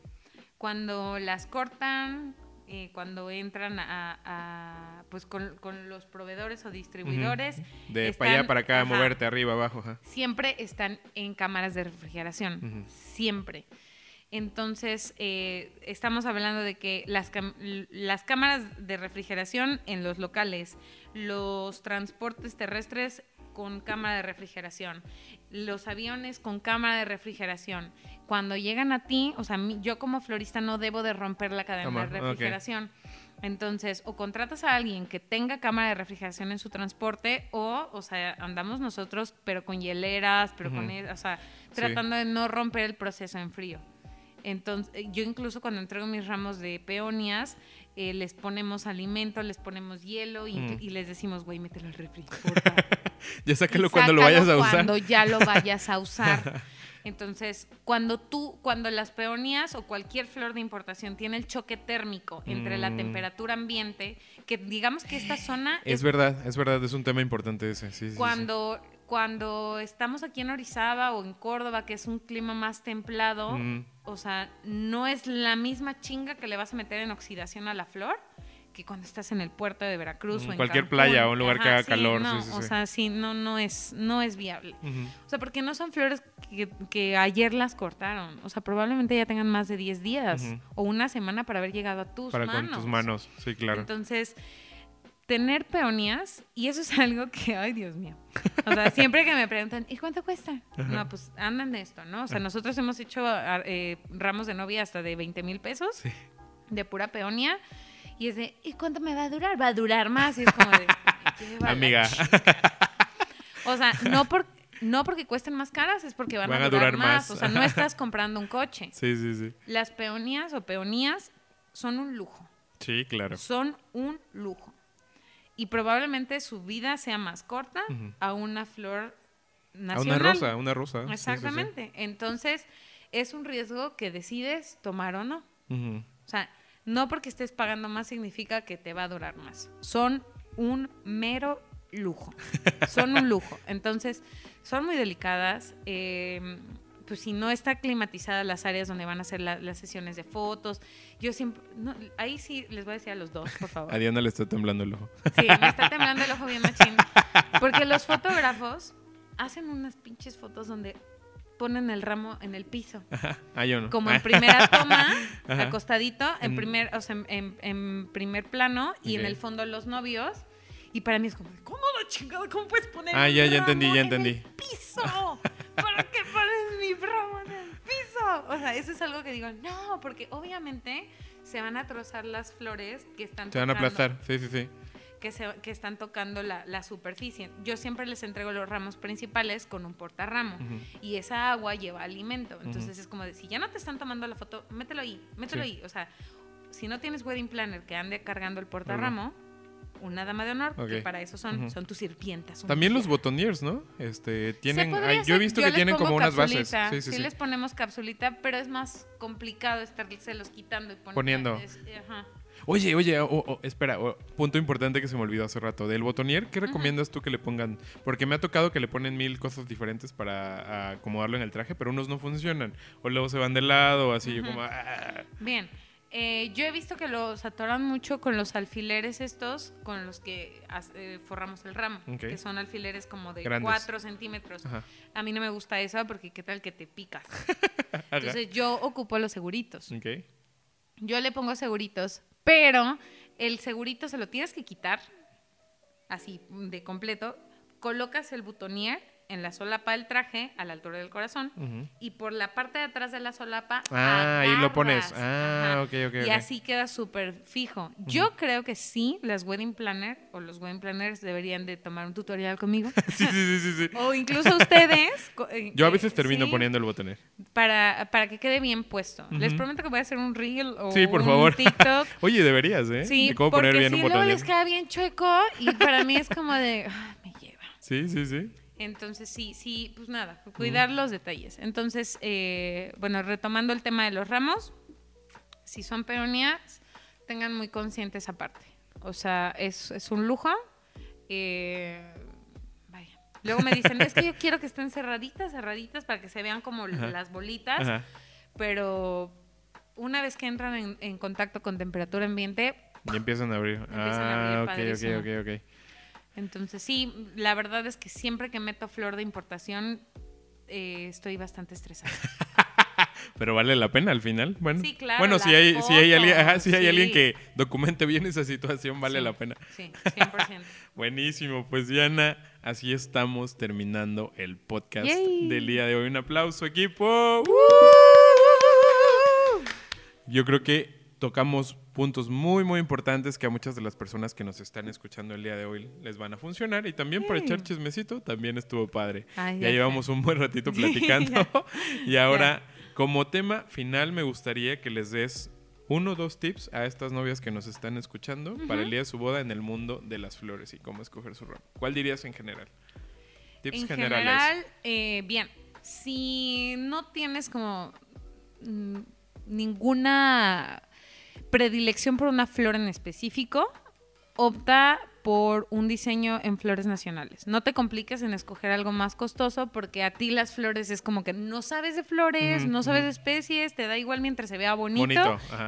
S2: Cuando las cortan, eh, cuando entran a, a, pues con, con los proveedores o distribuidores,
S1: De
S2: están-
S1: para allá, para acá,
S2: ajá,
S1: moverte arriba, abajo, ajá.
S2: siempre están en cámaras de refrigeración, siempre. Entonces, eh, estamos hablando de que las, las cámaras de refrigeración en los locales, los transportes terrestres con cámara de refrigeración, los aviones con cámara de refrigeración. Cuando llegan a ti, o sea, yo como florista no debo de romper la cadena
S1: Toma,
S2: de refrigeración. Entonces, o contratas a alguien que tenga cámara de refrigeración en su transporte, o, o sea, andamos nosotros, pero con hieleras, pero con, e- o sea,
S1: Sí.
S2: tratando de no romper el proceso en frío. Entonces, yo incluso cuando entrego mis ramos de peonias, eh, les ponemos alimento, les ponemos hielo y,
S1: Mm.
S2: y les decimos, güey, mételo al refri, porfa".
S1: Ya
S2: Y
S1: sácalo cuando lo vayas a usar.
S2: Cuando ya lo vayas a usar. Entonces, cuando tú, cuando las peonías o cualquier flor de importación tiene el choque térmico entre la
S1: Mm.
S2: temperatura ambiente, que digamos que esta zona
S1: Es verdad, es verdad, es un tema importante ese. Sí, sí.
S2: Cuando, estamos aquí en Orizaba o en Córdoba, que es un clima más templado,
S1: Mm.
S2: o sea, no es la misma chinga que le vas a meter en oxidación a la flor que cuando estás en el puerto de Veracruz
S1: Mm,
S2: o en
S1: cualquier
S2: Cancún.
S1: playa o un lugar que haga
S2: sí,
S1: calor,
S2: no,
S1: sí, sí,
S2: o sea, sí, no, no es, no es viable. O sea, porque no son flores que, que ayer las cortaron. O sea, probablemente ya tengan más de 10 días o una semana para haber llegado a tus
S1: Para
S2: manos.
S1: con tus manos, sí, claro.
S2: Entonces, tener peonías, y eso es algo que, ay, Dios mío. O sea, siempre que me preguntan, ¿y cuánto cuesta? No, pues andan de esto, ¿no? O sea, nosotros hemos hecho a- eh, ramos de novia hasta de 20 mil pesos
S1: Sí.
S2: de pura peonia. Y es de, ¿y cuánto me va a durar? Va a durar más. Y es como de, "Lleva la
S1: Amiga.
S2: o sea, no, por, no porque cuesten más caras, es porque van, a, durar más. O sea, no estás comprando un coche.
S1: Sí, sí, sí.
S2: Las peonías o peonías son un lujo.
S1: Sí, claro.
S2: Son un lujo. Y probablemente su vida sea más corta a una flor
S1: A
S2: nacional.
S1: una rosa, una rosa. sí, sí, sí.
S2: Exactamente. Entonces, es un riesgo que decides tomar o no. O sea, no porque estés pagando más significa que te va a durar más. Son un mero lujo. Son un lujo. Entonces, son muy delicadas. eh, pues si no está climatizada las áreas donde van a hacer la- las sesiones de fotos, yo siempre, no, ahí sí les voy a decir a los dos, por favor.
S1: A Diana le está temblando el ojo.
S2: Sí, me está temblando el ojo bien machín. Porque los fotógrafos hacen unas pinches fotos donde ponen el ramo en el piso.
S1: Ah, yo no.
S2: Como
S1: Ah,
S2: en primera toma,
S1: Ajá.
S2: acostadito, en
S1: En-
S2: primer, o sea, en, en- en primer plano y en
S1: Ok.
S2: el fondo los novios. Y para mí es como, ¿cómo la chingada? ¿Cómo puedes poner
S1: Ah, ya, ya entendí, ya
S2: en
S1: entendí.
S2: el piso? ¿Para qué pones mi ramo en el piso? O sea, eso es algo que digo, no, porque obviamente se van a trozar las flores que están
S1: Se van a
S2: tocando-
S1: aplastar. Sí, sí, sí.
S2: que, se- que están tocando la, la superficie. Yo siempre les entrego los ramos principales con un portarramo
S1: Ujú.
S2: y esa agua lleva alimento. Entonces es como de, si ya no te están tomando la foto, mételo ahí, mételo
S1: Sí.
S2: ahí. O sea, si no tienes wedding planner que ande cargando el portarramo, una dama de honor, que
S1: Ok.
S2: para eso son,
S1: Ujú.
S2: son tus sirvientas.
S1: También los botoniers, ¿no? Este, tienen,
S2: podría
S1: ay, yo he visto
S2: yo
S1: que tienen como unas bases.
S2: capsulita,
S1: Sí, sí, sí.
S2: les ponemos capsulita, pero es más complicado estarse quitando y poniendo.
S1: Poniendo.
S2: Es- ajá.
S1: Oye, oye, o- o- espera, o- punto importante que se me olvidó hace rato. Del botonier, ¿qué recomiendas tú que le pongan? Porque me ha tocado que le ponen mil cosas diferentes para acomodarlo en el traje, pero unos no funcionan. O luego se van de lado, así, yo como... ah.
S2: Bien. Eh, yo he visto que los atoran mucho con los alfileres estos con los que eh, forramos el ramo, que son alfileres como de
S1: Grandes.
S2: 4 centímetros.
S1: Ajá.
S2: A mí no me gusta eso porque qué tal que te picas. Entonces yo ocupo los seguritos. Yo le pongo seguritos, pero el segurito se lo tienes que quitar, así de completo. Colocas el butonier en la solapa del traje a la altura del corazón
S1: Ujú.
S2: y por la parte de atrás de la solapa.
S1: Ah, ahí lo pones.
S2: agarras.
S1: Ah,
S2: Ajá.
S1: ok, ok,
S2: Y así queda súper fijo. Yo creo que sí, las wedding planner o los wedding planners deberían de tomar un tutorial conmigo.
S1: Sí, sí, sí, sí,
S2: o incluso ustedes. eh,
S1: Yo a
S2: eh,
S1: veces termino
S2: sí,
S1: poniendo el botonier.
S2: Para, para que quede bien puesto. Les
S1: Ujú.
S2: prometo que voy a hacer un reel o
S1: Sí, por
S2: un
S1: favor.
S2: TikTok.
S1: Oye, deberías, ¿eh?
S2: Sí,
S1: De cómo
S2: porque
S1: poner bien
S2: sí,
S1: un
S2: luego les queda bien chueco y para mí es como de, "Ah, me lleva.
S1: Sí, sí, sí.
S2: Entonces, sí, sí, pues nada, cuidar los detalles. Entonces, eh, bueno, retomando el tema de los ramos, si son peonías, tengan muy consciente esa parte. O sea, es, es un lujo. eh, vaya. Luego me dicen, es que yo quiero que estén cerraditas, cerraditas, para que se vean como
S1: Ajá.
S2: las bolitas,
S1: Ajá.
S2: pero una vez que entran en, en contacto con temperatura ambiente,
S1: Y empiezan a abrir.
S2: Empiezan a
S1: ah,
S2: abrir,
S1: ok,
S2: padrísimo.
S1: ok, ok, ok.
S2: Entonces sí, la verdad es que siempre que meto flor de importación eh, estoy bastante estresada.
S1: Pero vale la pena al final. Bueno,
S2: Sí, claro,
S1: Bueno, si hay, si hay alguien, ajá, si hay alguien que documente bien esa situación, vale
S2: Sí,
S1: la pena.
S2: Sí, 100%.
S1: Buenísimo, pues Diana, así estamos terminando el podcast
S2: Yay.
S1: del día de hoy. Un aplauso, equipo. Yo creo que tocamos puntos muy, muy importantes que a muchas de las personas que nos están escuchando el día de hoy les van a funcionar. Y también por echar chismecito, también estuvo padre.
S2: Ay,
S1: ya
S2: ya
S1: llevamos un buen ratito platicando. y ahora, como tema final, me gustaría que les des uno o dos tips a estas novias que nos están escuchando para el día de su boda en el mundo de las flores y cómo escoger su ramo. ¿Cuál dirías en general? Tips
S2: en
S1: generales.
S2: general, eh, bien, si no tienes como mm, ninguna predilección por una flor en específico, opta por un diseño en flores nacionales. No te compliques en escoger algo más costoso porque a ti las flores es como que no sabes de flores, no sabes de especies, te da igual mientras se vea bonito.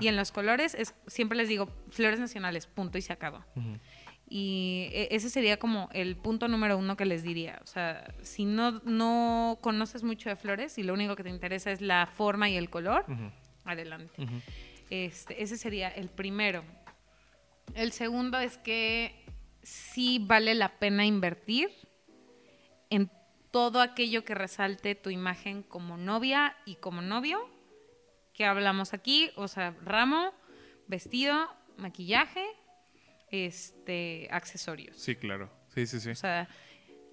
S2: Y en los colores es, siempre les digo flores nacionales, punto y se acabó. Y e- ese sería como el punto número uno que les diría. O sea, si no, no conoces mucho de flores y lo único que te interesa es la forma y el color, adelante. Este, ese sería el primero. El segundo es que sí vale la pena invertir en todo aquello que resalte tu imagen como novia y como novio que hablamos aquí, o sea, ramo, vestido, maquillaje, este, accesorios.
S1: Sí, claro. Sí, sí, sí.
S2: O sea,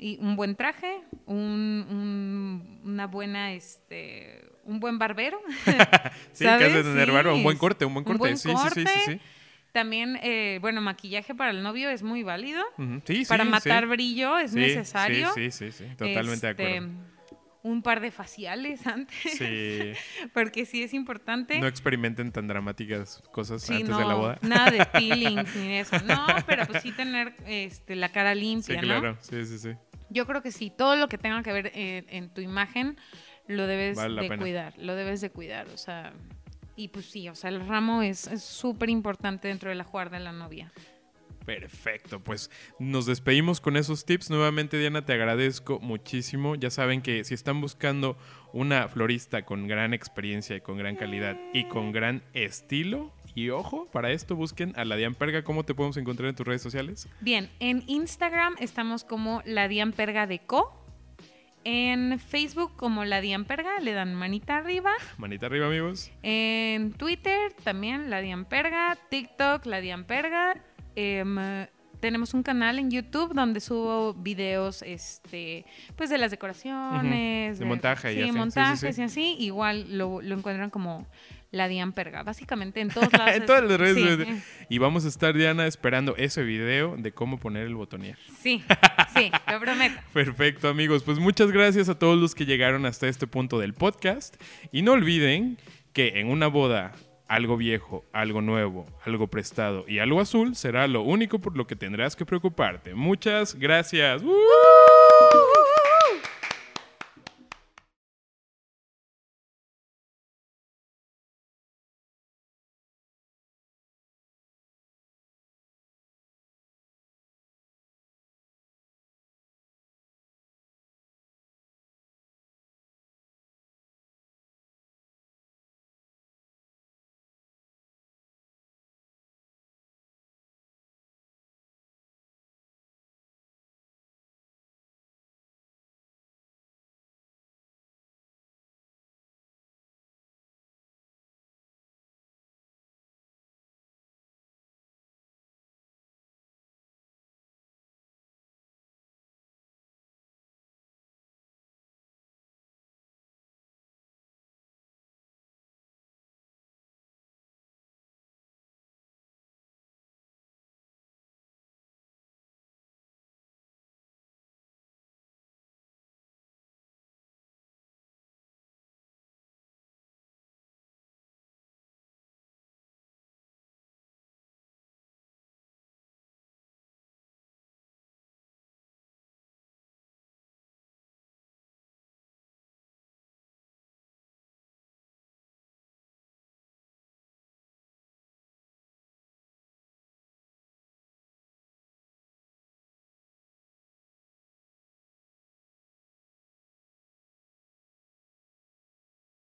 S2: y un buen traje, un, un- una buena, este, un buen barbero.
S1: Sí, que
S2: ¿sabes?
S1: has de tener
S2: Sí,
S1: barba, un buen corte, un buen
S2: un
S1: corte.
S2: buen
S1: sí, sí, sí, sí,
S2: corte.
S1: sí.
S2: También, eh, bueno, maquillaje para el novio es muy válido.
S1: Ujú. Sí, sí,
S2: para
S1: sí.
S2: matar brillo es
S1: Sí,
S2: necesario.
S1: Sí, sí, sí, sí. Totalmente de
S2: Este,
S1: acuerdo.
S2: un par de faciales antes.
S1: Sí.
S2: porque sí es importante.
S1: No experimenten tan dramáticas cosas
S2: Sí,
S1: antes
S2: no,
S1: de la boda.
S2: Nada de peelings ni de eso. No, pero pues sí tener este, la cara
S1: Sí,
S2: limpia, ¿no?
S1: claro. Sí, sí, sí.
S2: Yo creo que sí, todo lo que tenga que ver en, en tu imagen lo debes
S1: Vale la
S2: de
S1: pena.
S2: cuidar, lo debes de cuidar, o sea, y pues sí, o sea, el ramo es súper importante dentro del ajuar de la novia.
S1: Perfecto, pues nos despedimos con esos tips. Nuevamente, Diana, te agradezco muchísimo. Ya saben que si están buscando una florista con gran experiencia y con gran calidad y con gran estilo, y ojo, para esto busquen a la Dian Perga. ¿Cómo te podemos encontrar en tus redes sociales?
S2: Bien, en Instagram estamos como la Diamperga de Co. En Facebook como la Diamperga, le dan manita arriba.
S1: Manita arriba, amigos.
S2: En Twitter también la Diamperga. TikTok la Diamperga. Em, tenemos un canal en YouTube donde subo videos este, pues de las decoraciones.
S1: De montaje y
S2: sí, montajes
S1: sí.
S2: y así. Igual lo, lo encuentran como la Diamperga. Básicamente en todos lados.
S1: en todas las redes
S2: sí.
S1: Y vamos a estar, Diana, esperando ese video de cómo poner el botonier.
S2: Sí, sí, lo prometo.
S1: Perfecto, amigos. Pues muchas gracias a todos los que llegaron hasta este punto del podcast. Y no olviden que en una boda, algo viejo, algo nuevo, algo prestado y algo azul será lo único por lo que tendrás que preocuparte. Muchas gracias. ¡Uh!